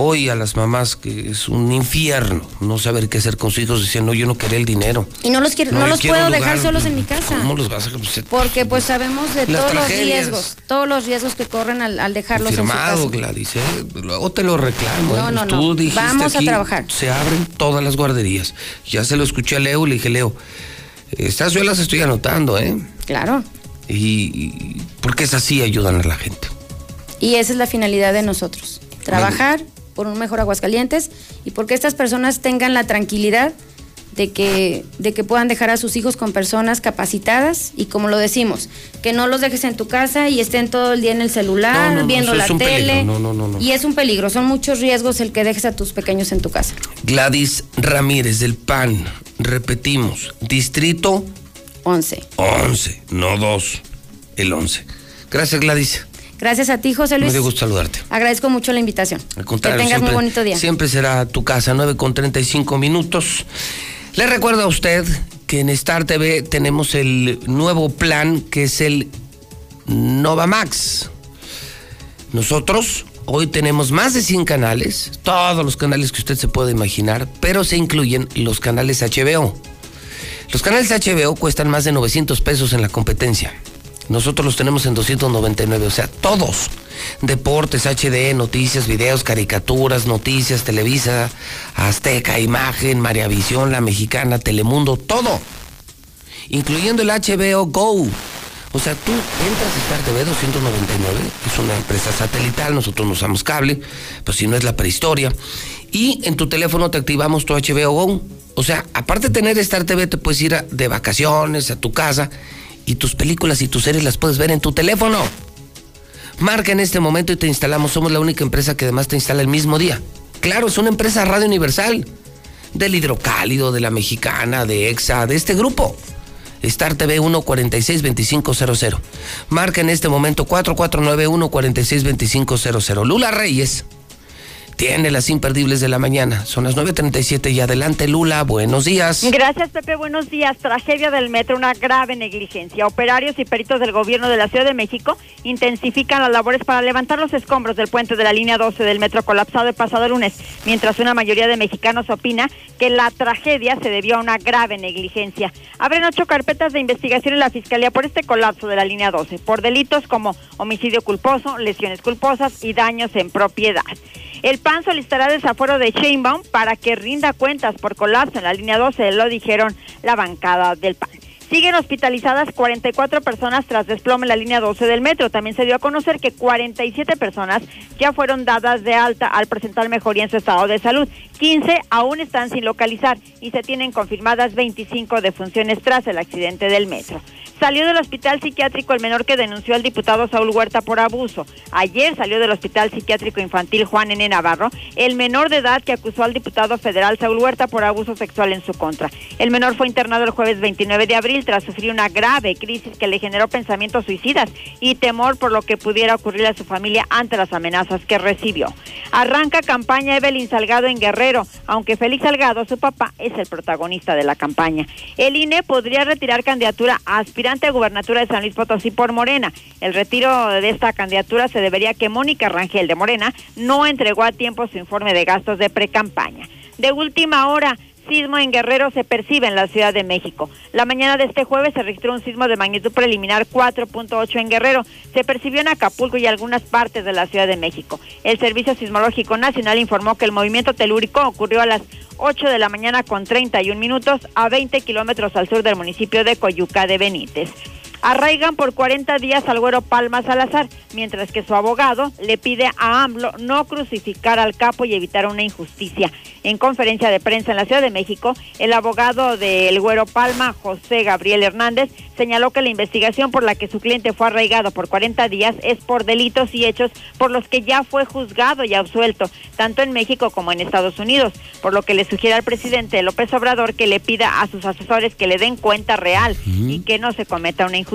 hoy a las mamás que es un infierno no saber qué hacer con sus hijos diciendo yo no quería el dinero. Y no los quiero, no, los quiero puedo dejar solos en mi casa. ¿Cómo los vas a pues, Porque pues sabemos de todos los riesgos, todos los riesgos que corren al, al dejarlos Firmado, en su casa. Gladys, ¿eh? Luego te lo reclamo. No, ¿eh? no, Tú no. dijiste Vamos a trabajar. Se abren todas las guarderías. Ya se lo escuché a Leo, le dije, Leo, estas yo las estoy anotando, ¿eh? Claro. Y, y- porque es así, ayudan a la gente. Y esa es la finalidad de nosotros. Trabajar por un mejor Aguascalientes y porque estas personas tengan la tranquilidad de que, de que puedan dejar a sus hijos con personas capacitadas y como lo decimos, que no los dejes en tu casa y estén todo el día en el celular, No, no, viendo la tele. peligro. No, no, no, no. Y es un peligro, son muchos riesgos el que dejes a tus pequeños en tu casa. Gladys Ramírez del PAN, repetimos, distrito 11. 11, no 2, el 11. Gracias, Gladys. Gracias a ti, José Me Luis. dio gusto saludarte. Agradezco mucho la invitación. Al contrario, que tengas siempre, muy bonito día. Siempre será tu casa, 9 con 35 minutos. Le recuerdo a usted que en Star TV tenemos el nuevo plan que es el Novamax. Nosotros hoy tenemos más de 100 canales, todos los canales que usted se puede imaginar, pero se incluyen los canales HBO. Los canales HBO cuestan más de 900 pesos en la competencia. Nosotros los tenemos en 299, o sea, todos. Deportes, HD, noticias, videos, caricaturas, noticias, Televisa, Azteca, Imagen, María Visión, La Mexicana, Telemundo, todo. Incluyendo el HBO Go. O sea, tú entras a Star TV 299, es una empresa satelital, nosotros no usamos cable, pues si no es la prehistoria. Y en tu teléfono te activamos tu HBO Go. O sea, aparte de tener Star TV, te puedes ir a- de vacaciones a tu casa y tus películas y tus series las puedes ver en tu teléfono. Marca en este momento y te instalamos. Somos la única empresa que además te instala el mismo día. Claro, es una empresa Radio Universal. Del hidrocálido, de la mexicana, de EXA, de este grupo. Star TV 1462500. Marca en este momento 449-146-2500. Lula Reyes tiene las imperdibles de la mañana. Son las 9.37 y adelante, Lula. Buenos días. Gracias, Pepe. Buenos días. Tragedia del metro, una grave negligencia. Operarios y peritos del gobierno de la Ciudad de México intensifican las labores para levantar los escombros del puente de la línea 12 del metro colapsado el pasado lunes, mientras una mayoría de mexicanos opina que la tragedia se debió a una grave negligencia. Abren ocho carpetas de investigación en la Fiscalía por este colapso de la línea 12, por delitos como homicidio culposo, lesiones culposas y daños en propiedad. El PAN solicitará desafuero de Sheinbaum para que rinda cuentas por colapso en la línea 12, lo dijeron la bancada del PAN. Siguen hospitalizadas 44 personas tras desplome en la línea 12 del metro. También se dio a conocer que 47 personas ya fueron dadas de alta al presentar mejoría en su estado de salud. 15 aún están sin localizar y se tienen confirmadas 25 defunciones tras el accidente del metro. Salió del hospital psiquiátrico el menor que denunció al diputado Saúl Huerta por abuso. Ayer salió del hospital psiquiátrico infantil Juan N. Navarro el menor de edad que acusó al diputado federal Saúl Huerta por abuso sexual en su contra. El menor fue internado el jueves 29 de abril tras sufrir una grave crisis que le generó pensamientos suicidas y temor por lo que pudiera ocurrir a su familia ante las amenazas que recibió. Arranca campaña Evelyn Salgado en Guerrero, aunque Félix Salgado, su papá, es el protagonista de la campaña. El INE podría retirar candidatura a aspirante a gubernatura de San Luis Potosí por Morena. El retiro de esta candidatura se debería a que Mónica Rangel de Morena no entregó a tiempo su informe de gastos de precampaña. De última hora, sismo en Guerrero se percibe en la Ciudad de México. La mañana de este jueves se registró un sismo de magnitud preliminar 4.8 en Guerrero. Se percibió en Acapulco y algunas partes de la Ciudad de México. El Servicio Sismológico Nacional informó que el movimiento telúrico ocurrió a las 8 de la mañana con 31 minutos a 20 kilómetros al sur del municipio de Coyuca de Benítez. Arraigan por 40 días al güero Palma Salazar, mientras que su abogado le pide a AMLO no crucificar al capo y evitar una injusticia. En conferencia de prensa en la Ciudad de México, el abogado del güero Palma, José Gabriel Hernández, señaló que la investigación por la que su cliente fue arraigado por 40 días es por delitos y hechos por los que ya fue juzgado y absuelto, tanto en México como en Estados Unidos, por lo que le sugiere al presidente López Obrador que le pida a sus asesores que le den cuenta real y que no se cometa una injusticia.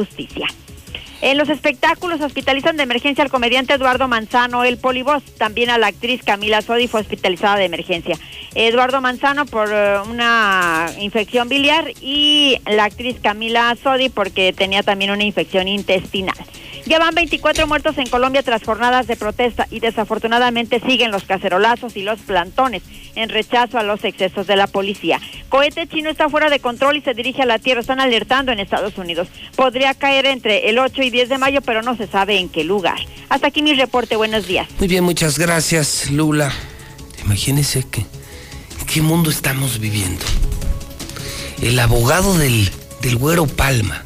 En los espectáculos hospitalizan de emergencia al comediante Eduardo Manzano, el Polibos. También a la actriz Camila Sodi fue hospitalizada de emergencia. Eduardo Manzano por eh, una infección biliar y la actriz Camila Sodi porque tenía también una infección intestinal. Ya van 24 muertos en Colombia tras jornadas de protesta y desafortunadamente siguen los cacerolazos y los plantones en rechazo a los excesos de la policía. Cohete chino está fuera de control y se dirige a la Tierra. Están alertando en Estados Unidos. Podría caer entre el 8 y 10 de mayo, pero no se sabe en qué lugar. Hasta aquí mi reporte. Buenos días. Muy bien, muchas gracias, Lula. Imagínese que, qué mundo estamos viviendo. El abogado del, del Güero Palma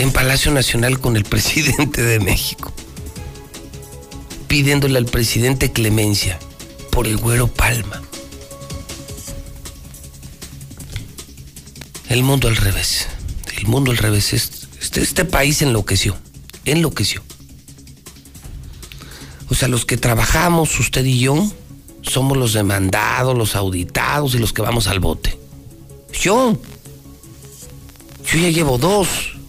en Palacio Nacional con el presidente de México, pidiéndole al presidente clemencia por el Güero Palma. El mundo al revés. El mundo al revés. Este, este país enloqueció. Enloqueció. O sea, los que trabajamos, usted y yo, somos los demandados, los auditados y los que vamos al bote. Yo. Yo ya llevo dos.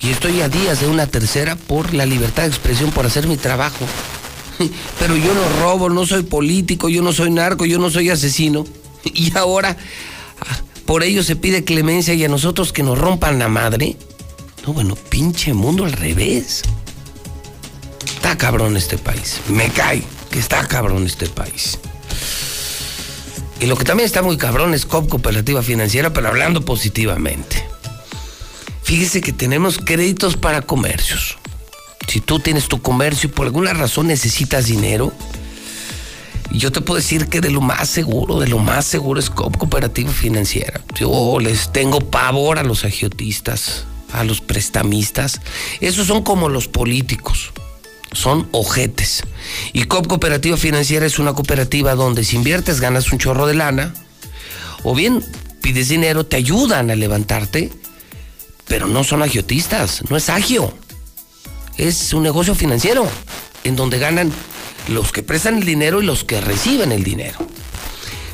Y estoy a días de una tercera por la libertad de expresión, por hacer mi trabajo. Pero yo no robo, no soy político, yo no soy narco, yo no soy asesino. Y ahora ah, por ello se pide clemencia y a nosotros que nos rompan la madre. No, bueno, pinche mundo al revés. Está cabrón este país. Me cae que está cabrón este país. Y lo que también está muy cabrón es COP Cooperativa Financiera, pero hablando positivamente. Fíjese que tenemos créditos para comercios. Si tú tienes tu comercio y por alguna razón necesitas dinero, yo te puedo decir que de lo más seguro, de lo más seguro es Cooperativa Financiera. Yo les tengo pavor a los agiotistas, a los prestamistas. Esos son como los políticos son ojetes. Y COP Cooperativa Financiera es una cooperativa donde si inviertes ganas un chorro de lana, o bien pides dinero, te ayudan a levantarte, pero no son agiotistas, no es agio. Es un negocio financiero en donde ganan los que prestan el dinero y los que reciben el dinero.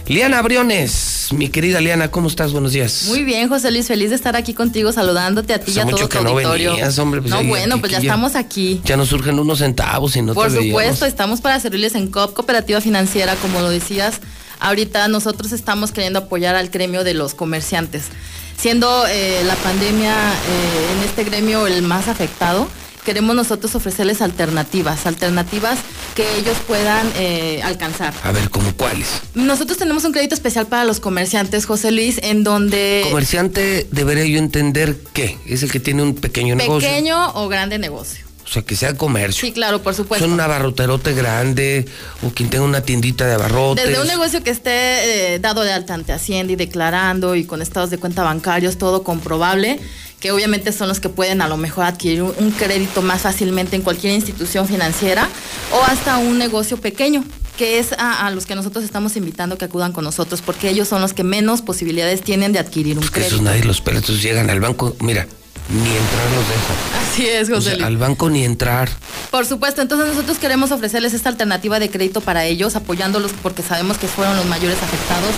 Liana Briones, mi querida Liana, ¿cómo estás? Buenos días. Muy bien, José Luis, feliz de estar aquí contigo, saludándote a ti y a todo tu no auditorio. venías, hombre, pues no, ya- bueno, pues ya ya- estamos aquí. Ya nos surgen unos centavos y no Por te veíamos. supuesto, estamos para servirles en COP Cooperativa Financiera, como lo decías. Ahorita nosotros estamos queriendo apoyar al gremio de los comerciantes. Siendo eh, la pandemia eh, en este gremio el más afectado, queremos nosotros ofrecerles alternativas, alternativas que ellos puedan eh, alcanzar. A ver, ¿cómo cuáles? Nosotros tenemos un crédito especial para los comerciantes, José Luis, en donde Comerciante debería yo entender qué, es el que tiene un pequeño negocio. pequeño o grande negocio. O sea, que sea comercio. Sí, claro, por supuesto. Son un abarroterote grande o quien tenga una tiendita de abarrotes. Desde un negocio que esté eh, dado de alta ante Hacienda y declarando y con estados de cuenta bancarios, todo comprobable, que obviamente son los que pueden a lo mejor adquirir un, un crédito más fácilmente en cualquier institución financiera o hasta un negocio pequeño que es a, a los que nosotros estamos invitando que acudan con nosotros, porque ellos son los que menos posibilidades tienen de adquirir un Que crédito. esos nadie los pela, entonces llegan al banco, mira, ni entrar los dejan. Así es, O José sea, al banco ni entrar. Por supuesto, entonces nosotros queremos ofrecerles esta alternativa de crédito para ellos, apoyándolos porque sabemos que fueron los mayores afectados.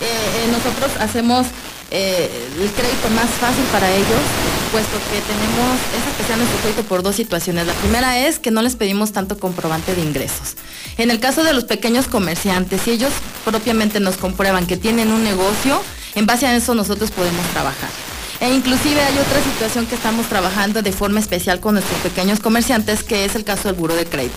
Eh, eh, nosotros hacemos eh, el crédito más fácil para ellos, puesto que tenemos, es especial nuestro crédito por dos situaciones. La primera es que no les pedimos tanto comprobante de ingresos. En el caso de los pequeños comerciantes, si ellos propiamente nos comprueban que tienen un negocio, en base a eso nosotros podemos trabajar. E inclusive hay otra situación que estamos trabajando de forma especial con nuestros pequeños comerciantes, que es el caso del buro de crédito.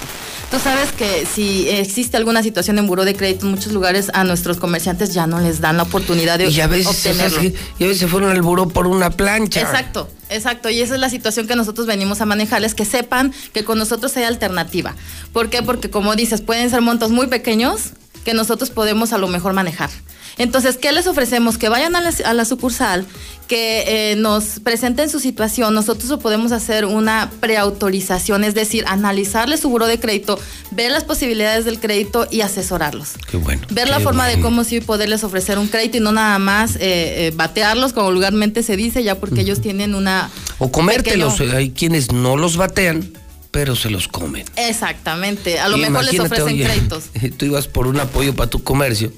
Tú sabes que si existe alguna situación en buro de crédito, en muchos lugares a nuestros comerciantes ya no les dan la oportunidad de Y a veces, obtenerlo. y a se fueron al buró por una plancha. Exacto, exacto. Y esa es la situación que nosotros venimos a manejarles, que sepan que con nosotros hay alternativa. ¿Por qué? Porque como dices, pueden ser montos muy pequeños que nosotros podemos a lo mejor manejar. Entonces, ¿qué les ofrecemos? Que vayan a la, a la sucursal, que eh, nos presenten su situación. Nosotros podemos hacer una preautorización, es decir, analizarles su buro de crédito, ver las posibilidades del crédito y asesorarlos Qué bueno. ver la forma de cómo sí poderles ofrecer un crédito y no nada más eh, eh, batearlos como vulgarmente se dice ya porque ellos tienen una O comértelos, pequeño- hay quienes no los batean, pero se los comen. exactamente a lo Y mejor les ofrecen oye, créditos Tú ibas por un apoyo para tu comercio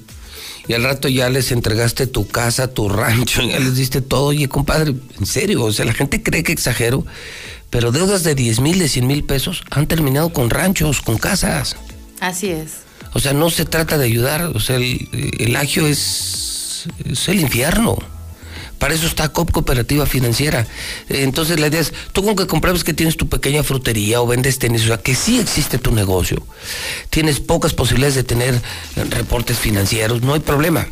y al rato ya les entregaste tu casa, tu rancho, ya les diste todo. Oye, compadre, en serio, o sea, la gente cree que exagero, pero deudas de 10 mil, de 100 mil pesos han terminado con ranchos, con casas. Así es. O sea, no se trata de ayudar, o sea, el, el agio es, es el infierno. Para eso está COP Cooperativa Financiera. Entonces la idea es, tú con que compruebes que tienes tu pequeña frutería o vendes tenis, o sea, que sí existe tu negocio. Tienes pocas posibilidades de tener reportes financieros, no hay problema.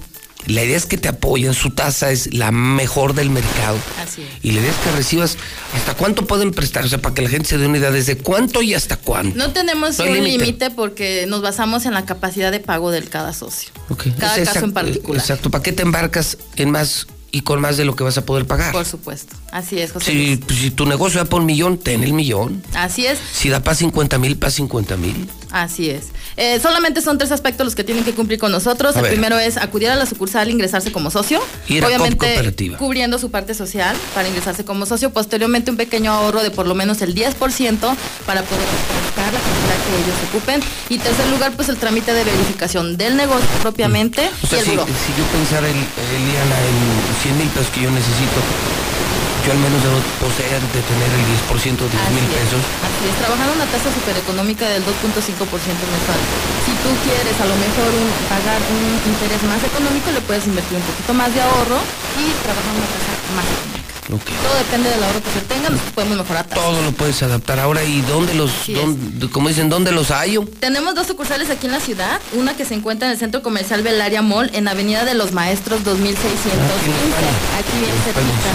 La idea es que te apoyen, su tasa es la mejor del mercado. Así es. Y la idea es que recibas hasta cuánto pueden prestar, o sea, para que la gente se dé una idea, desde cuánto y hasta cuánto. No tenemos No un límite. porque nos basamos en la capacidad de pago del cada socio. Ok. Cada caso en particular. Exacto, ¿para qué te embarcas en más y con más de lo que vas a poder pagar? Por supuesto. Así es, José. Si, Luis. pues, si tu negocio da por un millón, ten el millón. Así es. Si da para 50 mil, para 50 mil. Así es. Eh, solamente son tres aspectos los que tienen que cumplir con nosotros. A el ver. primero es acudir a la sucursal ingresarse como socio. Coop Obviamente Cooperativa. cubriendo su parte social para ingresarse como socio. Posteriormente un pequeño ahorro de por lo menos el 10% para poder la que ellos ocupen. Y tercer lugar, pues el trámite de verificación del negocio propiamente O sea, y el si, yo pensara, el, Eliana, en 100 mil pesos que yo necesito, yo al menos debo poseer de tener el 10% de 10 mil pesos. Así es, trabajando una tasa súper económica del 2.5% mensual. Si tú quieres a lo mejor un- pagar un interés más económico, le puedes invertir un poquito más de ahorro y trabajar una tasa más económica. Todo depende del ahorro que se tenga, podemos mejorar. Todo lo puedes adaptar. Ahora, ¿y dónde los, dónde- como dicen, dónde los hallo? Tenemos dos sucursales aquí en la ciudad, una que se encuentra en el Centro Comercial Belaria Mall, en Avenida de los Maestros 2615, aquí bien cerquita.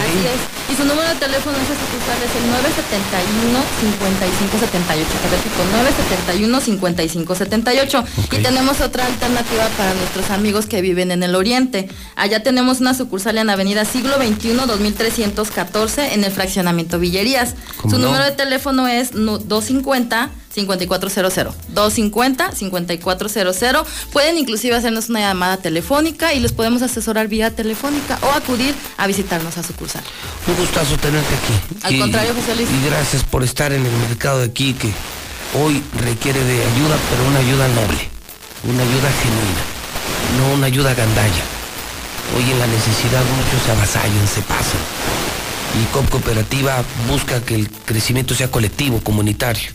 Así es. Y su número de teléfono en esa sucursal es el 971 5578. Te repito, 971 5578. Y tenemos otra alternativa para nuestros amigos que viven en el oriente. Allá tenemos una sucursal en Avenida Siglo XXI 2314 en el fraccionamiento Villerías. ¿Cómo Su no? número de teléfono es nu- 250 5400 250 5400 pueden inclusive hacernos una llamada telefónica y los podemos asesorar vía telefónica o acudir a visitarnos a sucursal. Un gustazo tenerte aquí. Al Y- contrario, José Luis. Y gracias por estar en el mercado de aquí que hoy requiere de ayuda, pero una ayuda noble, una ayuda genuina, no una ayuda gandalla. Hoy en la necesidad muchos se avasallan, se pasan. Y COP Cooperativa busca que el crecimiento sea colectivo, comunitario.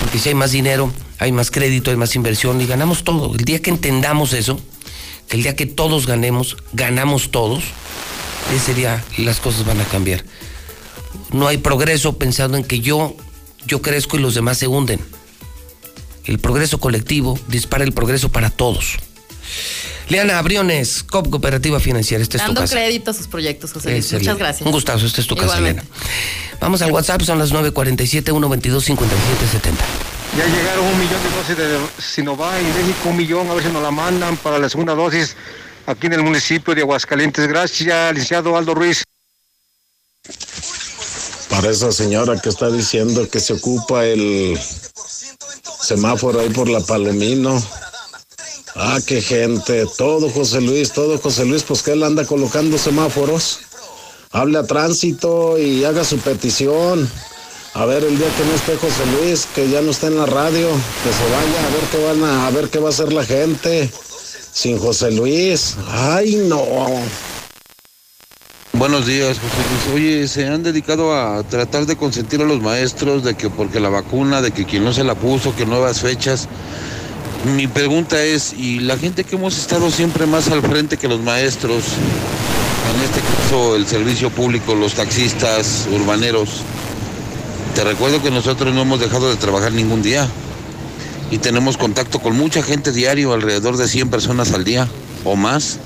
Porque si hay más dinero, hay más crédito, hay más inversión y ganamos todo. El día que entendamos eso, el día que todos ganemos, ganamos todos, ese día las cosas van a cambiar. No hay progreso pensando en que yo, yo crezco y los demás se hunden. El progreso colectivo dispara el progreso para todos. Leana Abriones, COP Cooperativa Financiera, esta es tu Dando casa. crédito a sus proyectos, José Luis. Excelente. Muchas gracias. Un gustazo, esta es tu casa, Igualmente. Elena. Vamos al WhatsApp, son las 947 122 5770 Ya llegaron un millón de dosis de Sinovac y México un millón, a ver si nos la mandan para la segunda dosis aquí en el municipio de Aguascalientes. Gracias, licenciado Aldo Ruiz. Para esa señora que está diciendo que se ocupa el semáforo ahí por la Palomino. Ah, qué gente. Todo José Luis, todo José Luis, pues que él anda colocando semáforos. Hable a tránsito y haga su petición. A ver el día que no esté José Luis, que ya no está en la radio, que se vaya a ver qué van a, a ver qué va a hacer la gente. Sin José Luis. Ay, no. Buenos días, José Luis. Oye, se han dedicado a tratar de consentir a los maestros de que porque la vacuna, de que quien no se la puso, que nuevas fechas. Mi pregunta es, ¿y la gente que hemos estado siempre más al frente que los maestros, en este caso el servicio público, los taxistas, urbaneros? Te recuerdo que nosotros no hemos dejado de trabajar ningún día y tenemos contacto con mucha gente diario, alrededor de 100 personas al día o más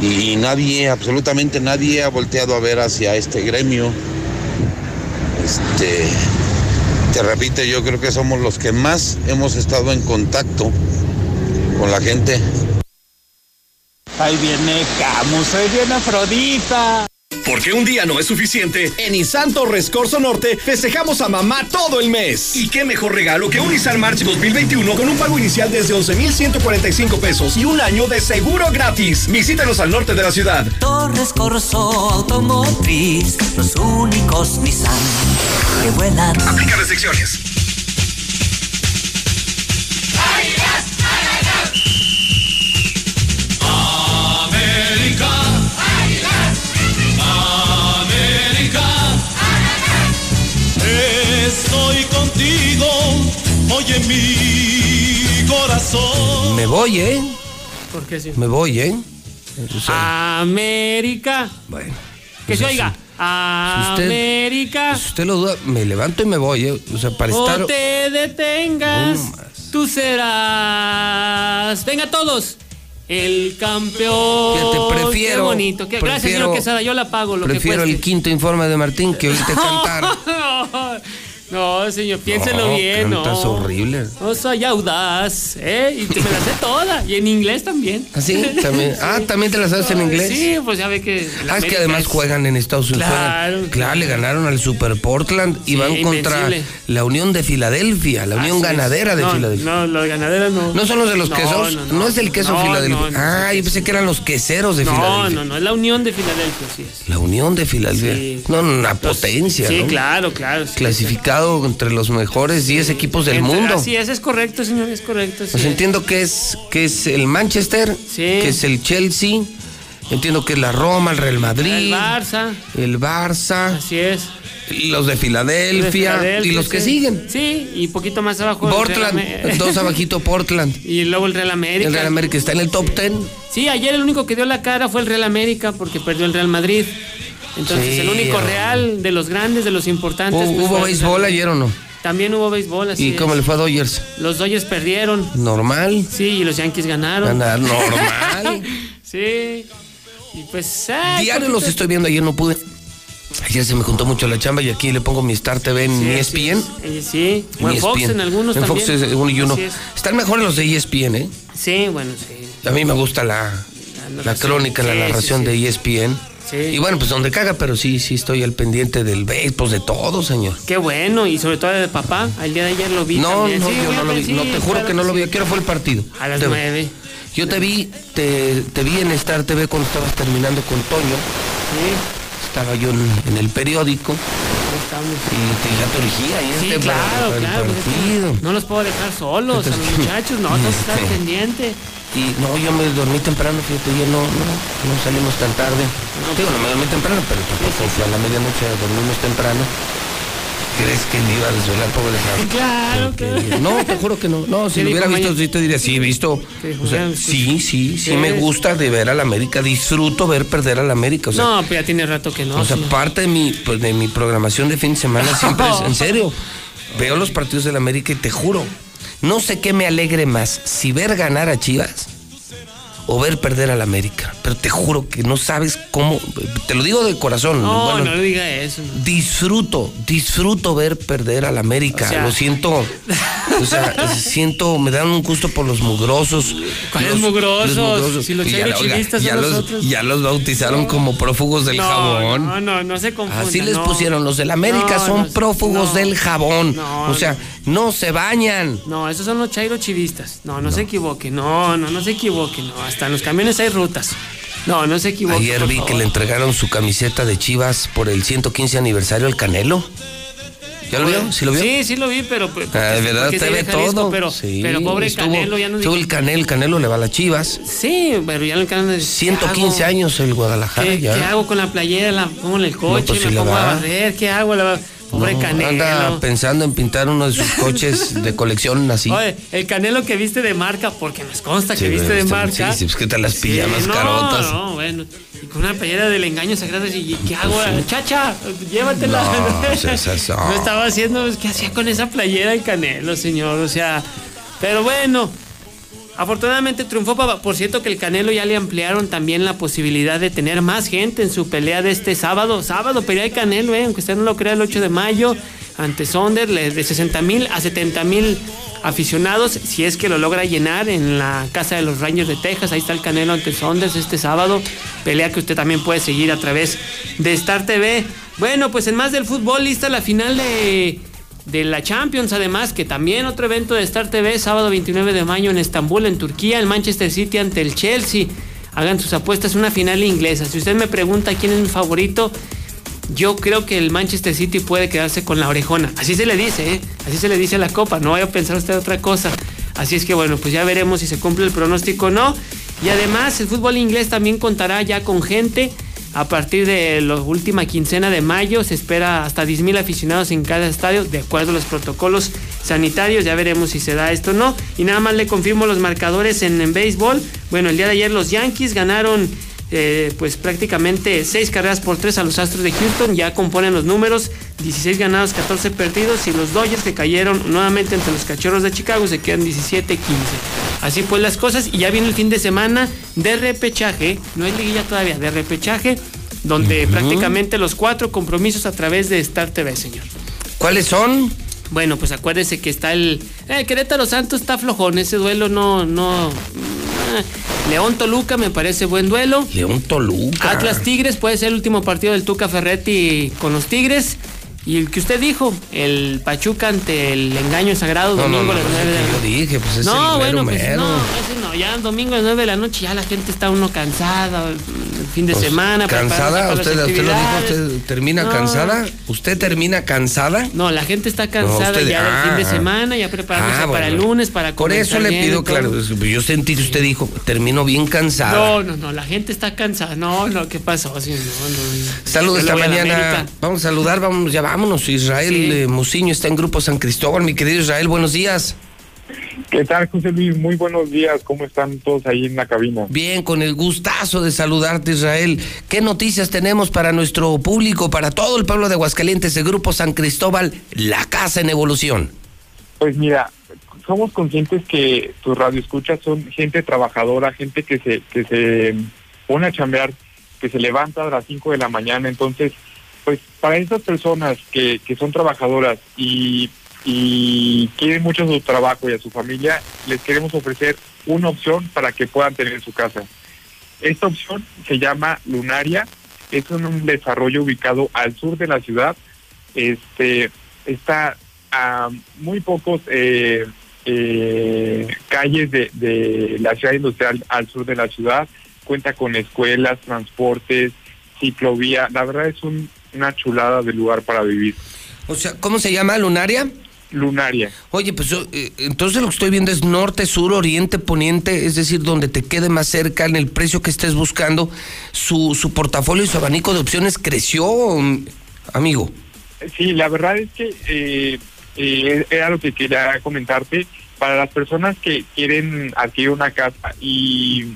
y nadie, absolutamente nadie ha volteado a ver hacia este gremio. Este, te repito, yo creo que somos los que más hemos estado en contacto con la gente. Ahí viene Camus, ahí viene Afrodita. Porque un día no es suficiente, en Nissan Torres Corso Norte festejamos a mamá todo el mes. Y qué mejor regalo que un Nissan March 2021 con un pago inicial desde 11,145 pesos y un año de seguro gratis. Visítanos al norte de la ciudad. Torres Corso Automotriz, los únicos Nissan que vuelan. Aplica restricciones. Mi corazón. Me voy, ¿eh? ¿Por qué sí? Me voy, ¿eh? América. bueno. Que se Pues oiga. usted- América. Si usted lo duda, me levanto y me voy, ¿eh? O sea, para estar. O te detengas, No tú serás. Venga todos. El campeón. Fíjate, prefiero- Qué bonito. Gracias, prefiero- señor Quesada. Yo la pago lo Prefiero que el quinto informe de Martín que oírte cantar. No, señor, piénselo No, bien, no. cantas horrible. No soy audaz, ¿eh? Y te me la sé toda. Y en inglés también. ¿Ah, sí? También. Ah, ¿también te la sabes en inglés? Sí, pues ya ve que. Ah, es que América además es- juegan en Estados Unidos. Claro, Juegan- claro, le ganaron al Super Portland y Sí, van contra invencible. la Unión de Filadelfia, la Unión Así es. Ganadera de No, Filadelfia. No, los ganaderas no. ¿No son los de los No, quesos? no, No, no. es el queso No, Filadelfia. no, no, ah, yo pensé que eran los queseros de No, Filadelfia. no, no, es la Unión de Filadelfia, sí es. La Unión de Filadelfia. Sí. No, no, una potencia. Sí, ¿no? claro, claro. sí. Entre los mejores 10 equipos del Entre- mundo. Así es, es correcto, señor, es correcto. Pues es. entiendo que es, que es el Manchester, que es el Chelsea, entiendo que es la Roma, el Real Madrid, El Barça. el Barça, Así es. los de Filadelfia, De Filadelfia, y los que sí. siguen. Sí, y poquito más abajo. Portland, dos abajito Portland. Y luego el Real América. El Real América está en el top 10. Sí, ayer el único que dio la cara fue el Real América porque perdió el Real Madrid. Entonces, Sí, el único real de los grandes, de los importantes. ¿Hubo, pues, hubo béisbol ayer o no? También hubo béisbol, así ¿Y cómo es. le fue a Dodgers? Los Dodgers perdieron. Normal. Sí, y los Yankees ganaron. Ganar normal. sí. Y pues. ah, Diario los estoy viendo, ayer no pude. Ayer se me juntó mucho la chamba y aquí le pongo mi Star TV en Sí, ESPN. Sí, eh, sí. o En Fox ESPN. en algunos En también. Fox es uno y uno. Es. Están mejores los de ESPN, ¿eh? Sí, bueno, sí. A mí me gusta la, la crónica, la Sí, sí, narración sí. de E ESPN. Sí. Y bueno, pues donde caga, pero sí, sí estoy al pendiente del béisbol, pues de todo, señor. Qué bueno, y sobre todo de papá. Al día de ayer lo vi. No, también. no, Sí, yo no lo vi. No, sí, te juro claro que no lo vi. sí. ¿A qué hora fue el partido? A las nueve. Yo te vi, te, te vi en Star TV cuando estabas terminando con Toño. Estaba yo en, en el periódico. Y te ya te urgía y Sí, este claro, para el claro. partido. No los puedo dejar solos a los muchachos, no, que estar este, pendiente. Y no, yo me dormí temprano, fíjate, ya no, no, no salimos tan tarde. Digo, no me dormí temprano, pero tampoco fue a la medianoche, dormimos temprano. ¿Crees que me iba a desvelar, pobre de Claro, claro. No, te juro que no. No, si ¿Qué lo hubiera visto, sí te diría, sí, he visto. O sea, sí, sí, sí ¿Qué me gusta de ver al América. Disfruto ver perder al América. O sea, no, pues ya tiene rato que no. o sea, parte de mi, pues, de mi programación de fin de semana siempre es, en serio, veo los partidos del América y te juro, no sé qué me alegre más, si ver ganar a Chivas o ver perder al América. Pero te juro que no sabes cómo, te lo digo de corazón. No, bueno, no diga eso. Disfruto, disfruto ver perder al América. O sea- Lo siento. O sea, siento, me dan un gusto por los mugrosos. ¿Cuáles Los- mugrosos? los Si los ya, oiga, ya son los, ya los bautizaron como prófugos del no, jabón. No, no, no se confundan. Así les pusieron, los del América son prófugos del jabón. No, o sea, no se bañan. No, esos son los chairo chivistas. No, no, se equivoque. No, no, no se equivoque. No, hasta en los camiones hay rutas. No, no se equivoque. Ayer vi que le entregaron su camiseta de Chivas por el 115 aniversario al Canelo. ¿Ya lo vio? ¿Sí lo vio? Sí, sí lo vi, pero. pues, Ah, de verdad te ve Jalisco, todo. Pero, Sí, pero pobre estuvo- Canelo ya no estuvo el Canelo, el Canelo le va a las Chivas. Sí, pero ya en el canal de. 115 años el Guadalajara ¿Qué, ya. qué hago con la playera? La pongo en el coche, pues, me la pongo a barrer. ¿Qué hago? La- Pobre No, Canelo. Anda pensando en pintar uno de sus coches de colección así. Oye, el Canelo que viste de marca, porque nos consta que Sí, viste de marca. sí, sí, pues, ¿qué tal las pijamas no, carotas? No, bueno. Y con una playera del engaño sagrado, y ¿qué hago? Chacha, llévatela. No. No estaba haciendo, pues, ¿qué hacía con esa playera el Canelo, señor? O sea, pero bueno. Afortunadamente triunfó. Por cierto que el Canelo ya le ampliaron también la posibilidad de tener más gente en su pelea de este sábado. Sábado pelea el Canelo, eh, aunque usted no lo crea, el 8 de mayo ante Sonder, de 60 mil a 70 mil aficionados, si es que lo logra llenar en la casa de los Rangers de Texas. Ahí está el Canelo ante Saunders este sábado. Pelea que usted también puede seguir a través de Star TV. Bueno, pues en más del fútbol, lista la final de, de la Champions, además, que también otro evento de Star TV, sábado 29 de mayo en Estambul, en Turquía, el Manchester City ante el Chelsea. Hagan sus apuestas, una final inglesa. Si usted me pregunta quién es mi favorito, yo creo que el Manchester City puede quedarse con la orejona. Así se le dice, ¿eh? Así se le dice a la copa. No vaya a pensar usted otra cosa. Así es que bueno, pues ya veremos si se cumple el pronóstico o no. Y además el fútbol inglés también contará ya con gente. A partir de la última quincena de mayo se espera hasta 10.000 aficionados en cada estadio, de acuerdo a los protocolos sanitarios. Ya veremos si se da esto o no. Y nada más le confirmo los marcadores en, en béisbol. Bueno, el día de ayer los Yankees ganaron eh, pues prácticamente 6 carreras por 3 a los Astros de Houston, ya componen los números, 16 ganados, 14 perdidos y los Dodgers que cayeron nuevamente entre los Cachorros de Chicago se quedan 17-15. Así pues las cosas y ya viene el fin de semana de repechaje, no es liguilla todavía, de repechaje, donde prácticamente los cuatro compromisos a través de Star TV, señor. ¿Cuáles son? Bueno, pues acuérdese que está el. Eh, Querétaro Santos está flojón. Ese duelo no. no eh, León Toluca me parece buen duelo. León Toluca. Atlas Tigres puede ser el último partido del Tuca Ferretti con los Tigres. Y el que usted dijo, el Pachuca ante el engaño sagrado, No, no, domingo no, a las no, 9 de la yo noche. dije, pues es no, el bueno, pues mero. no, ese no, ya domingo a las 9 de la noche ya la gente está uno cansada, el fin de Pues, semana. ¿Cansada? ¿Usted, usted lo dijo? ¿Usted termina No. cansada? ¿Usted termina cansada? No, la gente está cansada usted- ya del fin de ah, semana, ya preparándose Ah, para el bueno. lunes, para Por eso le pido, claro, yo sentí que usted dijo, termino bien cansada. No, no, no, la gente está cansada. No, no, ¿qué pasó? Sí, no, no. Saludos Yo esta mañana. Vamos a saludar, vamos, ya vámonos. Israel Sí. eh, Muciño está en Grupo San Cristóbal. Mi querido Israel, buenos días. ¿Qué tal, José Luis? Muy buenos días. ¿Cómo están todos ahí en la cabina? Bien, con el gustazo de saludarte, Israel. ¿Qué noticias tenemos para nuestro público, para todo el pueblo de Aguascalientes, de Grupo San Cristóbal, la casa en evolución? Pues mira, somos conscientes que tus radioescuchas son gente trabajadora, gente que se, que se pone a chambear, que se levanta a las 5 de la mañana. Entonces, pues para esas personas que, que son trabajadoras y, y quieren mucho su trabajo y a su familia, les queremos ofrecer una opción para que puedan tener su casa. Esta opción se llama Lunaria, es un desarrollo ubicado al sur de la ciudad. Este está a muy pocos eh, eh, calles de, de la ciudad industrial al sur de la ciudad. Cuenta con escuelas, transportes, ciclovía. La verdad es un- una chulada de lugar para vivir. O sea, ¿cómo se llama? ¿Lunaria? Lunaria. Oye, pues yo, eh, entonces lo que estoy viendo es norte, sur, oriente, poniente, es decir, donde te quede más cerca en el precio que estés buscando. Su, su portafolio y su abanico de opciones creció, amigo. Sí, la verdad es que eh, eh, era lo que quería comentarte. Para las personas que quieren adquirir una casa y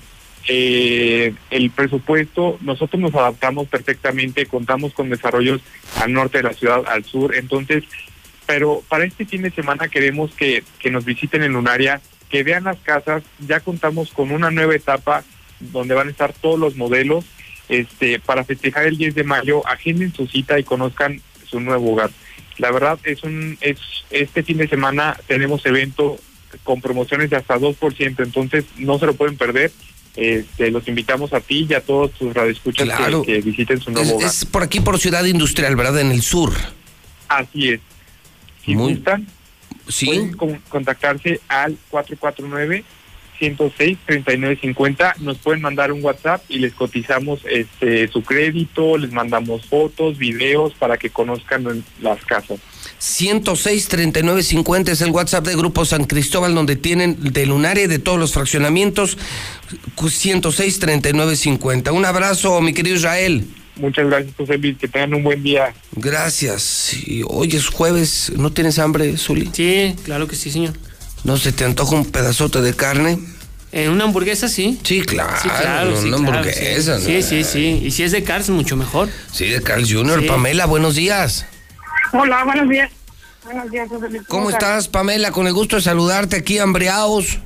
eh, el presupuesto, nosotros nos adaptamos perfectamente, contamos con desarrollos al norte de la ciudad, al sur, entonces, pero para este fin de semana queremos que, que nos visiten en Lunaria, que vean las casas, ya contamos con una nueva etapa donde van a estar todos los modelos, este, para festejar el 10 de mayo, agenden su cita y conozcan su nuevo hogar. La verdad es un es este fin de semana tenemos evento con promociones de hasta 2%, entonces no se lo pueden perder. Este, los invitamos a ti y a todos tus radioescuchas que- Claro. que, visiten su nuevo Es, hogar. es por aquí, por Ciudad Industrial, ¿verdad? En el sur. Así es. Si Muy- gustan, Sí. pueden con- contactarse al 449 106 3950 nos pueden mandar un WhatsApp y les cotizamos este su crédito, les mandamos fotos, videos para que conozcan las casas. 106 39 50 es el WhatsApp de Grupo San Cristóbal, donde tienen de Lunaria y de todos los fraccionamientos. 106 39 50. Un abrazo, mi querido Israel. Muchas gracias, José Luis, que tengan un buen día. Gracias. Y hoy es jueves. ¿No tienes hambre, Zuli? Sí, claro que sí, señor. ¿No se te antoja un pedazote de carne? ¿En una hamburguesa sí? Sí, claro. Sí, claro, no, sí, una claro, hamburguesa. sí. ¿no? Sí, sí, sí. Y si es de Cars, mucho mejor. Sí, de Carl Jr. Sí. Pamela, buenos días. Hola, buenos días. Buenos días, José Luis. ¿Cómo estás, Pamela? Con el gusto de saludarte aquí, hambreados.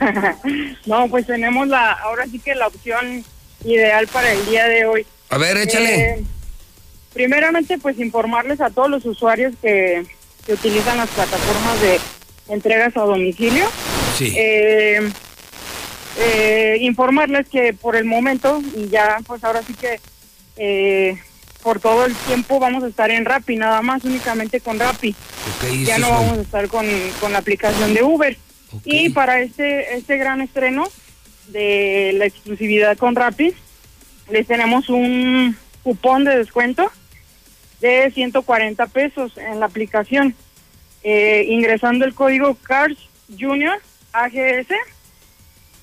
no, pues tenemos la, ahora sí que la opción ideal para el día de hoy. A ver, échale. Eh, primeramente, pues informarles a todos los usuarios que, que utilizan las plataformas de entregas a domicilio. Sí. Eh, eh, informarles que por el momento, y ya pues ahora sí que eh, por todo el tiempo vamos a estar en Rappi, nada más, únicamente con Rappi. Ok, ya no vamos a estar con, con la aplicación de Uber. Y para este, este gran estreno de la exclusividad con Rappi, les tenemos un cupón de descuento de 140 pesos en la aplicación. Eh, ingresando el código CARS Junior AGS,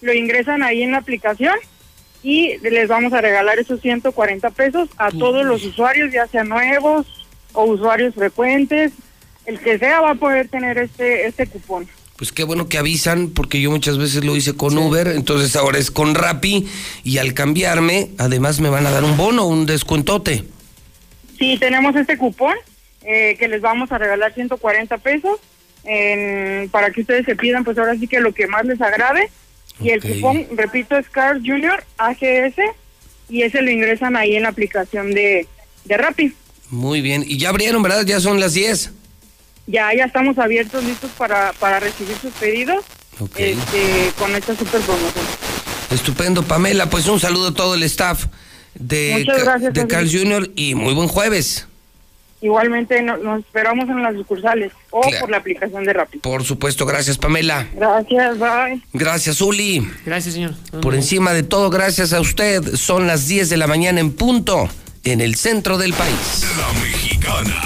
lo ingresan ahí en la aplicación y les vamos a regalar esos 140 pesos a todos los usuarios, ya sean nuevos o usuarios frecuentes. el que sea va a poder tener este, este cupón. Pues qué bueno que avisan, porque yo muchas veces lo hice con Uber, entonces ahora es con Rappi, y al cambiarme, además me van a dar un bono, un descuentote. Sí, tenemos este cupón eh, que les vamos a regalar 140 pesos en- para que ustedes se pidan, pues ahora sí que lo que más les agrade. Y el cupón, repito, es Carl Junior AGS y ese lo ingresan ahí en la aplicación de, de Rappi. Muy bien, y ya abrieron, ¿verdad? Ya son las 10. Ya, ya estamos abiertos, listos para, para recibir sus pedidos este, con esta super promoción. Estupendo, Pamela, pues un saludo a todo el staff de, Muchas Ca- gracias, de José. Carl Jr. y muy buen jueves. Igualmente no- nos esperamos en las sucursales o Claro. por la aplicación de Rappi. Por supuesto, gracias, Pamela. Gracias, bye. Gracias, Uli. Gracias, señor. Por encima de todo, gracias a usted. Son las 10 de la mañana en punto en el centro del país. La mexicana.